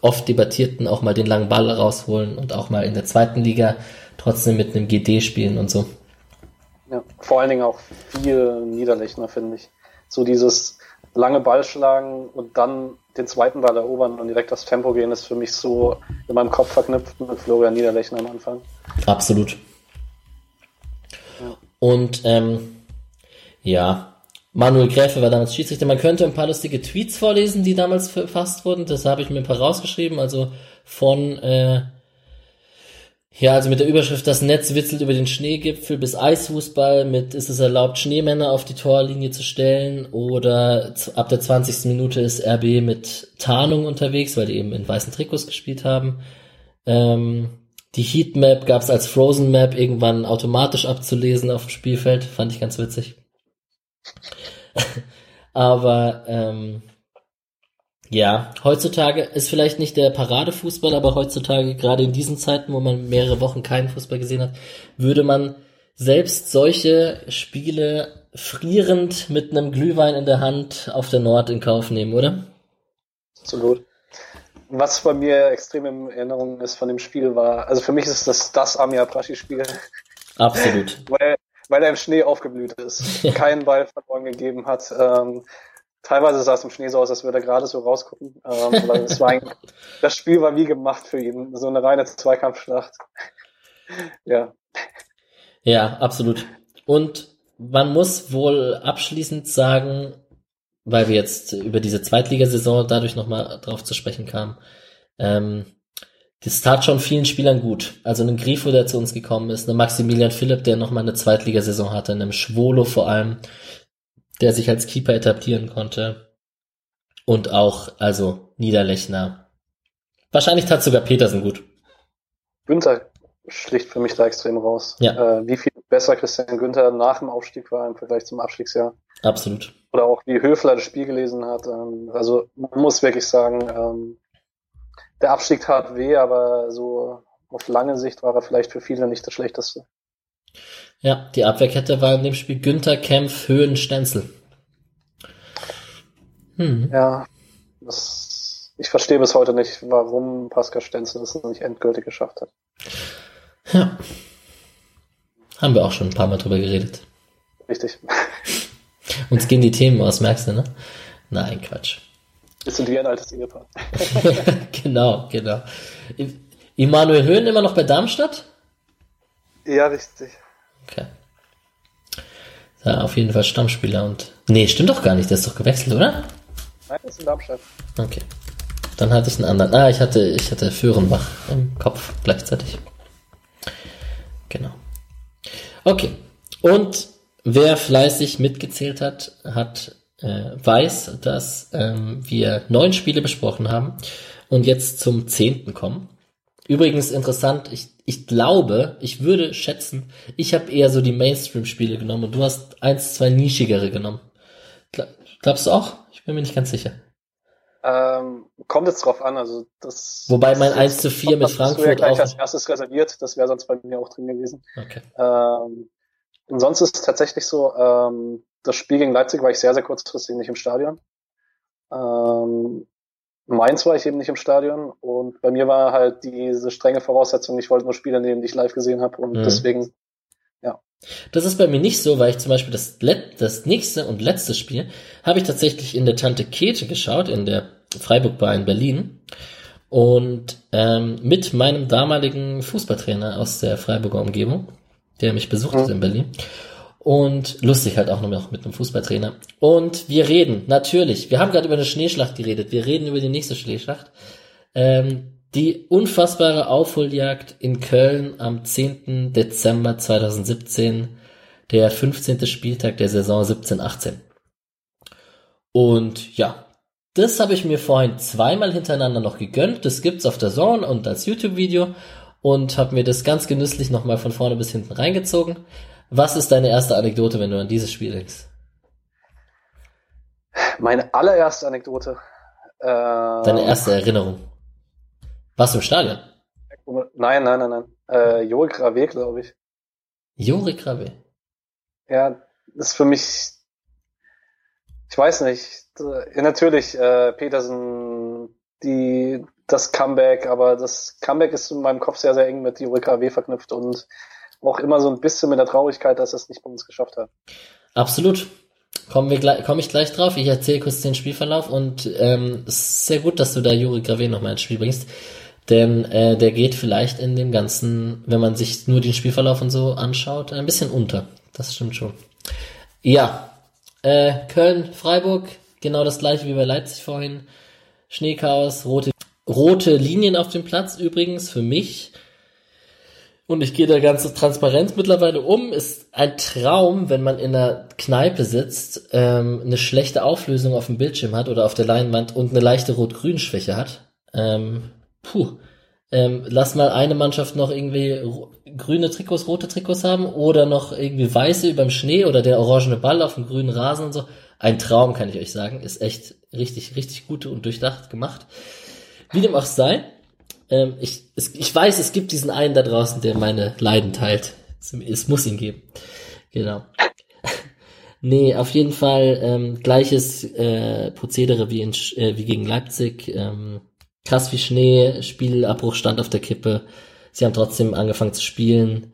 S1: oft debattierten auch mal den langen Ball rausholen und auch mal in der zweiten Liga trotzdem mit einem GD spielen und so.
S2: Ja, vor allen Dingen auch viel Niederlechner, finde ich. So dieses lange Ball schlagen und dann den zweiten Ball erobern und direkt das Tempo gehen, ist für mich so in meinem Kopf verknüpft mit Florian Niederlechner am Anfang.
S1: Absolut. Und ähm, ja, Manuel Gräfe war damals Schiedsrichter. Man könnte ein paar lustige Tweets vorlesen, die damals verfasst wurden. Das habe ich mir ein paar rausgeschrieben. Also von, äh, ja, also mit der Überschrift Das Netz witzelt über den Schneegipfel bis Eisfußball mit Ist es erlaubt, Schneemänner auf die Torlinie zu stellen? Oder ab der 20. Minute ist RB mit Tarnung unterwegs, weil die eben in weißen Trikots gespielt haben. Ähm, die Heatmap gab es als Frozen Map irgendwann automatisch abzulesen auf dem Spielfeld. Fand ich ganz witzig. aber ähm, ja, heutzutage ist vielleicht nicht der Paradefußball, aber heutzutage, gerade in diesen Zeiten, wo man mehrere Wochen keinen Fußball gesehen hat, würde man selbst solche Spiele frierend mit einem Glühwein in der Hand auf der Nord in Kauf nehmen, oder?
S2: Absolut. Was bei mir extrem in Erinnerung ist von dem Spiel war, also für mich ist das das Amir Prashi-Spiel.
S1: Absolut.
S2: weil weil er im Schnee aufgeblüht ist, keinen Ball verloren gegeben hat. Ähm, teilweise sah es im Schnee so aus, als würde er gerade so rausgucken. Ähm, weil es war ein, das Spiel war wie gemacht für ihn. So eine reine Zweikampfschlacht. ja.
S1: Ja, absolut. Und man muss wohl abschließend sagen, weil wir jetzt über diese Zweitligasaison dadurch nochmal drauf zu sprechen kamen, ähm, das tat schon vielen Spielern gut. Also ein Grifo, der zu uns gekommen ist, ein Maximilian Philipp, der nochmal eine Zweitligasaison hatte, einem Schwolo vor allem, der sich als Keeper etablieren konnte. Und auch, also Niederlechner. Wahrscheinlich tat sogar Petersen gut.
S2: Günther schlicht für mich da extrem raus.
S1: Ja.
S2: Äh, wie viel besser Christian Günther nach dem Aufstieg war im Vergleich zum Abstiegsjahr.
S1: Absolut.
S2: Oder auch wie Höfler das Spiel gelesen hat. Ähm, also man muss wirklich sagen, ähm, der Abstieg tat weh, aber so auf lange Sicht war er vielleicht für viele nicht das Schlechteste.
S1: Ja, die Abwehrkette war in dem Spiel Günther, Kempf, Höhen, Stenzel.
S2: Hm. Ja, das, ich verstehe bis heute nicht, warum Pascal Stenzel es nicht endgültig geschafft hat.
S1: Ja. Haben wir auch schon ein paar Mal drüber geredet.
S2: Richtig.
S1: Uns gehen die Themen aus, merkst du, ne? Nein, Quatsch.
S2: Bist du wie ein altes Ehepaar?
S1: genau, genau. Immanuel Höhn immer noch bei Darmstadt?
S2: Ja, richtig.
S1: Okay. Ja, auf jeden Fall Stammspieler und. Nee, stimmt doch gar nicht, der ist doch gewechselt, oder?
S2: Nein, das ist in Darmstadt.
S1: Okay. Dann hatte ich einen anderen. Ah, ich hatte, ich hatte Föhrenbach im Kopf gleichzeitig. Genau. Okay. Und wer fleißig mitgezählt hat, hat äh, weiß, dass ähm, wir neun Spiele besprochen haben und jetzt zum zehnten kommen. Übrigens interessant, ich, ich glaube, ich würde schätzen, ich habe eher so die Mainstream-Spiele genommen und du hast eins, zwei nischigere genommen. Glaubst du auch? Ich bin mir nicht ganz sicher.
S2: Ähm, kommt jetzt drauf an, also das.
S1: Wobei mein 1 zu 4 mit Frankfurt
S2: ja gleich auch. als erstes reserviert, das wäre sonst bei mir auch drin gewesen.
S1: Okay.
S2: Ähm, und sonst ist es tatsächlich so, ähm, das Spiel gegen Leipzig war ich sehr, sehr kurzfristig nicht im Stadion. Ähm, Mainz war ich eben nicht im Stadion und bei mir war halt diese strenge Voraussetzung, ich wollte nur Spiele nehmen, die ich live gesehen habe und mhm. deswegen, ja.
S1: Das ist bei mir nicht so, weil ich zum Beispiel das, das nächste und letzte Spiel habe ich tatsächlich in der Tante Kete geschaut, in der Freiburg Bar in Berlin und ähm, mit meinem damaligen Fußballtrainer aus der Freiburger Umgebung, der mich besucht mhm. hat in Berlin und lustig halt auch noch mit einem Fußballtrainer. Und wir reden, natürlich, wir haben gerade über eine Schneeschlacht geredet, wir reden über die nächste Schneeschlacht. Ähm, die unfassbare Aufholjagd in Köln am 10. Dezember 2017, der 15. Spieltag der Saison 17-18. Und ja, das habe ich mir vorhin zweimal hintereinander noch gegönnt. Das gibt's auf der Zone und als YouTube-Video und habe mir das ganz genüsslich nochmal von vorne bis hinten reingezogen. Was ist deine erste Anekdote, wenn du an dieses Spiel denkst?
S2: Meine allererste Anekdote.
S1: Äh, deine erste Erinnerung. Warst du im Stadion?
S2: Nein, nein, nein, nein. Äh, Jorik Grave, glaube ich.
S1: Jorik Grave?
S2: Ja, ist für mich, ich weiß nicht, äh, natürlich, äh, Petersen, die, das Comeback, aber das Comeback ist in meinem Kopf sehr, sehr eng mit Jorik Grave verknüpft und auch immer so ein bisschen mit der Traurigkeit, dass es nicht bei uns geschafft hat.
S1: Absolut. Komme ich gleich drauf. Ich erzähle kurz den Spielverlauf und ähm, sehr gut, dass du da Juri Grave nochmal ins Spiel bringst. Denn äh, der geht vielleicht in dem ganzen, wenn man sich nur den Spielverlauf und so anschaut, ein bisschen unter. Das stimmt schon. Ja, Äh, Köln, Freiburg, genau das gleiche wie bei Leipzig vorhin. Schneechaos, rote, rote Linien auf dem Platz übrigens für mich. Und ich gehe da ganz transparent mittlerweile um. Ist ein Traum, wenn man in einer Kneipe sitzt, ähm, eine schlechte Auflösung auf dem Bildschirm hat oder auf der Leinwand und eine leichte Rot-Grün-Schwäche hat. Ähm, puh. Ähm, lass mal eine Mannschaft noch irgendwie grüne Trikots, rote Trikots haben oder noch irgendwie weiße überm Schnee oder der orangene Ball auf dem grünen Rasen und so. Ein Traum, kann ich euch sagen. Ist echt richtig, richtig gut und durchdacht gemacht. Wie dem auch sei. Ähm, ich, es, ich weiß, es gibt diesen einen da draußen, der meine Leiden teilt. Es, es muss ihn geben. Genau. nee, auf jeden Fall ähm, gleiches äh, Prozedere wie, in, äh, wie gegen Leipzig. Ähm, krass wie Schnee, Spielabbruch stand auf der Kippe. Sie haben trotzdem angefangen zu spielen.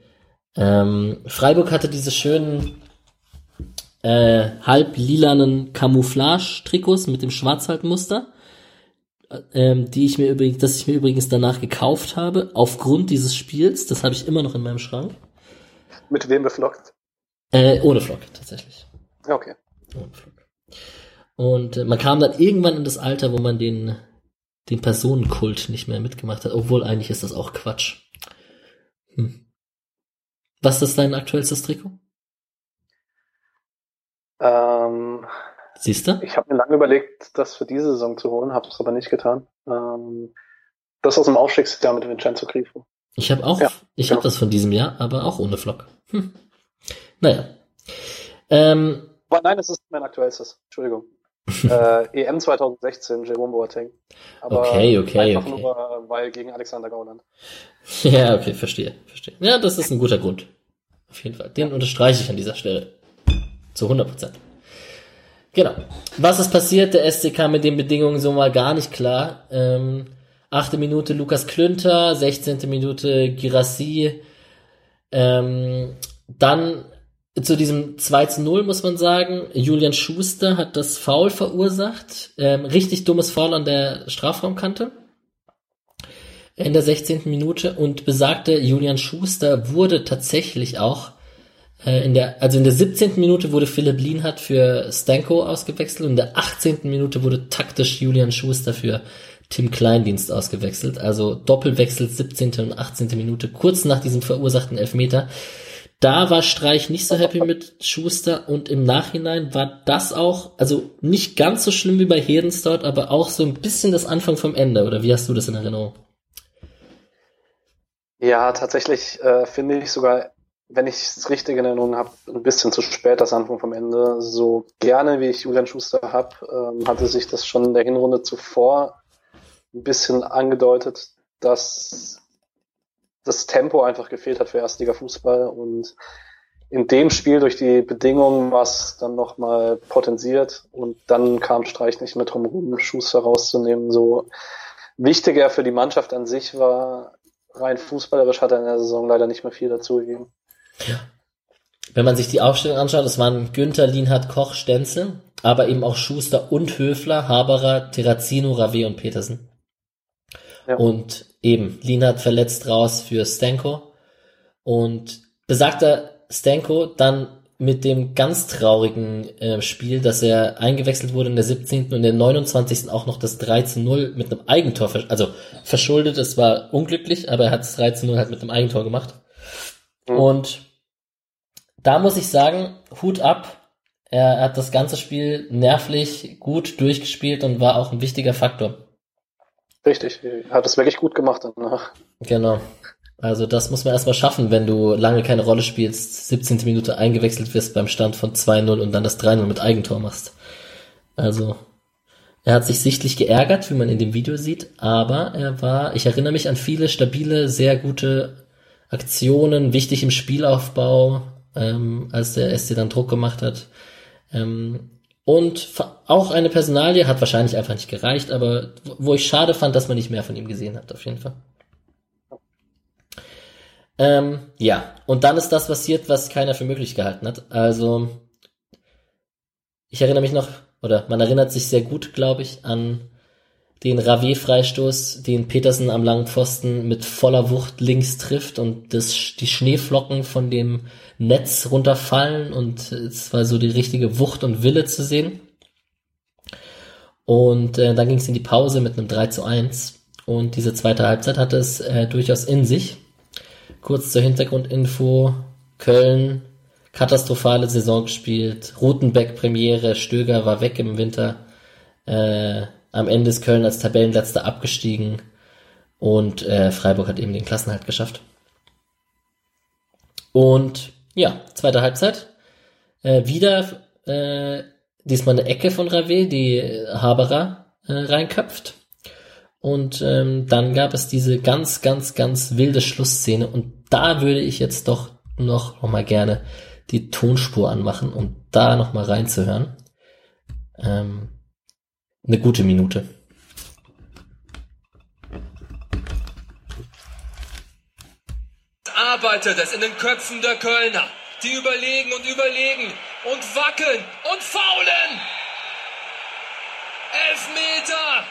S1: Ähm, Freiburg hatte diese schönen äh, halb lilanen Camouflage-Trikots mit dem Schwarzhaltmuster, ähm, die ich mir übrigens, das ich mir übrigens danach gekauft habe, aufgrund dieses Spiels. Das habe ich immer noch in meinem Schrank.
S2: Mit wem beflockt?
S1: Äh, ohne Flock, tatsächlich.
S2: Okay.
S1: Ohne Flock. Und äh, man kam dann irgendwann in das Alter, wo man den den Personenkult nicht mehr mitgemacht hat, obwohl eigentlich ist das auch Quatsch. Hm. Was ist dein aktuellstes Trikot?
S2: Ähm,
S1: Siehst du?
S2: ich habe mir lange überlegt, das für diese Saison zu holen, habe es aber nicht getan. Ähm, das aus dem Aufstiegsjahr mit Vincenzo Grifo.
S1: Ich habe auch,
S2: Ja,
S1: ich
S2: genau.
S1: habe das von diesem Jahr, aber auch ohne Flock. Hm. Naja. Ähm,
S2: Aber nein, es ist mein aktuellstes. Entschuldigung. äh, EM 2016, Jerome Boateng. Aber
S1: Okay, okay,
S2: einfach
S1: okay.
S2: nur, weil gegen Alexander Gauland.
S1: ja, okay, verstehe, verstehe. Ja, das ist ein guter Grund. Auf jeden Fall. Den unterstreiche ich an dieser Stelle. Zu 100 Prozent. Genau. Was ist passiert? Der SC kam mit den Bedingungen so mal gar nicht klar. Ähm, achte Minute Lukas Klünter, 16. Minute Girassi. Ähm, dann zu diesem 2 zu 0 muss man sagen, Julian Schuster hat das Foul verursacht. Ähm, richtig dummes Foul an der Strafraumkante in der 16. Minute und besagte Julian Schuster wurde tatsächlich auch in der, also in der 17. Minute wurde Philipp Lienhardt für Stanko ausgewechselt und in der 18. Minute wurde taktisch Julian Schuster für Tim Kleindienst ausgewechselt. Also Doppelwechsel 17. und 18. Minute, kurz nach diesem verursachten Elfmeter. Da war Streich nicht so happy mit Schuster und im Nachhinein war das auch, also nicht ganz so schlimm wie bei Hedens dort, aber auch so ein bisschen das Anfang vom Ende. Oder wie hast du das in Erinnerung?
S2: Ja, tatsächlich äh, finde ich sogar, wenn ich es richtig in Erinnerung habe, ein bisschen zu spät das Anfang vom Ende. So gerne wie ich Julian Schuster habe, ähm, hatte sich das schon in der Hinrunde zuvor ein bisschen angedeutet, dass das Tempo einfach gefehlt hat für Erstliga-Fußball und in dem Spiel durch die Bedingungen war es dann nochmal potenziert und dann kam Streich nicht mehr drum rum, Schuster rauszunehmen. So wichtig er für die Mannschaft an sich war, rein fußballerisch hat er in der Saison leider nicht mehr viel dazugegeben.
S1: Wenn man sich die Aufstellung anschaut, es waren Günther, Lienhardt, Koch, Stenzel, aber eben auch Schuster und Höfler, Haberer, Terrazino, Rave und Petersen.
S2: Ja.
S1: Und eben, Lienhardt verletzt raus für Stenko. Und besagter Stenko dann mit dem ganz traurigen äh, Spiel, dass er eingewechselt wurde in der 17. und in der 29. auch noch das 13-0 mit einem Eigentor, also verschuldet, es war unglücklich, aber er hat das 13-0 halt mit einem Eigentor gemacht.
S2: Mhm.
S1: Und da muss ich sagen, Hut ab. Er hat das ganze Spiel nervlich gut durchgespielt und war auch ein wichtiger Faktor.
S2: Richtig, er hat es wirklich gut gemacht danach.
S1: Genau. Also das muss man erstmal schaffen, wenn du lange keine Rolle spielst, 17. Minute eingewechselt wirst beim Stand von 2-0 und dann das 3-0 mit Eigentor machst. Also er hat sich sichtlich geärgert, wie man in dem Video sieht, aber er war, ich erinnere mich an viele stabile, sehr gute Aktionen, wichtig im Spielaufbau, ähm, als der SC dann Druck gemacht hat. Ähm, und auch eine Personalie hat wahrscheinlich einfach nicht gereicht, aber wo- wo ich schade fand, dass man nicht mehr von ihm gesehen hat, auf jeden Fall. Ähm, ja, und dann ist das passiert, was keiner für möglich gehalten hat. Also, ich erinnere mich noch, oder man erinnert sich sehr gut, glaube ich, an den Rave-Freistoß, den Petersen am langen Pfosten mit voller Wucht links trifft und das, die Schneeflocken von dem Netz runterfallen und es war so die richtige Wucht und Wille zu sehen. Und äh, dann ging es in die Pause mit einem 3 zu 1 und diese zweite Halbzeit hatte es äh, durchaus in sich. Kurz zur Hintergrundinfo, Köln, katastrophale Saison gespielt, Rutenbeck Premiere, Stöger war weg im Winter, äh, am Ende ist Köln als Tabellenletzter abgestiegen und äh, Freiburg hat eben den Klassenhalt geschafft. Und ja, zweite Halbzeit. Äh, wieder äh, diesmal eine Ecke von Rave, die Haberer äh, reinköpft. Und ähm, dann gab es diese ganz, ganz, ganz wilde Schlussszene. Und da würde ich jetzt doch noch, noch mal gerne die Tonspur anmachen, um da noch mal reinzuhören. Ähm, eine gute Minute.
S6: Arbeitet es in den Köpfen der Kölner. Die überlegen und überlegen und wackeln und faulen. Elfmeter.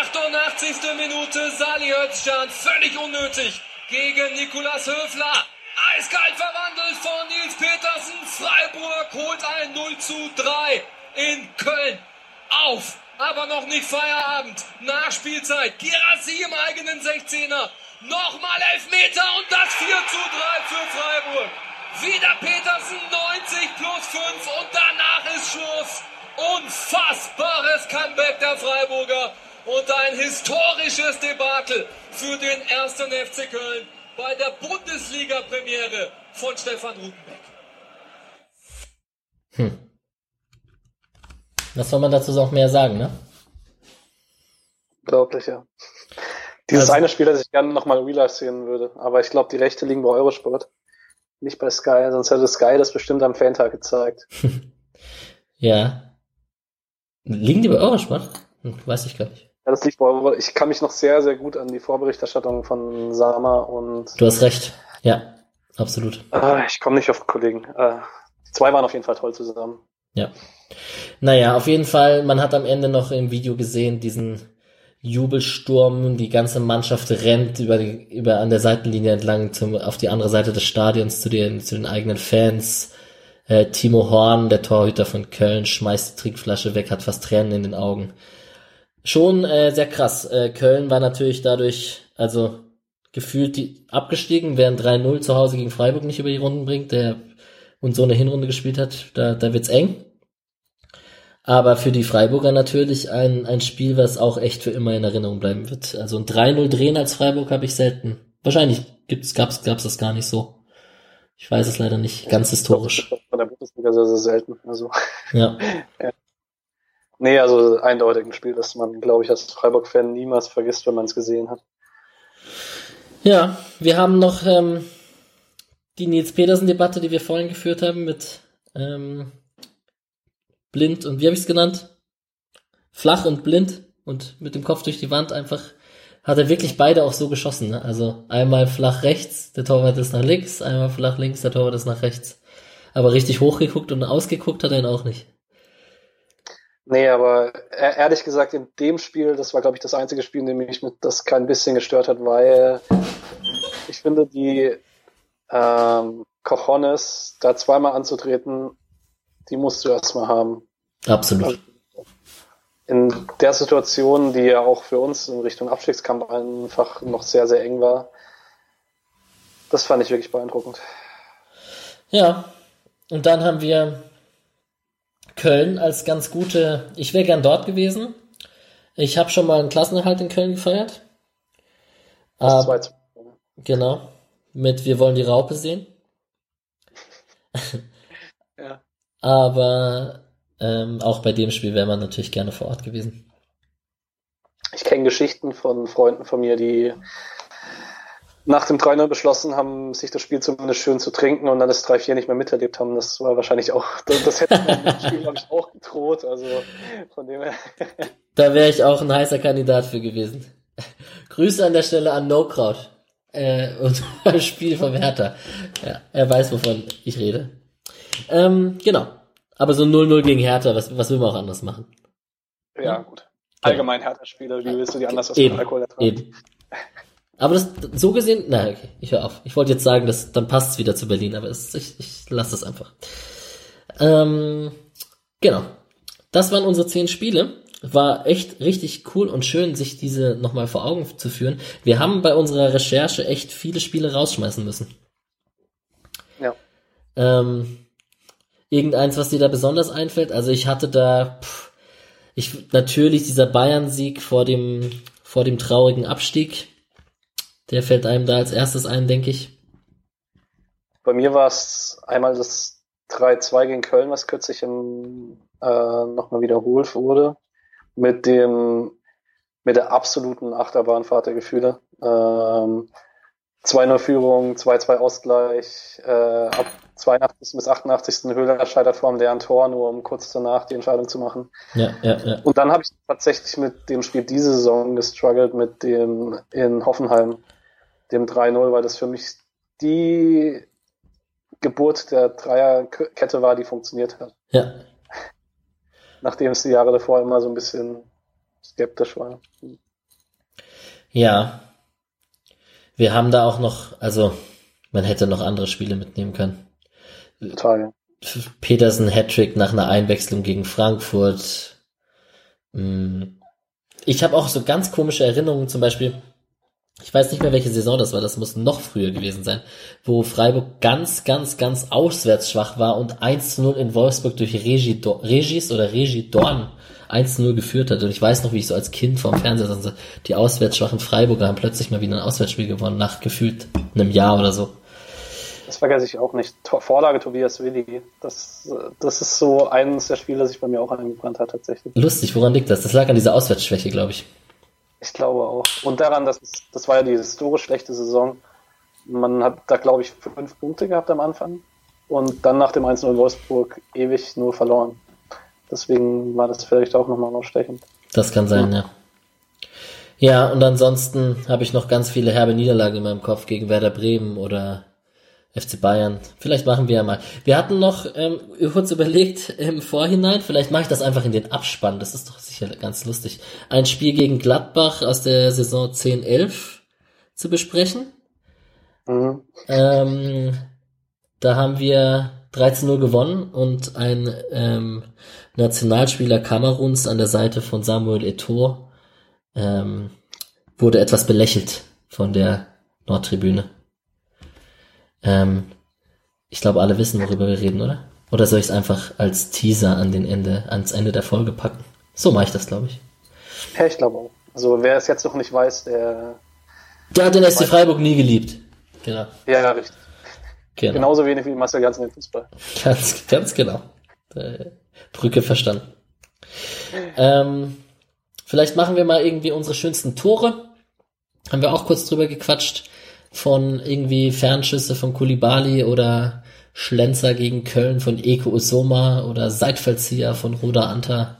S6: 88. Minute. Sali Özcan völlig unnötig gegen Nikolas Höfler. Eiskalt verwandelt von Nils Petersen. Freiburg holt ein 0 zu 3 in Köln auf. Aber noch nicht Feierabend. Nachspielzeit. Girassi im eigenen 16er. Nochmal Elfmeter und das 4 zu 3 für Freiburg. Wieder Petersen 90 plus 5 und danach ist Schluss. Unfassbares Comeback der Freiburger und ein historisches Debakel für den ersten FC Köln bei der Bundesliga-Premiere von Stefan Rutenbeck.
S1: Hm. Was soll man dazu auch mehr sagen, ne?
S2: Unglaublich, ja. Dieses
S1: Also-
S2: eine Spiel, das ich gerne nochmal real life sehen würde. Aber ich glaube, die Rechte liegen bei Eurosport. Nicht bei Sky, sonst hätte Sky das bestimmt am Fantag gezeigt.
S1: Ja. Liegen die bei Eurosport? Hm, weiß ich gar nicht.
S2: Ja, das liegt bei Euro. Ich kann mich noch sehr, sehr gut an die Vorberichterstattung von Sama und
S1: Du hast recht. Ja, absolut.
S2: äh, ich komme nicht auf Kollegen. Äh, die zwei waren auf jeden Fall toll zusammen.
S1: Ja. Naja, auf jeden Fall, man hat am Ende noch im Video gesehen, diesen Jubelsturm, die ganze Mannschaft rennt über, die, über an der Seitenlinie entlang zum, auf die andere Seite des Stadions zu den, zu den eigenen Fans. Äh, Timo Horn, der Torhüter von Köln, schmeißt die Trinkflasche weg, hat fast Tränen in den Augen. Schon äh, sehr krass. Äh, Köln war natürlich dadurch, also gefühlt die abgestiegen, während 3-0 zu Hause gegen Freiburg nicht über die Runden bringt, der und so eine Hinrunde gespielt hat, da, da wird's eng. Aber für die Freiburger natürlich ein, ein Spiel, was auch echt für immer in Erinnerung bleiben wird. Also ein 3-0 drehen als Freiburg habe ich selten. Wahrscheinlich gibt's, gab's, gab's das gar nicht so. Ich weiß es leider nicht. Ganz historisch.
S2: Von der Bundesliga sehr, sehr selten. Also,
S1: Ja.
S2: nee, also eindeutig ein Spiel, das man, glaube ich, als Freiburg-Fan niemals vergisst, wenn man es gesehen hat.
S1: Ja, wir haben noch ähm, die Nils Petersen-Debatte, die wir vorhin geführt haben mit ähm, blind und wie habe ich es genannt? Flach und blind und mit dem Kopf durch die Wand einfach hat er wirklich beide auch so geschossen. Ne? Also einmal flach rechts, der Torwart ist nach links, einmal flach links, der Torwart ist nach rechts. Aber richtig hochgeguckt und ausgeguckt hat er ihn auch nicht.
S2: Nee, aber e- ehrlich gesagt, in dem Spiel, das war, glaube ich, das einzige Spiel, in dem mich mit das kein bisschen gestört hat, weil ich finde, die ähm, Cojones, da zweimal anzutreten, die musst du erstmal haben.
S1: Absolut.
S2: In der Situation, die ja auch für uns in Richtung Abstiegskampf einfach noch sehr, sehr eng war, das fand ich wirklich beeindruckend.
S1: Ja, und dann haben wir Köln als ganz gute. Ich wäre gern dort gewesen. Ich habe schon mal einen Klassenerhalt in Köln gefeiert.
S2: Das
S1: Aber,
S2: 2 zu
S1: genau. Mit Wir wollen die Raupe sehen.
S2: Ja.
S1: Aber ähm, auch bei dem Spiel wäre man natürlich gerne vor Ort gewesen.
S2: Ich kenne Geschichten von Freunden von mir, die nach dem 3-0 beschlossen haben, sich das Spiel zumindest schön zu trinken und dann das 3-4 nicht mehr miterlebt haben. Das war wahrscheinlich auch, das, das hätte man im Spiel, glaube ich, auch gedroht. Also von dem her.
S1: Da wäre ich auch ein heißer Kandidat für gewesen. Grüße an der Stelle an No Crowd. Äh, unser Spiel vom Hertha. Ja, er weiß, wovon ich rede. Ähm, genau. Aber so 0-0 gegen Hertha, was, was will man auch anders machen?
S2: Ja, gut. allgemein härter Spieler. Wie willst du die anders aus
S1: Eben,
S2: Alkohol ertragen?
S1: eben. Aber das so gesehen, na okay, ich höre auf. Ich wollte jetzt sagen, dass dann passt es wieder zu Berlin, aber es, ich, ich lasse das einfach. Ähm, genau. Das waren unsere zehn Spiele. War echt richtig cool und schön, sich diese nochmal vor Augen zu führen. Wir haben bei unserer Recherche echt viele Spiele rausschmeißen müssen.
S2: Ja.
S1: Ähm, irgendeins, was dir da besonders einfällt? Also ich hatte da, pff, ich natürlich dieser Bayern-Sieg vor dem vor dem traurigen Abstieg. Der fällt einem da als erstes ein, denke ich.
S2: Bei mir war es einmal das 3-2 gegen Köln, was kürzlich im, äh, nochmal wiederholt wurde. Mit dem, mit der absoluten Achterbahnfahrt der Gefühle. Ähm, 2-0 Führung, 2-2 Ausgleich, äh, ab 82. bis 88. Höhler scheitert vor dem leeren Tor, nur um kurz danach die Entscheidung zu machen.
S1: Ja, ja, ja.
S2: Und dann habe ich tatsächlich mit dem Spiel diese Saison gestruggelt, mit dem in Hoffenheim, dem 3-0, weil das für mich die Geburt der Dreierkette war, die funktioniert hat.
S1: Ja,
S2: Nachdem es die Jahre davor immer so ein bisschen skeptisch war.
S1: ja. Wir haben da auch noch, also man hätte noch andere Spiele mitnehmen können.
S2: Total.
S1: Petersen Hattrick nach einer Einwechslung gegen Frankfurt. Mm. Ich habe auch so ganz komische Erinnerungen, zum Beispiel, ich weiß nicht mehr, welche Saison das war, das muss noch früher gewesen sein, wo Freiburg ganz, ganz, ganz auswärts schwach war und 1 zu 0 in Wolfsburg durch Regi, Regis oder Regi Dorn 1 zu 0 geführt hat. Und ich weiß noch, wie ich so als Kind vorm Fernseher saß, die auswärts schwachen Freiburger haben plötzlich mal wieder ein Auswärtsspiel gewonnen, nach gefühlt einem Jahr oder so.
S2: Das vergesse ich auch nicht. Vorlage Tobias Willi. Das, das ist so eines der Spiele, das sich bei mir auch eingebrannt hat, tatsächlich.
S1: Lustig, woran liegt das? Das lag an dieser Auswärtsschwäche, glaube ich.
S2: Ich glaube auch. Und daran, dass das war ja die historisch schlechte Saison. Man hat da, glaube ich, fünf Punkte gehabt am Anfang. Und dann nach dem 1-0 in Wolfsburg ewig nur verloren. Deswegen war das vielleicht auch nochmal ausstechend.
S1: Das kann sein, ja. Ja, und ansonsten habe ich noch ganz viele herbe Niederlagen in meinem Kopf gegen Werder Bremen oder FC Bayern. Vielleicht machen wir ja mal. Wir hatten noch ähm, kurz überlegt im Vorhinein, vielleicht mache ich das einfach in den Abspann, das ist doch sicher ganz lustig, ein Spiel gegen Gladbach aus der Saison 10-11 zu besprechen.
S2: Mhm.
S1: Ähm, da haben wir 13-0 gewonnen und ein ähm, Nationalspieler Kameruns an der Seite von Samuel Eto'o ähm, wurde etwas belächelt von der Nordtribüne. Ähm, ich glaube, alle wissen, worüber wir reden, oder? Oder soll ich es einfach als Teaser an den Ende, ans Ende der Folge packen? So mache ich das, glaube ich.
S2: Ja, ich glaube auch. Also wer es jetzt noch nicht weiß, der.
S1: Der hat den SC Freiburg nie geliebt. Genau.
S2: Ja, ja, richtig.
S1: genau.
S2: Genauso wenig wie Marcel Janssen den Fußball.
S1: Ganz, ganz genau. Äh, Brücke verstanden. Ähm, vielleicht machen wir mal irgendwie unsere schönsten Tore. Haben wir auch kurz drüber gequatscht. Von irgendwie Fernschüsse von Kulibali oder Schlenzer gegen Köln von Eko Usoma oder Seitfallzieher von Roda Anta.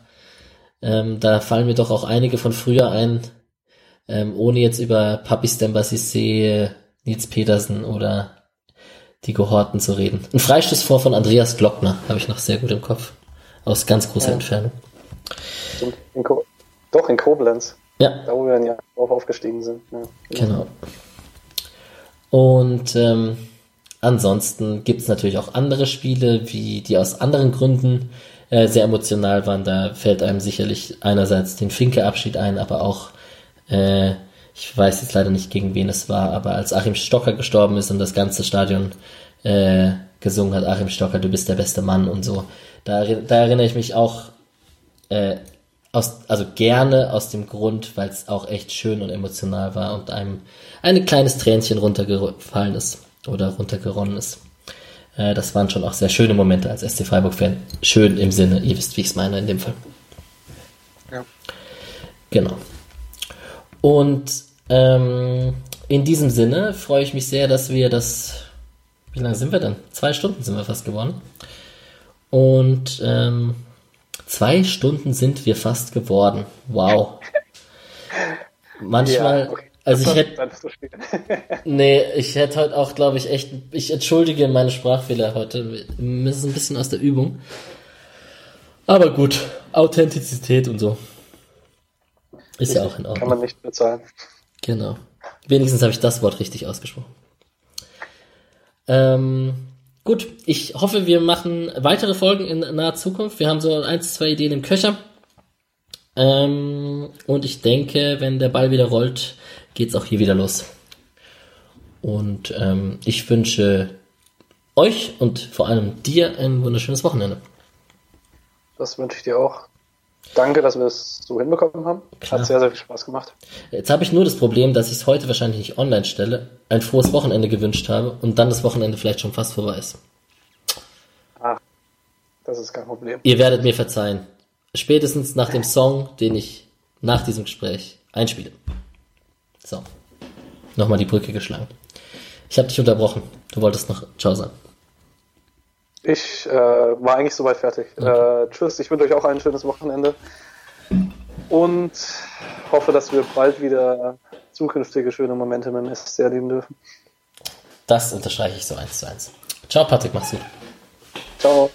S1: Ähm, da fallen mir doch auch einige von früher ein, ähm, ohne jetzt über Papi Stemba Cissé, Nils Petersen oder die Gehorten zu reden. Ein Freistoß vor von Andreas Glockner habe ich noch sehr gut im Kopf. Aus ganz großer
S2: Ja.
S1: Entfernung.
S2: In Doch, in Koblenz.
S1: Ja,
S2: Da, wo wir dann ja drauf aufgestiegen sind. Ja.
S1: genau. Und ähm, ansonsten gibt's natürlich auch andere Spiele, wie die aus anderen Gründen äh, sehr emotional waren. Da fällt einem sicherlich einerseits den Finke-Abschied ein, aber auch, äh, ich weiß jetzt leider nicht, gegen wen es war, aber als Achim Stocker gestorben ist und das ganze Stadion äh, gesungen hat, Achim Stocker, du bist der beste Mann und so. Da, da erinnere ich mich auch äh, aus, also gerne aus dem Grund, weil es auch echt schön und emotional war und einem ein kleines Tränchen runtergefallen ist oder runtergeronnen ist. Äh, das waren schon auch sehr schöne Momente als SC Freiburg-Fan. Schön im Sinne, ihr wisst, wie ich es meine in dem Fall.
S2: Ja.
S1: Genau. Und ähm, in diesem Sinne freue ich mich sehr, dass wir das. Wie lange sind wir denn? Zwei Stunden sind wir fast geworden. Und ähm, zwei Stunden sind wir fast geworden. Wow. Manchmal,
S2: okay.
S1: also ich hätte,
S2: ist
S1: nee, ich hätte heute auch, glaube ich, echt, ich entschuldige meine Sprachfehler heute. Wir sind ein bisschen aus der Übung. Aber gut, Authentizität und so. Ist ja auch in Ordnung.
S2: Kann man nicht bezahlen.
S1: Genau. Wenigstens habe ich das Wort richtig ausgesprochen. Ähm, gut, ich hoffe, wir machen weitere Folgen in naher Zukunft. Wir haben so ein, zwei Ideen im Köcher. Ähm, und ich denke, wenn der Ball wieder rollt, geht's auch hier wieder los. Und ähm, ich wünsche euch und vor allem dir ein wunderschönes Wochenende.
S2: Das wünsche ich dir auch. Danke, dass wir es so hinbekommen haben.
S1: Klar.
S2: Hat sehr, sehr viel Spaß gemacht.
S1: Jetzt habe ich nur das Problem, dass ich es heute wahrscheinlich nicht online stelle, ein frohes Wochenende gewünscht habe und dann das Wochenende vielleicht schon fast vorbei ist.
S2: Ah, das ist kein Problem.
S1: Ihr werdet mir verzeihen. Spätestens nach dem Song, den ich nach diesem Gespräch einspiele. So. Nochmal die Brücke geschlagen. Ich habe dich unterbrochen. Du wolltest noch Ciao sagen.
S2: Ich äh, war eigentlich soweit fertig. Äh, tschüss, ich wünsche euch auch ein schönes Wochenende und hoffe, dass wir bald wieder zukünftige schöne Momente mit dem SC erleben dürfen.
S1: Das unterstreiche ich so eins zu eins. Ciao, Patrick, mach's gut.
S2: Ciao.